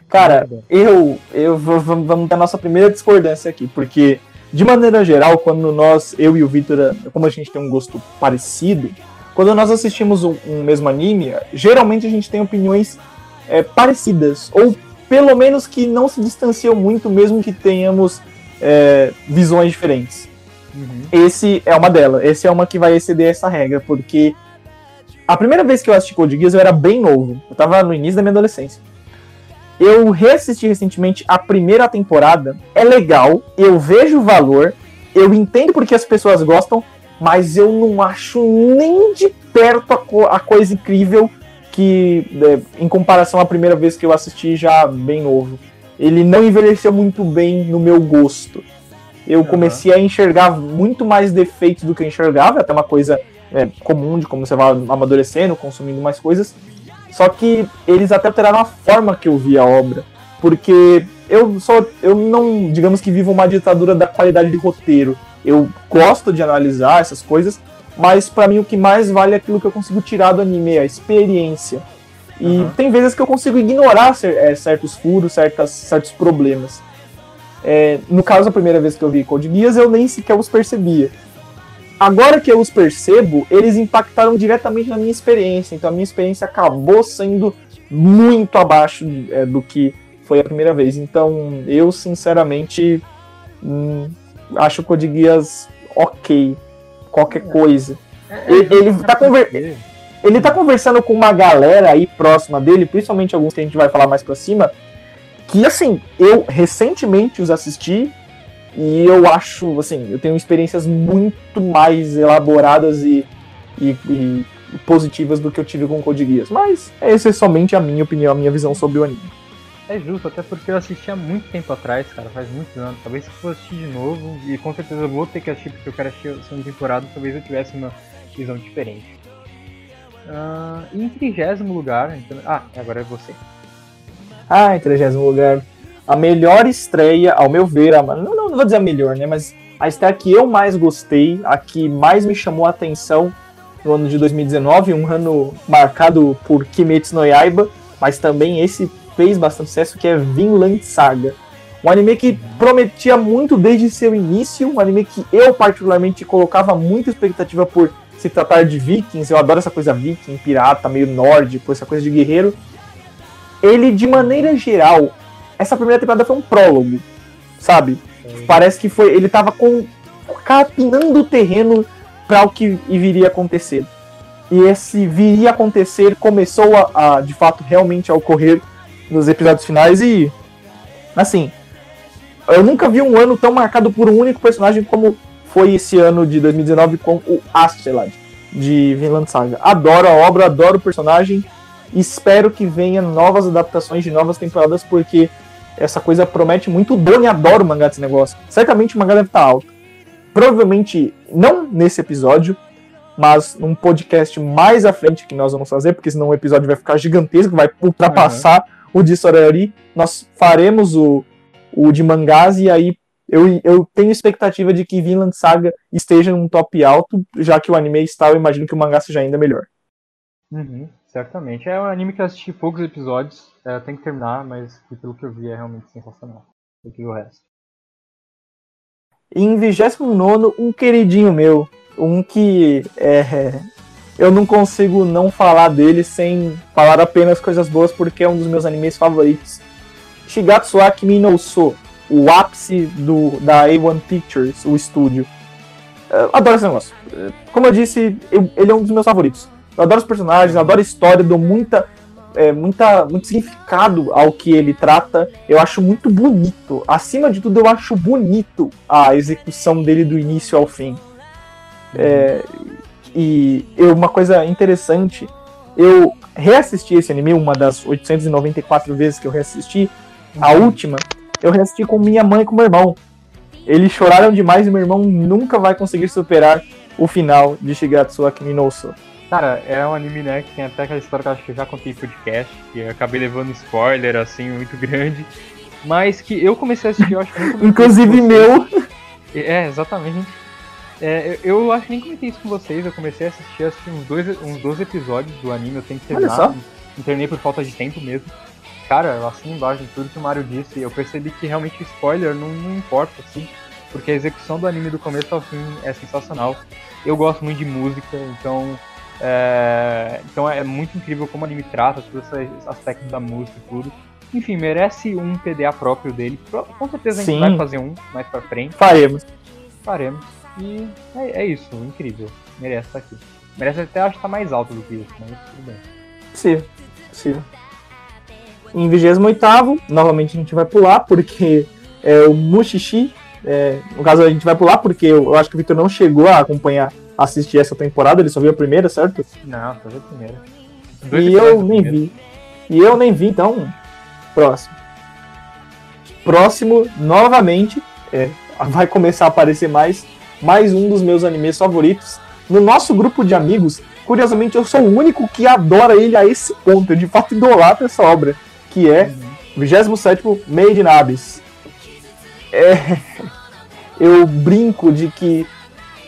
Cara, eu, eu vamos ter a nossa primeira discordância aqui, porque de maneira geral, quando nós, eu e o Victor, como a gente tem um gosto parecido, quando nós assistimos um, um mesmo anime, geralmente a gente tem opiniões é, parecidas, ou pelo menos que não se distanciam muito, mesmo que tenhamos é, visões diferentes. Uhum. Esse é uma delas, esse é uma que vai exceder essa regra, porque a primeira vez que eu assisti Code Geass eu era bem novo, eu tava no início da minha adolescência. Eu reassisti recentemente a primeira temporada. É legal, eu vejo o valor, eu entendo porque as pessoas gostam, mas eu não acho nem de perto a, co a coisa incrível que, é, em comparação à primeira vez que eu assisti, já bem novo. Ele não envelheceu muito bem no meu gosto. Eu uhum. comecei a enxergar muito mais defeitos do que eu enxergava, até uma coisa é, comum de como você vai amadurecendo, consumindo mais coisas. Só que eles até alteraram a forma que eu vi a obra. Porque eu só. Eu não, digamos que vivo uma ditadura da qualidade de roteiro. Eu gosto de analisar essas coisas, mas para mim o que mais vale é aquilo que eu consigo tirar do anime, a experiência. E uhum. tem vezes que eu consigo ignorar é, certos furos, certas, certos problemas. É, no caso, a primeira vez que eu vi Code Geass, eu nem sequer os percebia agora que eu os percebo, eles impactaram diretamente na minha experiência. Então a minha experiência acabou sendo muito abaixo é, do que foi a primeira vez. Então eu, sinceramente, hum, acho o Code Geass ok. Qualquer coisa. É, ele, ele, tá conver... ele tá conversando com uma galera aí próxima dele, principalmente alguns que a gente vai falar mais pra cima, que assim, eu recentemente os assisti e eu acho, assim, eu tenho experiências muito mais elaboradas e, e, e positivas do que eu tive com o Code Geass. Mas essa é somente a minha opinião, a minha visão sobre o anime. É justo, até porque eu assisti há muito tempo atrás, cara, faz muitos anos. Talvez se eu assistir de novo, e com certeza eu vou ter que assistir porque eu quero assistir a segunda temporada, talvez eu tivesse uma visão diferente. Uh, em trigésimo lugar, então... ah, agora é você. Ah, em trigésimo lugar, a melhor estreia, ao meu ver, a, não, não, vou dizer a melhor, né? Mas a estreia que eu mais gostei, a que mais me chamou a atenção no ano de 2019, um ano marcado por Kimetsu no Yaiba, mas também esse fez bastante sucesso, que é Vinland Saga. Um anime que prometia muito desde seu início, um anime que eu particularmente colocava muita expectativa por se tratar de vikings, eu adoro essa coisa viking, pirata, meio nórdico, essa coisa de guerreiro. Ele, de maneira geral, essa primeira temporada foi um prólogo, sabe? Sim. Parece que foi. Ele tava com. capinando o terreno para o que viria a acontecer. E esse viria a acontecer começou a, a, de fato realmente a ocorrer nos episódios finais e assim, eu nunca vi um ano tão marcado por um único personagem como foi esse ano de 2019 com o Astrelad de Vinland Saga. Adoro a obra, adoro o personagem. Espero que venha novas adaptações de novas temporadas porque essa coisa promete muito. O Doni adora o mangá desse negócio. Certamente o mangá deve estar alto. Provavelmente, não nesse episódio, mas num podcast mais à frente que nós vamos fazer, porque senão o episódio vai ficar gigantesco, vai ultrapassar uhum. O de Sorari. Nós faremos o, o de mangás e aí eu, eu tenho expectativa de que Vinland Saga esteja num top alto, já que o anime está, eu imagino que o mangá seja ainda melhor. Uhum, certamente. É um anime que eu assisti poucos episódios, é, tem que terminar, mas pelo que eu vi é realmente sensacional. Do que o resto. Em 29, um queridinho meu, um que é, eu não consigo não falar dele sem falar apenas coisas boas, porque é um dos meus animes favoritos. Shigatsu Akimi no So, o ápice do, da A1 Pictures, o estúdio. Eu adoro esse negócio. Como eu disse, eu, ele é um dos meus favoritos. Eu adoro os personagens, adoro a história, dou muita, é, muita, muito significado ao que ele trata. Eu acho muito bonito. Acima de tudo, eu acho bonito a execução dele do início ao fim. É, e eu, uma coisa interessante, eu reassisti esse anime, uma das 894 vezes que eu reassisti. A última eu reassisti com minha mãe e com meu irmão. Eles choraram demais e meu irmão nunca vai conseguir superar o final de Shigatsu Akimi no Uso. Cara, é um anime, né, que tem até aquela história que eu acho que eu já contei em podcast, que eu acabei levando spoiler, assim, muito grande, mas que eu comecei a assistir, eu acho que Inclusive meu! É, exatamente. É, eu, eu acho que nem comentei isso com vocês, eu comecei a assistir, assisti uns, dois, uns 12 episódios do anime, eu tenho que terminar, terminei por falta de tempo mesmo cara, eu assino embaixo de tudo que o Mario disse, eu percebi que realmente o spoiler não, não importa, assim, porque a execução do anime do começo ao fim é sensacional. Eu gosto muito de música, então é, então é muito incrível como o anime trata todo esse aspecto da música e tudo. Enfim, merece um PDA próprio dele. Com certeza a gente Sim. vai fazer um mais pra frente. Faremos. Faremos. E é, é isso, incrível. Merece estar aqui. Merece até acho que tá mais alto do que isso, mas tudo bem. Sim, sim. Em 28, novamente a gente vai pular, porque é o Mushishi. É, no caso, a gente vai pular porque eu, eu acho que o Victor não chegou a acompanhar, assistir essa temporada, ele só viu a primeira, certo? Não, só viu a primeira. Dois e eu nem vi. E eu nem vi, então, próximo. Próximo, novamente, é, vai começar a aparecer mais, mais um dos meus animes favoritos. No nosso grupo de amigos, curiosamente, eu sou o único que adora ele a esse ponto. Eu de fato idolatro essa obra que é 27 Made in Abyss. É, eu brinco de que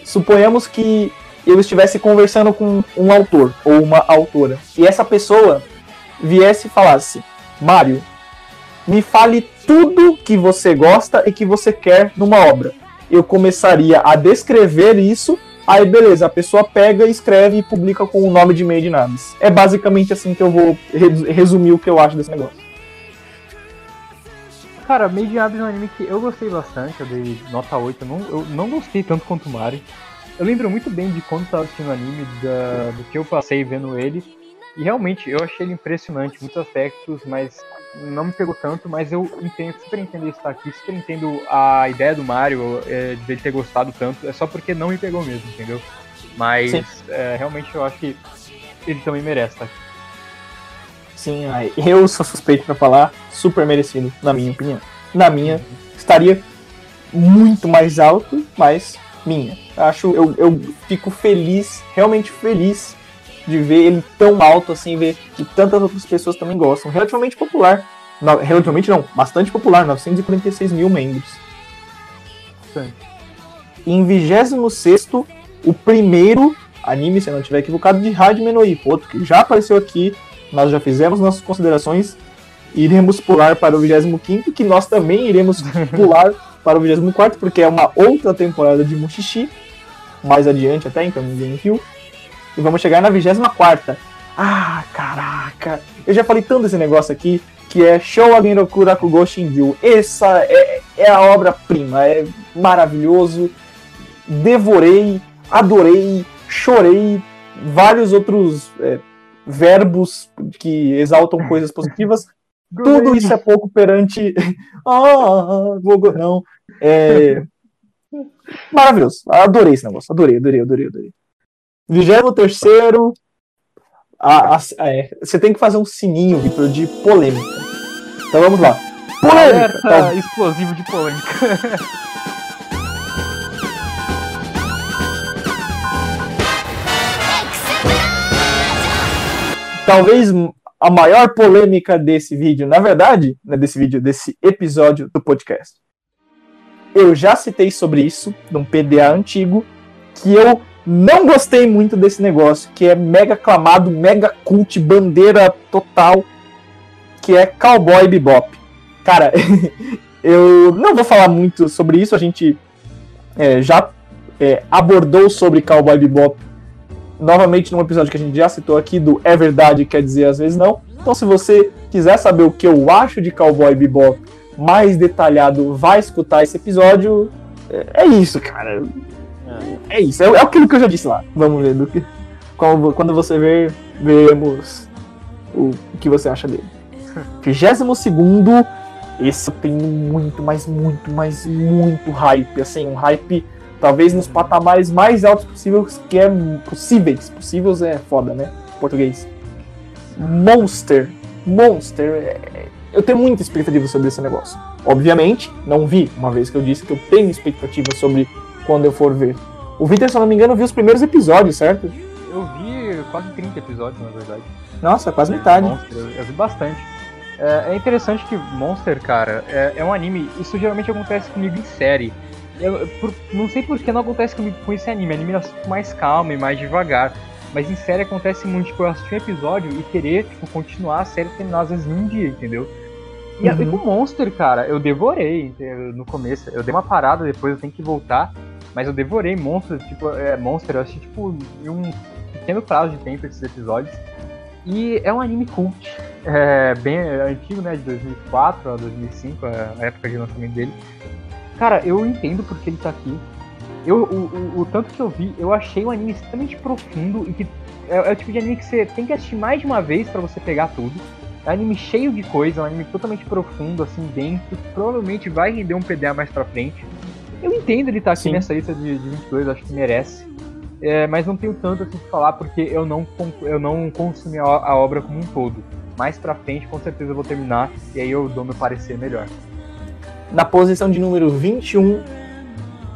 suponhamos que eu estivesse conversando com um autor ou uma autora e essa pessoa viesse e falasse: Mário, me fale tudo que você gosta e que você quer numa obra. Eu começaria a descrever isso, aí beleza, a pessoa pega, escreve e publica com o nome de Made in Abyss. É basicamente assim que eu vou resumir o que eu acho desse negócio. Cara, Made in Abyss é um anime que eu gostei bastante, eu dei nota 8, eu não, eu não gostei tanto quanto o Mario. Eu lembro muito bem de quando estava assistindo o anime, da, do que eu passei vendo ele. E realmente, eu achei ele impressionante, muitos aspectos, mas não me pegou tanto, mas eu entendo, super entendo isso aqui, super entendo a ideia do Mario, é, dele ter gostado tanto, é só porque não me pegou mesmo, entendeu? Mas é, realmente eu acho que ele também merece aqui. Sim, eu sou suspeito para falar, super merecido, na minha opinião. Na minha, estaria muito mais alto, mas minha. Acho, eu, eu fico feliz, realmente feliz de ver ele tão alto assim, ver que tantas outras pessoas também gostam. Relativamente popular. Não, relativamente não, bastante popular, 946 mil membros. Sim. Em 26 o primeiro anime, se eu não estiver equivocado, de Hajime no outro que já apareceu aqui nós já fizemos nossas considerações, iremos pular para o 25, que nós também iremos pular para o 24, porque é uma outra temporada de Mushishi, mais adiante até, então ninguém viu. E vamos chegar na 24. Ah, caraca! Eu já falei tanto desse negócio aqui, que é Show Agenroku Rakugo Shinju. Essa é, é a obra-prima, é maravilhoso. Devorei, adorei, chorei. Vários outros é, verbos que exaltam coisas positivas. Tudo isso é pouco perante. ah, vou não. É... Maravilhoso. Adorei esse negócio. Adorei, adorei, adorei, adorei. Vigésimo terceiro. A, a, é, você tem que fazer um sininho, Vitor, de polêmica. Então vamos lá. Polêmica! Tá. explosivo de polêmica. talvez a maior polêmica desse vídeo, na verdade, né, desse vídeo, desse episódio do podcast. eu já citei sobre isso num PDA antigo, que eu não gostei muito desse negócio, que é mega aclamado, mega cult, bandeira total, que é Cowboy Bebop. Cara, eu não vou falar muito sobre isso, a gente é, já é, abordou sobre Cowboy Bebop novamente num episódio que a gente já citou aqui do É Verdade, quer dizer às vezes não. Então se você quiser saber o que eu acho de Cowboy Bebop mais detalhado, vai escutar esse episódio. É, é isso, cara. É, é isso, é, é, aquilo que eu já disse lá. Vamos ver do que. Quando você ver, veremos o, o que você acha dele. 22 segundo, esse tem muito, mas muito, mas muito hype. Assim, um hype talvez nos patamares mais altos possíveis que é possíveis. Possíveis é foda, né? Português. Monster. Monster. É, eu tenho muita expectativa sobre esse negócio. Obviamente, não vi, uma vez que eu disse que eu tenho expectativa sobre quando eu for ver. O Vitor, se eu não me engano, viu os primeiros episódios, certo? Eu vi quase 30 episódios, na verdade. Nossa, quase metade. Monster, eu, eu vi bastante. É, é, interessante que Monster, cara, é, é, um anime. Isso geralmente acontece comigo em série. Eu, por, não sei por que não acontece comigo com esse anime. Anime é mais calmo e mais devagar. Mas em série acontece muito, tipo, eu assistir um episódio e querer, tipo, continuar a série terminar às vezes em um dia, entendeu? E, uhum. com Monster, cara, eu devorei no começo. Eu dei uma parada, depois eu tenho que voltar. Mas eu devorei Monster, tipo, é, Monster, eu assisti, tipo, em um pequeno prazo de tempo esses episódios. E é um anime cult, é bem é antigo, né, de 2004 a 2005, a época de lançamento dele. Cara, eu entendo porque ele tá aqui. Eu, o, o, o tanto que eu vi, eu achei um anime extremamente profundo e que é, é o tipo de anime que você tem que assistir mais de uma vez para você pegar tudo. É um anime cheio de coisa, é um anime totalmente profundo, assim, denso, que provavelmente vai render um PDA mais pra frente. Eu entendo ele estar tá aqui Sim. nessa lista de, de 22, acho que merece. É, mas não tenho tanto assim pra falar porque eu não, eu não consumi a, a, obra como um todo. Mais pra frente, com certeza eu vou terminar e aí eu dou meu parecer melhor. Na posição de número 21.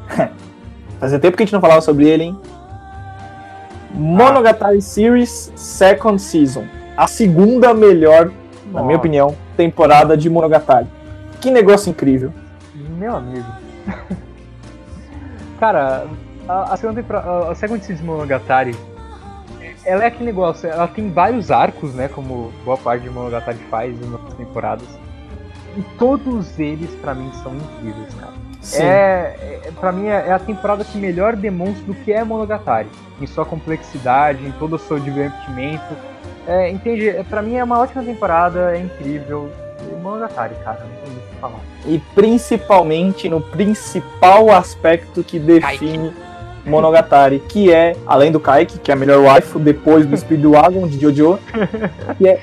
Fazia tempo que a gente não falava sobre ele, hein? Monogatari Series Second Season. A segunda melhor, Nossa. na minha opinião, temporada de Monogatari. Que negócio incrível. Meu amigo. Cara, a, a segunda a, a Second Season Monogatari, ela é aquele negócio, ela tem vários arcos, né, como boa parte de Monogatari faz nas temporadas. E todos eles, para mim, são incríveis, cara. Sim. É, é, pra mim, é, é a temporada que melhor demonstra o que é Monogatari. Em sua complexidade, em todo o seu divertimento. É, entende? É, pra mim é uma ótima temporada, é incrível. Monogatari, cara, não tem falar. E principalmente no principal aspecto que define Monogatari, que é, além do Kaiki, que é a melhor waifu, depois do Speedwagon de Jojo, que é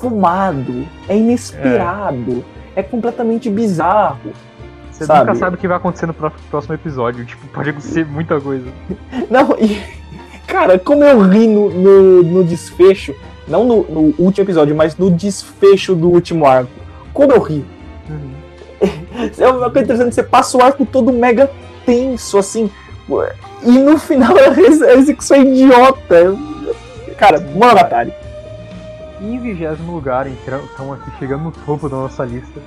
fumado, é inesperado, é, é completamente bizarro. Você sabe? nunca sabe o que vai acontecer no próximo episódio, tipo, pode acontecer muita coisa. Não, e. Cara, como eu ri no, no, no desfecho, não no, no, último episódio, mas no desfecho do último arco. Como eu ri. Uhum. É uma coisa interessante, você passa o arco todo mega tenso, assim. E no final a execução é idiota. Cara, Monogatari. Em vigésimo lugar, então aqui chegando no topo da nossa lista,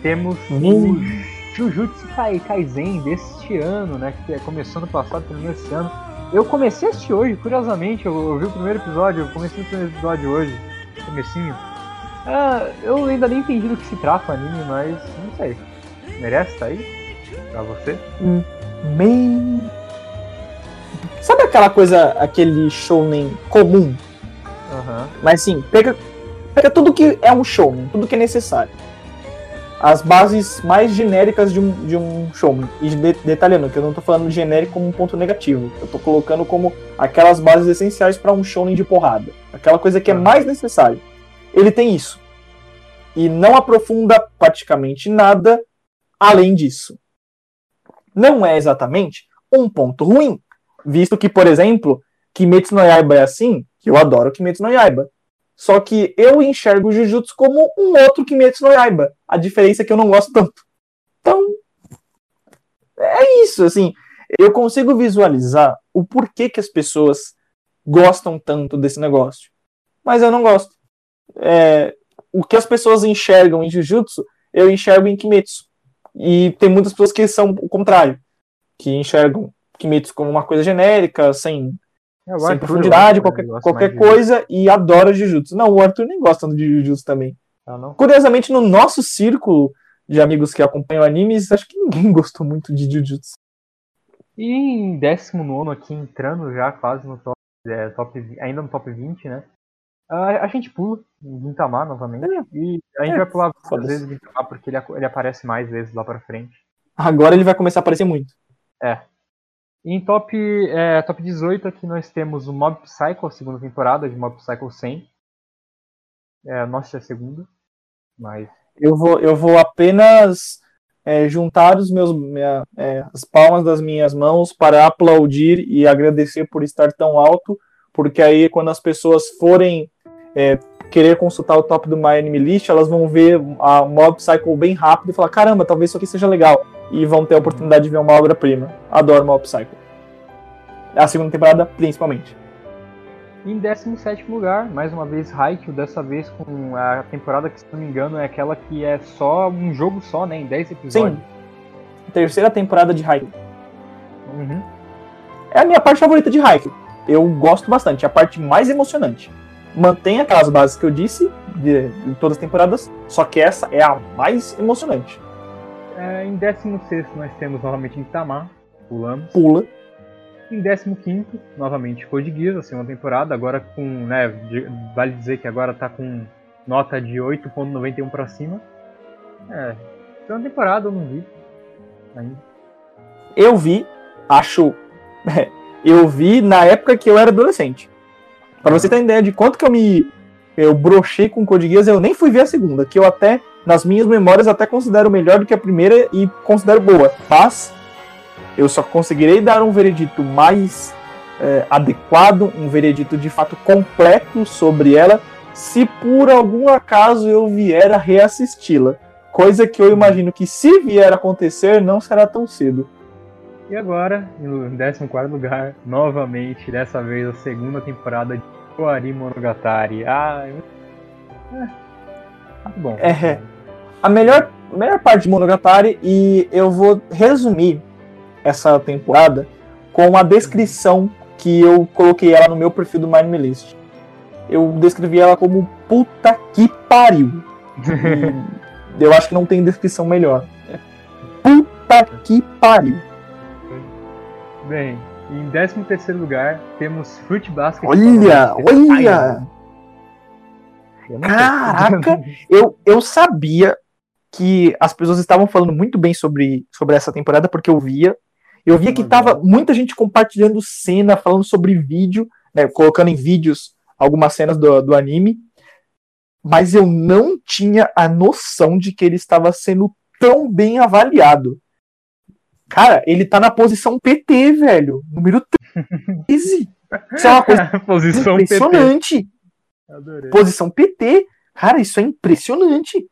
temos hum. o Jujutsu Kaisen deste ano, né? Que começou no passado, terminou esse ano. Eu comecei a assistir hoje, curiosamente, eu, eu vi o primeiro episódio, eu comecei o primeiro episódio hoje, comecinho. Ah, eu ainda nem entendi do que se trata o anime, mas não sei. Merece estar aí? Pra você? Hum, bem. Sabe aquela coisa, aquele shounen comum? Uhum. Mas assim, pega, pega tudo que é um shounen, tudo que é necessário as bases mais genéricas de um, de um showman. E de, detalhando que eu não estou falando genérico como um ponto negativo. Eu estou colocando como aquelas bases essenciais para um shounen de porrada. Aquela coisa que é mais necessária. Ele tem isso. E não aprofunda praticamente nada além disso. Não é exatamente um ponto ruim. Visto que, por exemplo, Kimetsu no Yaiba é assim, que eu adoro Kimetsu no Yaiba. Só que eu enxergo o Jujutsu como um outro Kimetsu no Yaiba. A diferença é que eu não gosto tanto. Então, é isso, assim. Eu consigo visualizar o porquê que as pessoas gostam tanto desse negócio. Mas eu não gosto. É, o que as pessoas enxergam em Jujutsu, eu enxergo em Kimetsu. E tem muitas pessoas que são o contrário, que enxergam Kimetsu como uma coisa genérica, sem, É, sem profundidade, acho, qualquer, qualquer coisa, e adora Jujutsu. Não, o Arthur nem gosta de Jujutsu também. Ah? Curiosamente, no nosso círculo de amigos que acompanham animes, acho que ninguém gostou muito de Jujutsu. E em 19 aqui, entrando já quase no top, é, top ainda no top 20, né? A, a gente pula em Gintama novamente. e a gente é, vai pular foda-se. vezes porque ele, ele aparece mais vezes lá pra frente. Agora ele vai começar a aparecer muito. E em top, é, top 18 aqui nós temos o Mob Psycho, a segunda temporada de Mob Psycho 100. É, nossa, é a segunda. Mas Eu vou, eu vou apenas é, juntar os meus, minha- é, as palmas das minhas mãos para aplaudir e agradecer por estar tão alto, porque aí quando as pessoas forem é, querer consultar o top do My Anime List, elas vão ver a Mob Psycho bem rápido e falar, caramba, talvez isso aqui seja legal. E vão ter a oportunidade de ver uma obra-prima. Adoro Mob Psycho. A segunda temporada, principalmente. em 17 lugar, mais uma vez Haikyuu, dessa vez com a temporada que, se não me engano, é aquela que é só um jogo só, né? Em 10 episódios. Sim. Terceira temporada de Haikyuu. Uhum. É a minha parte favorita de Haikyuu. Eu gosto bastante, é a parte mais emocionante. Mantém aquelas bases que eu disse de, de todas as temporadas, só que essa é a mais emocionante. É, em 16 nós temos novamente Gintama, pulamos. Pula. Em 15, novamente Code Geass, a segunda temporada, agora com, né, de- vale dizer que agora tá com nota de 8.91 pra cima. É, segunda temporada eu não vi ainda. Eu vi, acho. eu vi na época que eu era adolescente. Pra você ter uma ideia de quanto que eu me. Eu brochei com Code Geass, eu nem fui ver a segunda, que eu até, nas minhas memórias, até considero melhor do que a primeira e considero boa. Mas eu só conseguirei dar um veredito mais é, adequado, um veredito de fato completo sobre ela, se por algum acaso eu vier a reassisti-la. Coisa que eu imagino que se vier a acontecer, não será tão cedo. E agora, em 14 lugar, novamente, dessa vez a segunda temporada de Koari Monogatari. Ah, é muito bom. É. A melhor, a melhor parte de Monogatari, e eu vou resumir essa temporada com a descrição que eu coloquei ela no meu perfil do Anime List. Eu descrevi ela como puta que pariu. Eu acho que não tem descrição melhor. Puta que pariu. Bem, em 13 lugar temos Fruit Basket. Olha, olha! eu. Caraca! Eu, eu sabia que as pessoas estavam falando muito bem sobre, sobre essa temporada, porque eu via. Eu via que tava muita gente compartilhando cena, falando sobre vídeo, né, colocando em vídeos algumas cenas do, do anime. Mas eu não tinha a noção de que ele estava sendo tão bem avaliado. Cara, ele tá na posição PT, velho. Número 13. Isso é uma coisa Posição PT. impressionante. Adorei. Posição PT. Cara, isso é impressionante.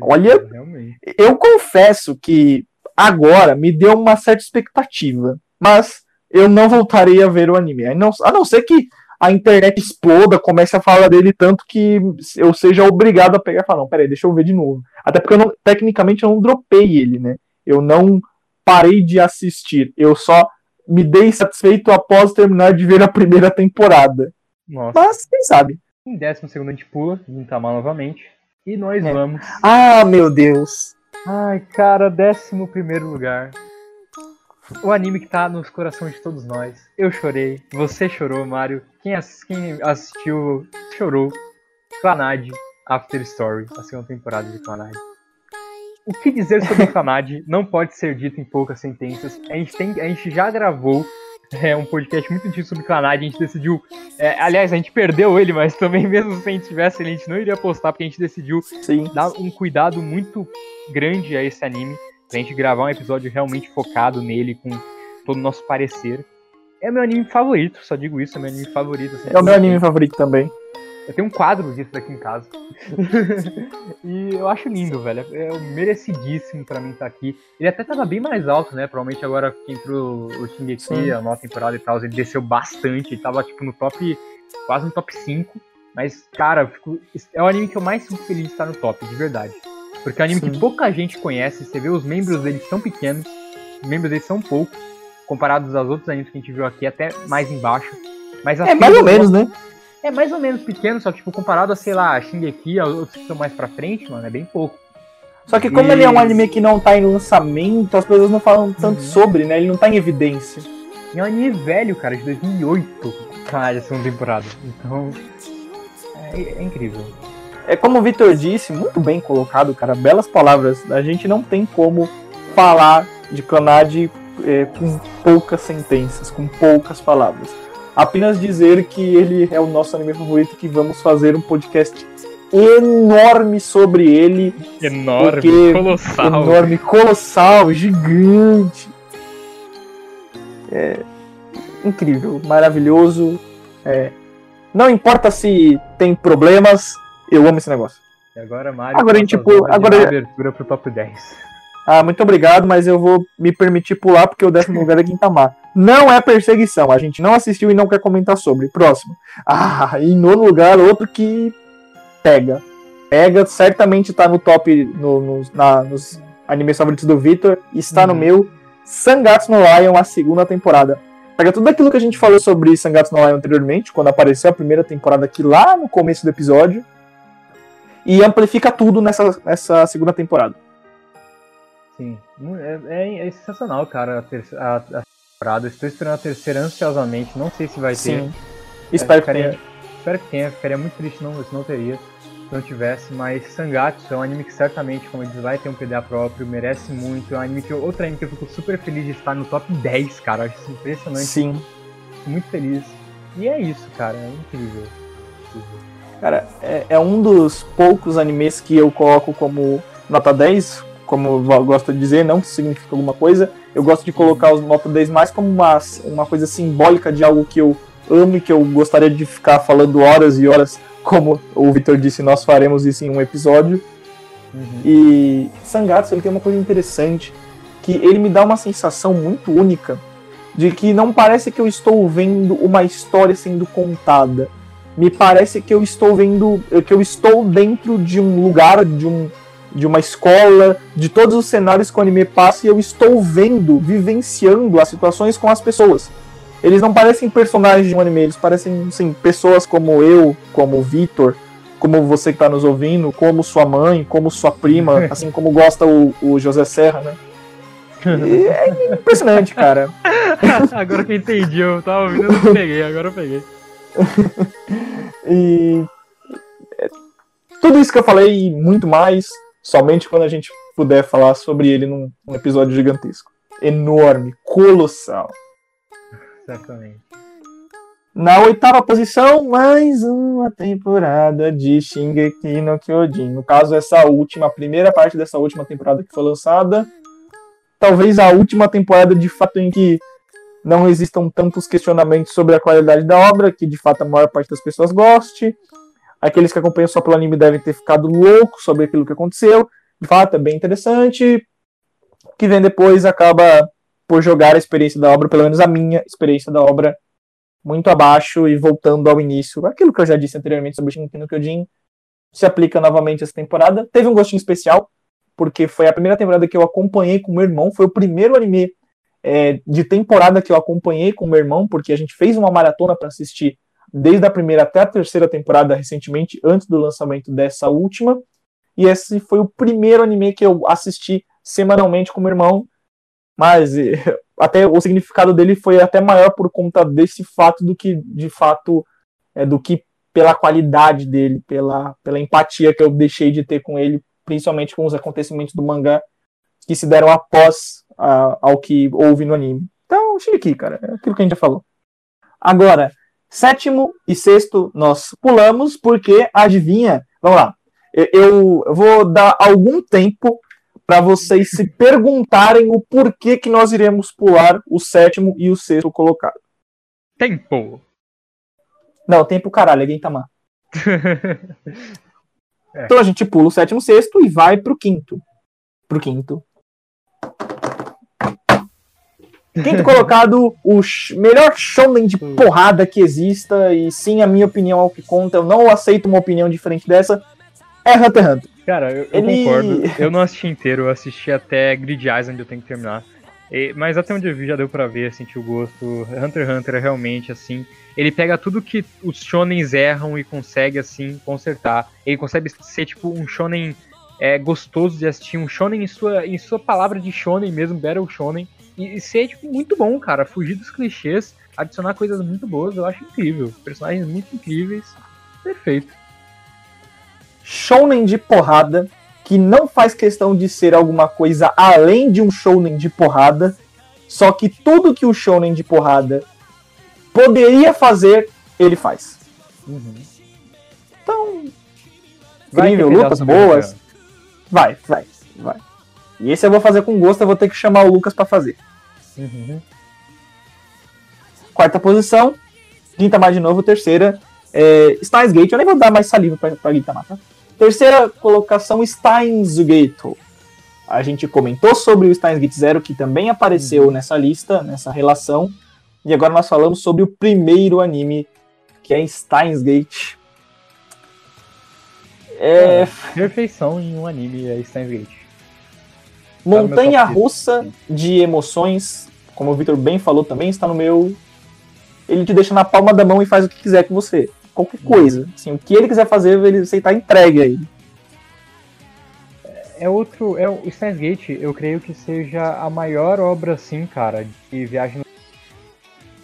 Olha- Realmente. Eu confesso que agora me deu uma certa expectativa, mas eu não voltarei a ver o anime. A não, a não ser que a internet exploda, comece a falar dele tanto que eu seja obrigado a pegar e falar, não, peraí, deixa eu ver de novo. Até porque eu não, tecnicamente eu não dropei ele, né? Eu não parei de assistir. Eu só me dei satisfeito após terminar de ver a primeira temporada. Nossa. Mas quem sabe? Em 12 a gente pula, Gintama novamente. E nós É. vamos. Ah, meu Deus. Ai, cara, 11 lugar. O anime que tá nos corações de todos nós. Eu chorei, você chorou, Mário. Quem, ass- quem assistiu chorou. Clanad After Story, a segunda temporada de Clanad. O que dizer sobre Clanad não pode ser dito em poucas sentenças. A gente, tem, a gente já gravou é, um podcast muito antigo sobre Clanad, a gente decidiu. é, aliás, a gente perdeu ele, mas também, mesmo se a gente tivesse, a gente não iria postar, porque a gente decidiu Sim. dar um cuidado muito grande a esse anime, pra gente gravar um episódio realmente focado nele, com todo o nosso parecer. É meu anime favorito, só digo isso, é meu anime favorito. assim. É o meu anime favorito também. Eu tenho um quadro disso aqui em casa. e eu acho lindo, velho. É merecidíssimo pra mim estar aqui. Ele até tava bem mais alto, né? Provavelmente agora que entrou o Shingeki, a nova temporada e tal, ele desceu bastante. Ele tava, tipo, no top... Quase no top 5. Mas, cara, eu fico- é o anime que eu mais fico feliz de estar no top, de verdade. Porque é um anime Sim. que pouca gente conhece, você vê os membros deles são pequenos, os membros deles são poucos, comparados aos outros animes que a gente viu aqui, até mais embaixo. Mas as É mais ou menos, né? É mais ou menos pequeno, só que tipo, comparado a, sei lá, Shingeki, aos outros que estão mais pra frente, mano, é bem pouco. Só que como E- ele é um anime que não tá em lançamento, as pessoas não falam tanto Uhum. sobre, né? Ele não tá em evidência. E é um anime velho, cara, de 2008, cara, a segunda temporada. Então, é, é incrível. É como o Vitor disse, muito bem colocado, cara. Belas palavras. A gente não tem como falar de Clannad é, com poucas sentenças, com poucas palavras. Apenas dizer que ele é o nosso anime favorito e que vamos fazer um podcast enorme sobre ele. Enorme, Porque- colossal. Enorme, colossal, gigante. É incrível, maravilhoso. É, não importa se tem problemas, eu amo esse negócio. E agora, Mário, Agora de agora- abertura pro top 10. Ah, muito obrigado, mas eu vou me permitir pular porque o décimo lugar é Quintamar. Não é perseguição, a gente não assistiu e não quer comentar sobre. Próximo. Ah, em nono lugar, outro que pega. Pega, certamente tá no top, no, nos- na- nos animes favoritos do Victor, está no Uhum. meu. Sangatsu no Lion, a segunda temporada. Pega tudo aquilo que a gente falou sobre Sangatsu no Lion anteriormente, quando apareceu a primeira temporada aqui lá no começo do episódio, e amplifica tudo nessa, nessa segunda temporada. Sim, é, é- é sensacional, cara, a, terceira, a, a temporada. Estou esperando a terceira ansiosamente, não sei se vai ter. Sim. Espero que tenha. Espero que tenha, ficaria muito triste não, se não teria, se não tivesse, mas Sangatsu é um anime que certamente, como eles vai ter um PDA próprio, merece muito, é um anime que outro anime que eu fico super feliz de estar no top 10, cara, eu acho isso impressionante, Sim. fico muito feliz. E é isso, cara, é incrível. incrível. Cara, é, é um dos poucos animes que eu coloco como nota 10, como eu gosto de dizer, não que significa alguma coisa. Eu gosto de colocar os nota 10 mais como uma, uma coisa simbólica de algo que eu amo e que eu gostaria de ficar falando horas e horas, como o Victor disse, nós faremos isso em um episódio. Uhum. E Sangatsu ele tem uma coisa interessante, que ele me dá uma sensação muito única de que não parece que eu estou vendo uma história sendo contada. Me parece que eu estou vendo, que eu estou dentro de um lugar, de um de uma escola, de todos os cenários que o anime passa e eu estou vendo, vivenciando as situações com as pessoas. Eles não parecem personagens de um anime, eles parecem sim, pessoas como eu, como o Vitor, como você que está nos ouvindo, como sua mãe, como sua prima, assim como gosta o, o José Serra, né? E é impressionante, cara. agora que eu entendi, eu tava ouvindo, eu não peguei, agora eu peguei. E é, tudo isso que eu falei e muito mais, somente quando a gente puder falar sobre ele num, num episódio gigantesco. Enorme, colossal. Certamente. Na oitava posição, mais uma temporada de Shingeki no Kyojin. No caso, essa última, a primeira parte dessa última temporada que foi lançada. Talvez a última temporada de fato em que não existam tantos questionamentos sobre a qualidade da obra, que de fato a maior parte das pessoas goste. Aqueles que acompanham só pelo anime devem ter ficado loucos sobre aquilo que aconteceu. De fato, é bem interessante. Que vem depois acaba por jogar a experiência da obra, pelo menos a minha experiência da obra, muito abaixo e voltando ao início. Aquilo que eu já disse anteriormente sobre Shingeki no Kyojin se aplica novamente essa temporada. Teve um gostinho especial, porque foi a primeira temporada que eu acompanhei com meu irmão. Foi o primeiro anime é, de temporada que eu acompanhei com meu irmão, porque a gente fez uma maratona para assistir desde a primeira até a terceira temporada recentemente, antes do lançamento dessa última. E esse foi o primeiro anime que eu assisti semanalmente com meu irmão. Mas eh, até o significado dele foi até maior por conta desse fato do que de fato é do que pela qualidade dele, pela, pela empatia que eu deixei de ter com ele, principalmente com os acontecimentos do mangá que se deram após a, ao que houve no anime. Então, Shingeki, cara, é aquilo que a gente já falou. Agora, sétimo e sexto nós pulamos porque adivinha, vamos lá. Eu, eu vou dar algum tempo para vocês se perguntarem o porquê que nós iremos pular o sétimo e o sexto colocado. Tempo! Não, tempo caralho, é Gintama. É. Então a gente pula o sétimo, sexto e vai pro quinto. Pro quinto. Quinto colocado, o melhor shonen de porrada que exista, e sim, a minha opinião é o que conta. Eu não aceito uma opinião diferente dessa. é Hunter x Hunter. Cara, eu, eu Ele- concordo. Eu não assisti inteiro, eu assisti até Grid Eyes, onde eu tenho que terminar. E- mas até onde eu vi já deu pra ver, sentir o gosto. Hunter x Hunter é realmente assim. Ele pega tudo que os shonens erram e consegue, assim, consertar. Ele consegue ser, tipo, um shonen é, gostoso de assistir, um shonen em sua, em sua palavra de shonen mesmo, Battle Shonen. E, e ser, tipo, muito bom, cara. Fugir dos clichês, adicionar coisas muito boas, eu acho incrível. Personagens muito incríveis. Perfeito. Shounen de porrada, que não faz questão de ser alguma coisa além de um shounen de porrada, só que tudo que o shounen de porrada poderia fazer, ele faz. Então, Vai Incrível, lutas boas. vai, vai, vai. E esse eu vou fazer com gosto, eu vou ter que chamar o Lucas pra fazer. Uhum. Quarta posição, Gintama de novo, terceira, é, Steins Gate, eu nem vou dar mais saliva pra, pra Gintama, tá? Terceira colocação, Steins Gate. A gente comentou sobre o Steins Gate Zero, que também apareceu nessa lista, nessa relação. E agora nós falamos sobre o primeiro anime, que é Steins Gate. É, Perfeição em um anime é Steins Gate. Montanha russa de emoções, como o Victor bem falou também, está no meu. Ele te deixa na palma da mão e faz o que quiser com você. Qualquer coisa. Assim, o que ele quiser fazer, ele, você tá entregue a ele. É outro. É, o Steins Gate, eu creio que seja a maior obra, assim, cara, de viagem no.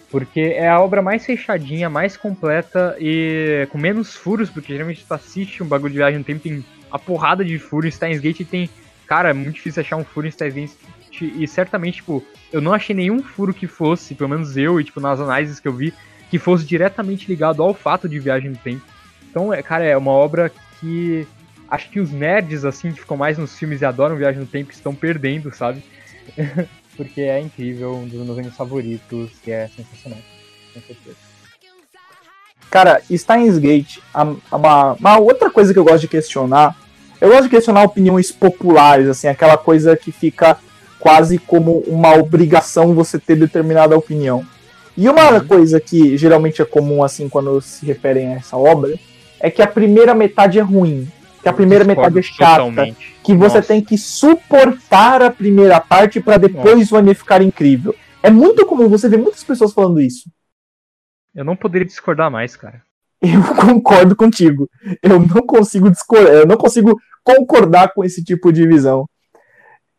Porque é a obra mais fechadinha, mais completa e com menos furos, porque geralmente tu assiste um bagulho de viagem no tempo, tem a porrada de furos. Em Steins Gate tem. Cara, é muito difícil achar um furo em Gate. E certamente, tipo, eu não achei nenhum furo que fosse, pelo menos eu, e tipo, nas análises que eu vi, que fosse diretamente ligado ao fato de viagem no tempo. Então, é, cara, é uma obra que acho que os nerds, assim, que ficam mais nos filmes e adoram Viagem no Tempo, estão perdendo, sabe? Porque é incrível, um dos meus animes favoritos, que é sensacional. Com certeza. Cara, Steins Gate, uma, uma outra coisa que eu gosto de questionar, eu gosto de questionar opiniões populares, assim, aquela coisa que fica quase como uma obrigação você ter determinada opinião. E uma coisa que geralmente é comum, assim, quando se referem a essa obra, é que a primeira metade é ruim, que a primeira metade é chata, totalmente. que você Nossa. tem que suportar a primeira parte pra depois o anime ficar incrível. É muito comum você ver muitas pessoas falando isso. Eu não poderia discordar mais, cara. Eu concordo contigo. Eu não consigo discordar, eu não consigo concordar com esse tipo de visão.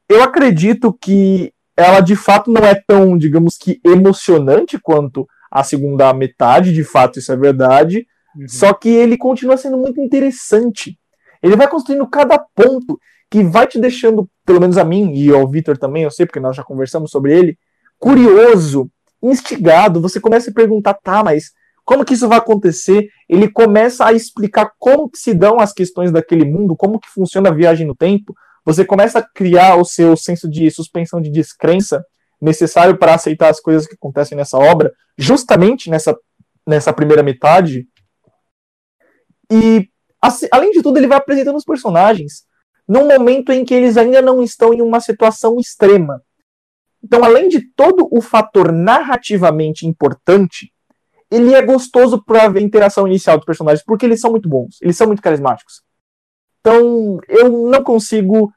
Eu acredito que ela de fato não é tão, digamos que, emocionante quanto a segunda metade, de fato, isso é verdade. Uhum. Só que ele continua sendo muito interessante. Ele vai construindo cada ponto que vai te deixando, pelo menos a mim e ao Vitor também, eu sei, porque nós já conversamos sobre ele, curioso, instigado. Você começa a perguntar, tá, mas como que isso vai acontecer? Ele começa a explicar como que se dão as questões daquele mundo, como que funciona a viagem no tempo. Você começa a criar o seu senso de suspensão de descrença necessário para aceitar as coisas que acontecem nessa obra, justamente nessa, nessa primeira metade. E, assim, além de tudo, ele vai apresentando os personagens num momento em que eles ainda não estão em uma situação extrema. Então, além de todo o fator narrativamente importante, ele é gostoso para ver a interação inicial dos personagens, porque eles são muito bons, eles são muito carismáticos. Então, eu não consigo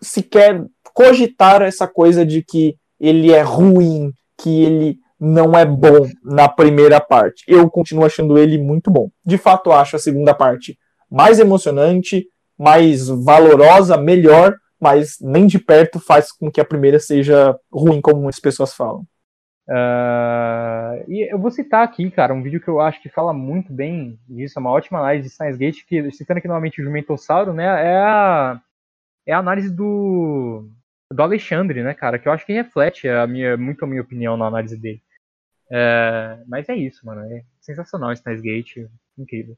sequer cogitar essa coisa de que ele é ruim, que ele não é bom na primeira parte. Eu continuo achando ele muito bom. De fato, acho a segunda parte mais emocionante, mais valorosa, melhor, mas nem de perto faz com que a primeira seja ruim, como muitas pessoas falam. Ah, e eu vou citar aqui, cara, um vídeo que eu acho que fala muito bem disso, é uma ótima análise de Science Gate, que, citando aqui novamente o Jumentossauro, né, é a, é a análise do, do Alexandre, né, cara, que eu acho que reflete a minha, muito a minha opinião na análise dele. É, mas é isso, mano, é sensacional Science Gate, incrível.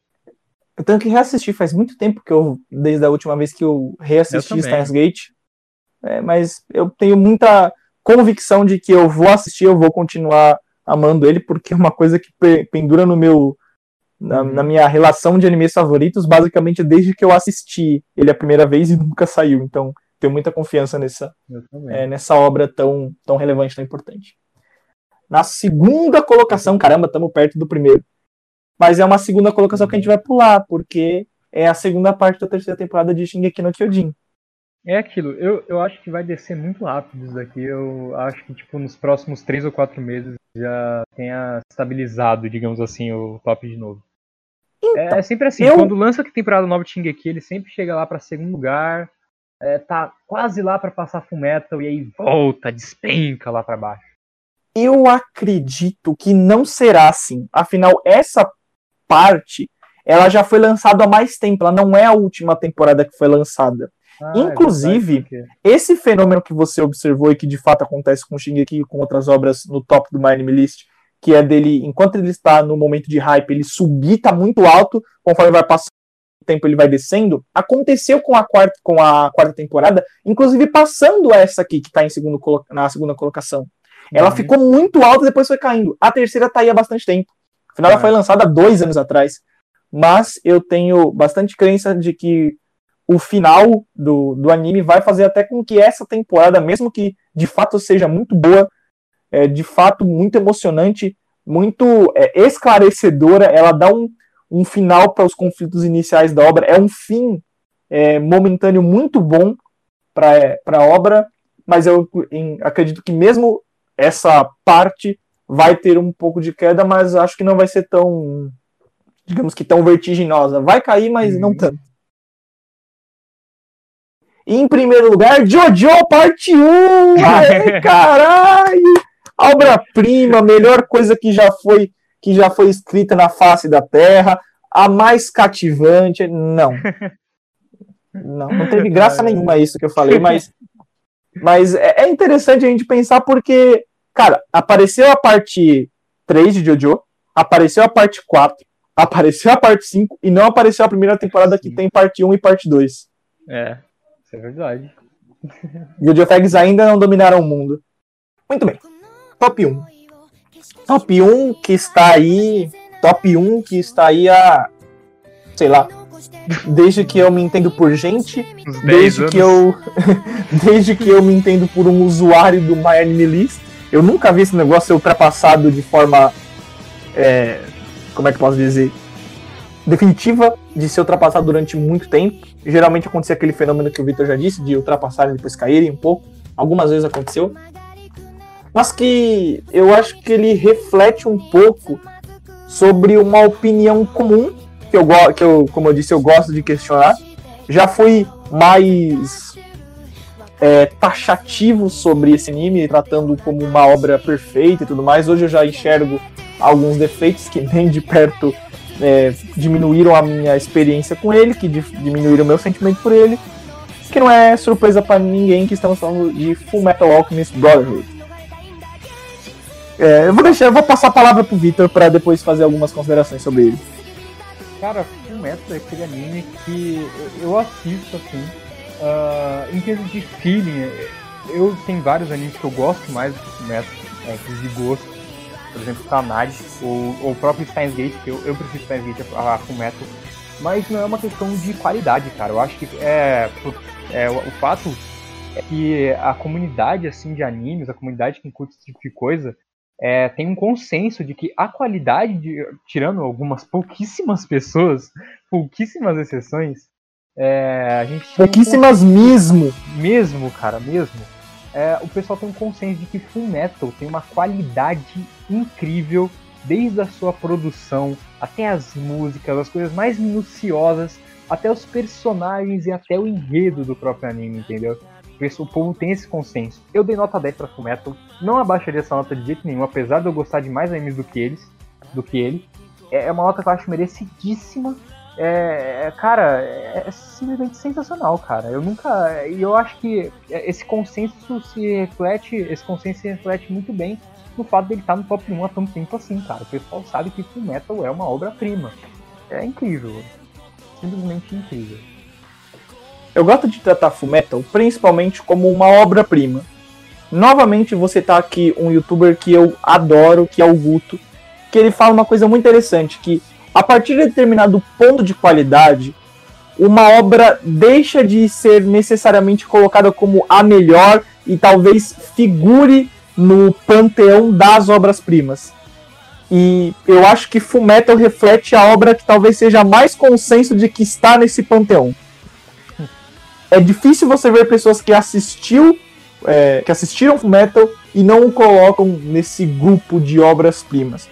Eu tenho que reassistir, faz muito tempo que eu, desde a última vez que eu reassisti Eu. Steins Gate. É, mas eu tenho muita convicção de que eu vou assistir, eu vou continuar amando ele, porque é uma coisa que pe- pendura no meu. Na, Uhum. na minha relação de animes favoritos, basicamente desde que eu assisti ele a primeira vez e nunca saiu. Então, tenho muita confiança nessa, é, nessa obra tão, tão relevante, tão importante. Na segunda colocação, caramba, estamos perto do primeiro. Mas é uma segunda colocação que a gente vai pular, porque é a segunda parte da terceira temporada de Shingeki no Kyojin. É aquilo, eu, eu acho que vai descer muito rápido isso daqui. Eu acho que, tipo, nos próximos três ou quatro meses já tenha estabilizado, digamos assim, o top de novo. Então, é, sempre assim, eu... quando lança que temporada nova de Shingeki, ele sempre chega lá para segundo lugar, é, tá quase lá para passar Full Metal e aí volta, despenca lá para baixo. Eu acredito que não será assim. Afinal, essa parte, ela já foi lançada há mais tempo, ela não é a última temporada que foi lançada. Ah, é Inclusive, é esse fenômeno que você observou e que de fato acontece com o Shingeki e com outras obras no top do My Anime List, que é dele, enquanto ele está no momento de hype, ele subir, tá muito alto, conforme vai passando o tempo ele vai descendo, aconteceu com a quarta, com a quarta temporada, inclusive passando essa aqui, que está em segundo, na segunda colocação. Ela uhum. ficou muito alta e depois foi caindo. A terceira tá aí há bastante tempo. Afinal, ela é. foi lançada dois anos atrás. Mas eu tenho bastante crença de que o final do, do anime vai fazer até com que essa temporada, mesmo que de fato seja muito boa, é, de fato muito emocionante, muito é, esclarecedora, ela dá um, um final para os conflitos iniciais da obra, é um fim é, momentâneo muito bom para a obra, mas eu em, acredito que mesmo essa parte vai ter um pouco de queda, mas acho que não vai ser tão, digamos que tão vertiginosa. Vai cair, mas uhum. não tanto. Em primeiro lugar, Jojo Parte 1! Aê, caralho! Obra-prima, melhor coisa que já foi que já foi escrita na face da Terra, a mais cativante. Não. Não, não teve graça nenhuma isso que eu falei, mas, mas é, é interessante a gente pensar porque, cara, apareceu a parte 3 de Jojo, apareceu a parte 4, apareceu a parte 5 e não apareceu a primeira temporada que tem parte 1 e parte 2. É. Isso é verdade. E o Geofags ainda não dominaram o mundo. Muito bem. Top 1. Top 1 que está aí. Top 1 que está aí a. Sei lá. Desde que eu me entendo por gente. Desde que eu. desde que eu me entendo por um usuário do My Anime List. Eu nunca vi esse negócio ser ultrapassado de forma. É, como é que posso dizer? Definitiva de ser ultrapassado durante muito tempo. Geralmente acontecia aquele fenômeno que o Victor já disse, de ultrapassarem e depois caírem um pouco. Algumas vezes aconteceu. Mas que eu acho que ele reflete um pouco sobre uma opinião comum, que eu, que eu como eu disse, eu gosto de questionar. Já fui mais é, taxativo sobre esse anime, tratando como uma obra perfeita e tudo mais. Hoje eu já enxergo alguns defeitos que nem de perto é, diminuíram a minha experiência com ele, que diminuíram o meu sentimento por ele, que não é surpresa para ninguém que estamos falando de Full Metal Alchemist Brotherhood. É, eu vou deixar, eu vou passar a palavra pro Victor para depois fazer algumas considerações sobre ele. Cara, Full Metal é aquele anime que eu assisto assim, uh, em termos de feeling, eu tenho vários animes que eu gosto mais do que Full Metal, é, de gosto por exemplo, Tanad, ou, ou o próprio Steins Gate, que eu, eu prefiro Steins Gate a, a Fullmetal, mas não é uma questão de qualidade, cara. Eu acho que é, é o, o fato é que a comunidade assim de animes, a comunidade que curte esse tipo de coisa, é, tem um consenso de que a qualidade, de, tirando algumas pouquíssimas pessoas, pouquíssimas exceções, é, a gente pouquíssimas um mesmo, mesmo, cara, mesmo é, o pessoal tem um consenso de que Full Metal tem uma qualidade incrível, desde a sua produção, até as músicas, as coisas mais minuciosas, até os personagens e até o enredo do próprio anime, entendeu? O povo tem esse consenso. Eu dei nota 10 pra Full Metal, não abaixaria essa nota de jeito nenhum, apesar de eu gostar de mais animes do que eles, do que ele. É, é uma nota que eu acho merecidíssima é, é, cara, é, é, simplesmente sensacional, cara. Eu nunca. E eu acho que esse consenso se reflete. Esse consenso se reflete muito bem no fato dele estar no top 1 há tanto tempo assim, cara. O pessoal sabe que Full Metal é uma obra-prima. É incrível. Simplesmente incrível. Eu gosto de tratar Full Metal principalmente como uma obra-prima. Novamente você tá aqui um youtuber que eu adoro, que é o Guto, que ele fala uma coisa muito interessante, que a partir de determinado ponto de qualidade, uma obra deixa de ser necessariamente colocada como a melhor e talvez figure no panteão das obras-primas. E eu acho que Fullmetal reflete a obra que talvez seja mais consenso de que está nesse panteão. É difícil você ver pessoas que assistiu, é, que assistiram Fullmetal e não o colocam nesse grupo de obras-primas.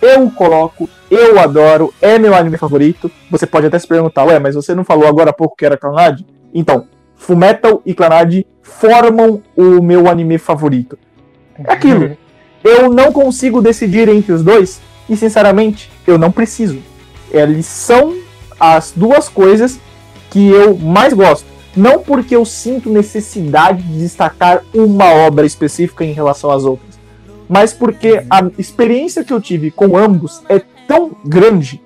Eu o coloco, eu adoro, é meu anime favorito. Você pode até se perguntar, ué, mas você não falou agora há pouco que era Clanad? Então, Fullmetal e Clanad formam o meu anime favorito. É aquilo. eu não consigo decidir entre os dois e, sinceramente, eu não preciso. Eles são as duas coisas que eu mais gosto. Não porque eu sinto necessidade de destacar uma obra específica em relação às outras, mas porque a experiência que eu tive com ambos é tão grande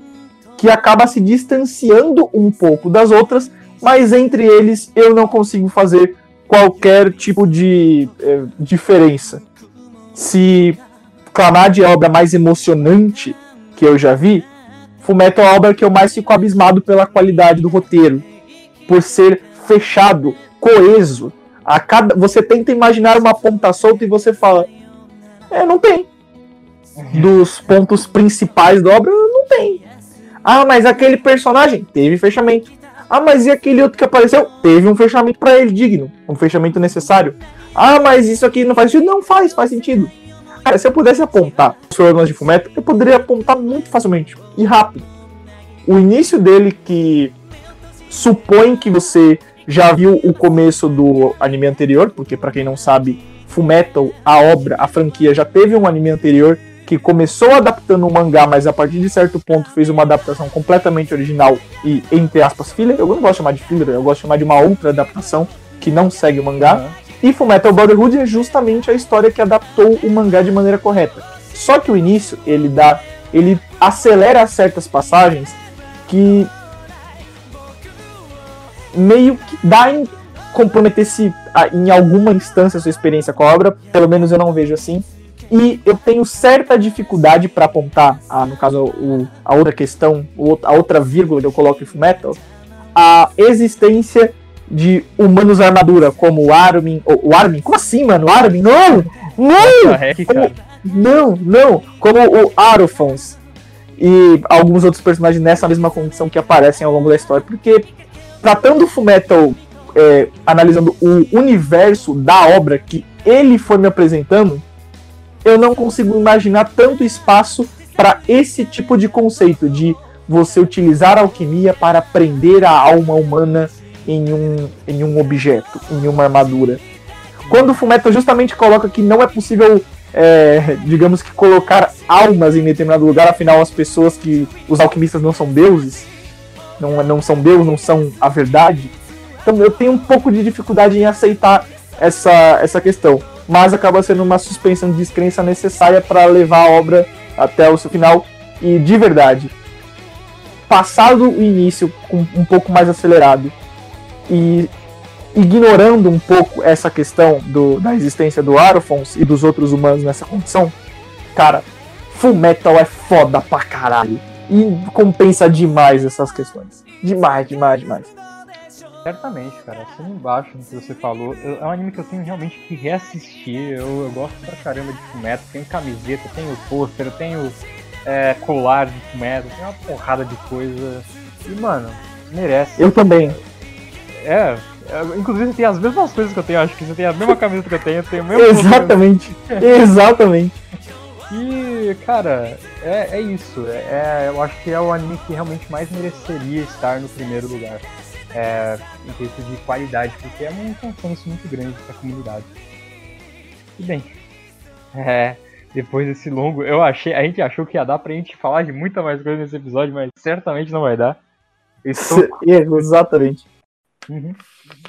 que acaba se distanciando um pouco das outras, mas entre eles eu não consigo fazer qualquer tipo de é, diferença. Se Clamad é a obra mais emocionante que eu já vi, Fumeto é a obra que eu mais fico abismado pela qualidade do roteiro, por ser fechado, coeso. A cada, você tenta imaginar uma ponta solta e você fala, é, não tem. Dos pontos principais da obra, não tem. Ah, mas aquele personagem teve fechamento. Ah, mas e aquele outro que apareceu? Teve um fechamento para ele digno, um fechamento necessário. Ah, mas isso aqui não faz sentido? Não faz, faz sentido. Cara, se eu pudesse apontar os problemas de Fumeto, eu poderia apontar muito facilmente e rápido. O início dele que supõe que você já viu o começo do anime anterior, porque para quem não sabe, Fullmetal, a obra, a franquia já teve um anime anterior que começou adaptando um mangá, mas a partir de certo ponto fez uma adaptação completamente original e entre aspas filler. Eu não gosto de chamar de filler, eu gosto de chamar de uma outra adaptação que não segue o mangá. Uhum. E Fullmetal Brotherhood é justamente a história que adaptou o mangá de maneira correta. Só que o início, ele dá, ele acelera certas passagens que meio que dá em comprometer-se em alguma instância a sua experiência com a obra, pelo menos eu não vejo assim. E eu tenho certa dificuldade para apontar, a, no caso, o, a outra questão, a outra vírgula que eu coloco em Fullmetal, a existência de humanos armadura, como o Armin. O, o Armin? Como assim, mano? O Armin? Não! Não! Como, não, não! Como o Arofons e alguns outros personagens nessa mesma condição que aparecem ao longo da história, porque tratando o Fullmetal, é, analisando o universo da obra que ele foi me apresentando, eu não consigo imaginar tanto espaço para esse tipo de conceito de você utilizar a alquimia para prender a alma humana em um, em um objeto, em uma armadura. Quando o Fullmetal justamente coloca que não é possível, é, digamos que colocar almas em determinado lugar, afinal as pessoas que os alquimistas não são deuses, não, não são Deus, não são a verdade. Então eu tenho um pouco de dificuldade em aceitar essa, essa questão. Mas acaba sendo uma suspensão de descrença necessária para levar a obra até o seu final. E de verdade, passado o início com um pouco mais acelerado e ignorando um pouco essa questão do, da existência do Arofons e dos outros humanos nessa condição, cara, Full Metal é foda pra caralho. E compensa demais essas questões. Demais, demais, demais. Certamente, cara. Assina embaixo no que você falou. Eu, é um anime que eu tenho realmente que reassistir. Eu, eu gosto pra caramba de Fumeto. Tenho camiseta, tenho pôster, tenho é, colar de Fumeto, tenho uma porrada de coisa. E, mano, merece. Eu também. É, é, inclusive você tem as mesmas coisas que eu tenho, acho que você tem a mesma camiseta que eu tenho, eu tenho o mesmo. Exatamente, exatamente. E, cara, é, é isso. É, eu acho que é o anime que realmente mais mereceria estar no primeiro lugar. É, em quesito de qualidade, porque é um consenso muito grande da comunidade. E bem, é, depois desse longo, eu achei, a gente achou que ia dar pra gente falar de muita mais coisa nesse episódio, mas certamente não vai dar. Estou... Exatamente. Uhum.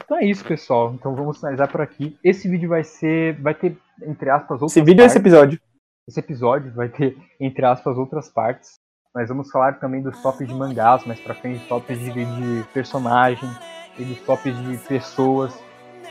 Então é isso, pessoal. Então vamos finalizar por aqui. Esse vídeo vai ser. Vai ter, entre aspas, outras Esse vídeo é esse episódio. Esse episódio vai ter, entre aspas, outras partes. Nós vamos falar também dos tops de mangás, mais pra frente, tops de, de personagem, e dos tops de pessoas,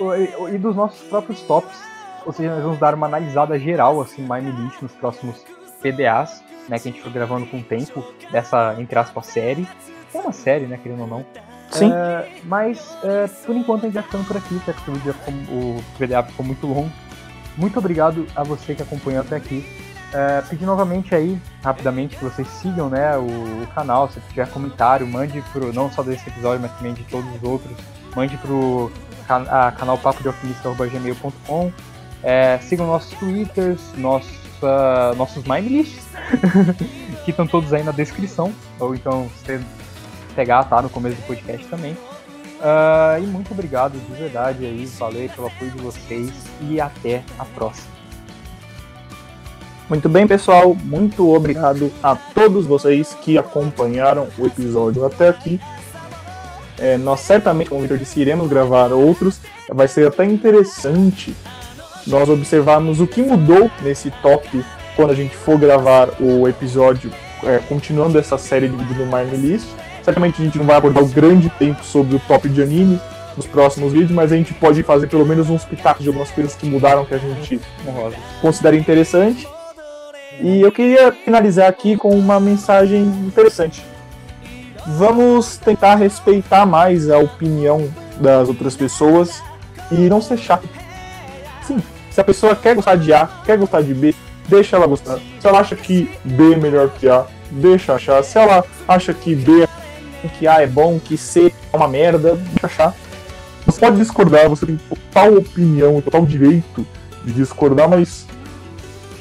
e, e, dos nossos próprios tops. Ou seja, nós vamos dar uma analisada geral, assim, Mime List nos próximos PDAs, né, que a gente foi gravando com o tempo dessa, entre aspas, série. É uma série, né, querendo ou não. Sim. É, mas, é, por enquanto, a gente vai ficando por aqui, porque o, o PDA ficou muito longo. Muito obrigado a você que acompanhou até aqui. É, pedir novamente aí, rapidamente, que vocês sigam né, o, o, canal. Se tiver comentário, mande pro, não só desse episódio, mas também de todos os outros. Mande pro a, canal papo de alquimista.gmail.com. É, sigam nossos twitters, nossa, nossos mindlists, que estão todos aí na descrição. Ou então, se pegar, tá no começo do podcast também. Uh, e muito obrigado de verdade aí, valeu pelo apoio de vocês e até a próxima. Muito bem, pessoal, muito obrigado a todos vocês que acompanharam o episódio até aqui. É, nós certamente, como o Victor disse, iremos gravar outros. Vai ser até interessante nós observarmos o que mudou nesse top quando a gente for gravar o episódio, é, continuando essa série dividida no Mind List. Certamente a gente não vai abordar o grande tempo sobre o top de anime nos próximos vídeos, mas a gente pode fazer pelo menos uns pitacos de algumas coisas que mudaram que a gente considera interessante. E eu queria finalizar aqui com uma mensagem interessante. Vamos tentar respeitar mais a opinião das outras pessoas e não ser chato. Sim, se a pessoa quer gostar de A, quer gostar de B, deixa ela gostar. Se ela acha que B é melhor que A, deixa achar. Se ela acha que B é que A é bom, que C é uma merda, deixa achar. Você pode discordar, você tem total opinião, total direito de discordar, mas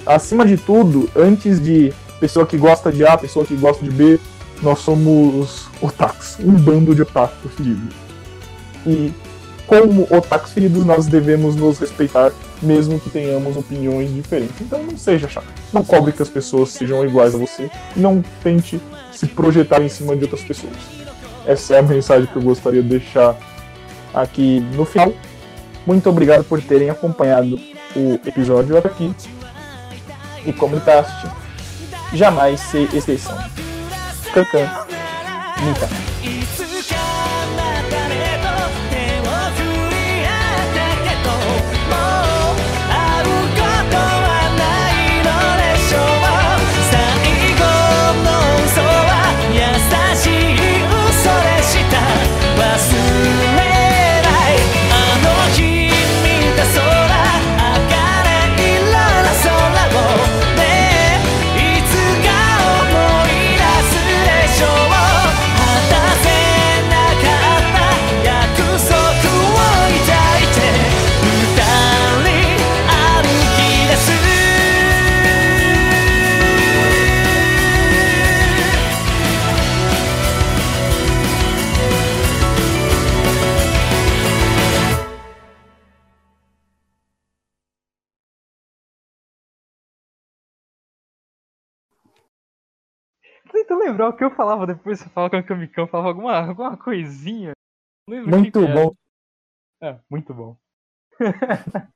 acima de tudo, antes de pessoa que gosta de A, pessoa que gosta de B, nós somos otakus, um bando de otakus feridos. E como otakus feridos, nós devemos nos respeitar, mesmo que tenhamos opiniões diferentes. Então não seja chato. Não cobre que as pessoas sejam iguais a você. Não tente se projetar em cima de outras pessoas. Essa é a mensagem que eu gostaria de deixar aqui no final. Muito obrigado por terem acompanhado o episódio até aqui. E comentaste, jamais ser exceção. Cancan. Mika. Tentando lembrar o que eu falava depois. Você falava com o Kamikão, falava alguma, alguma coisinha. Muito bom. É, muito bom.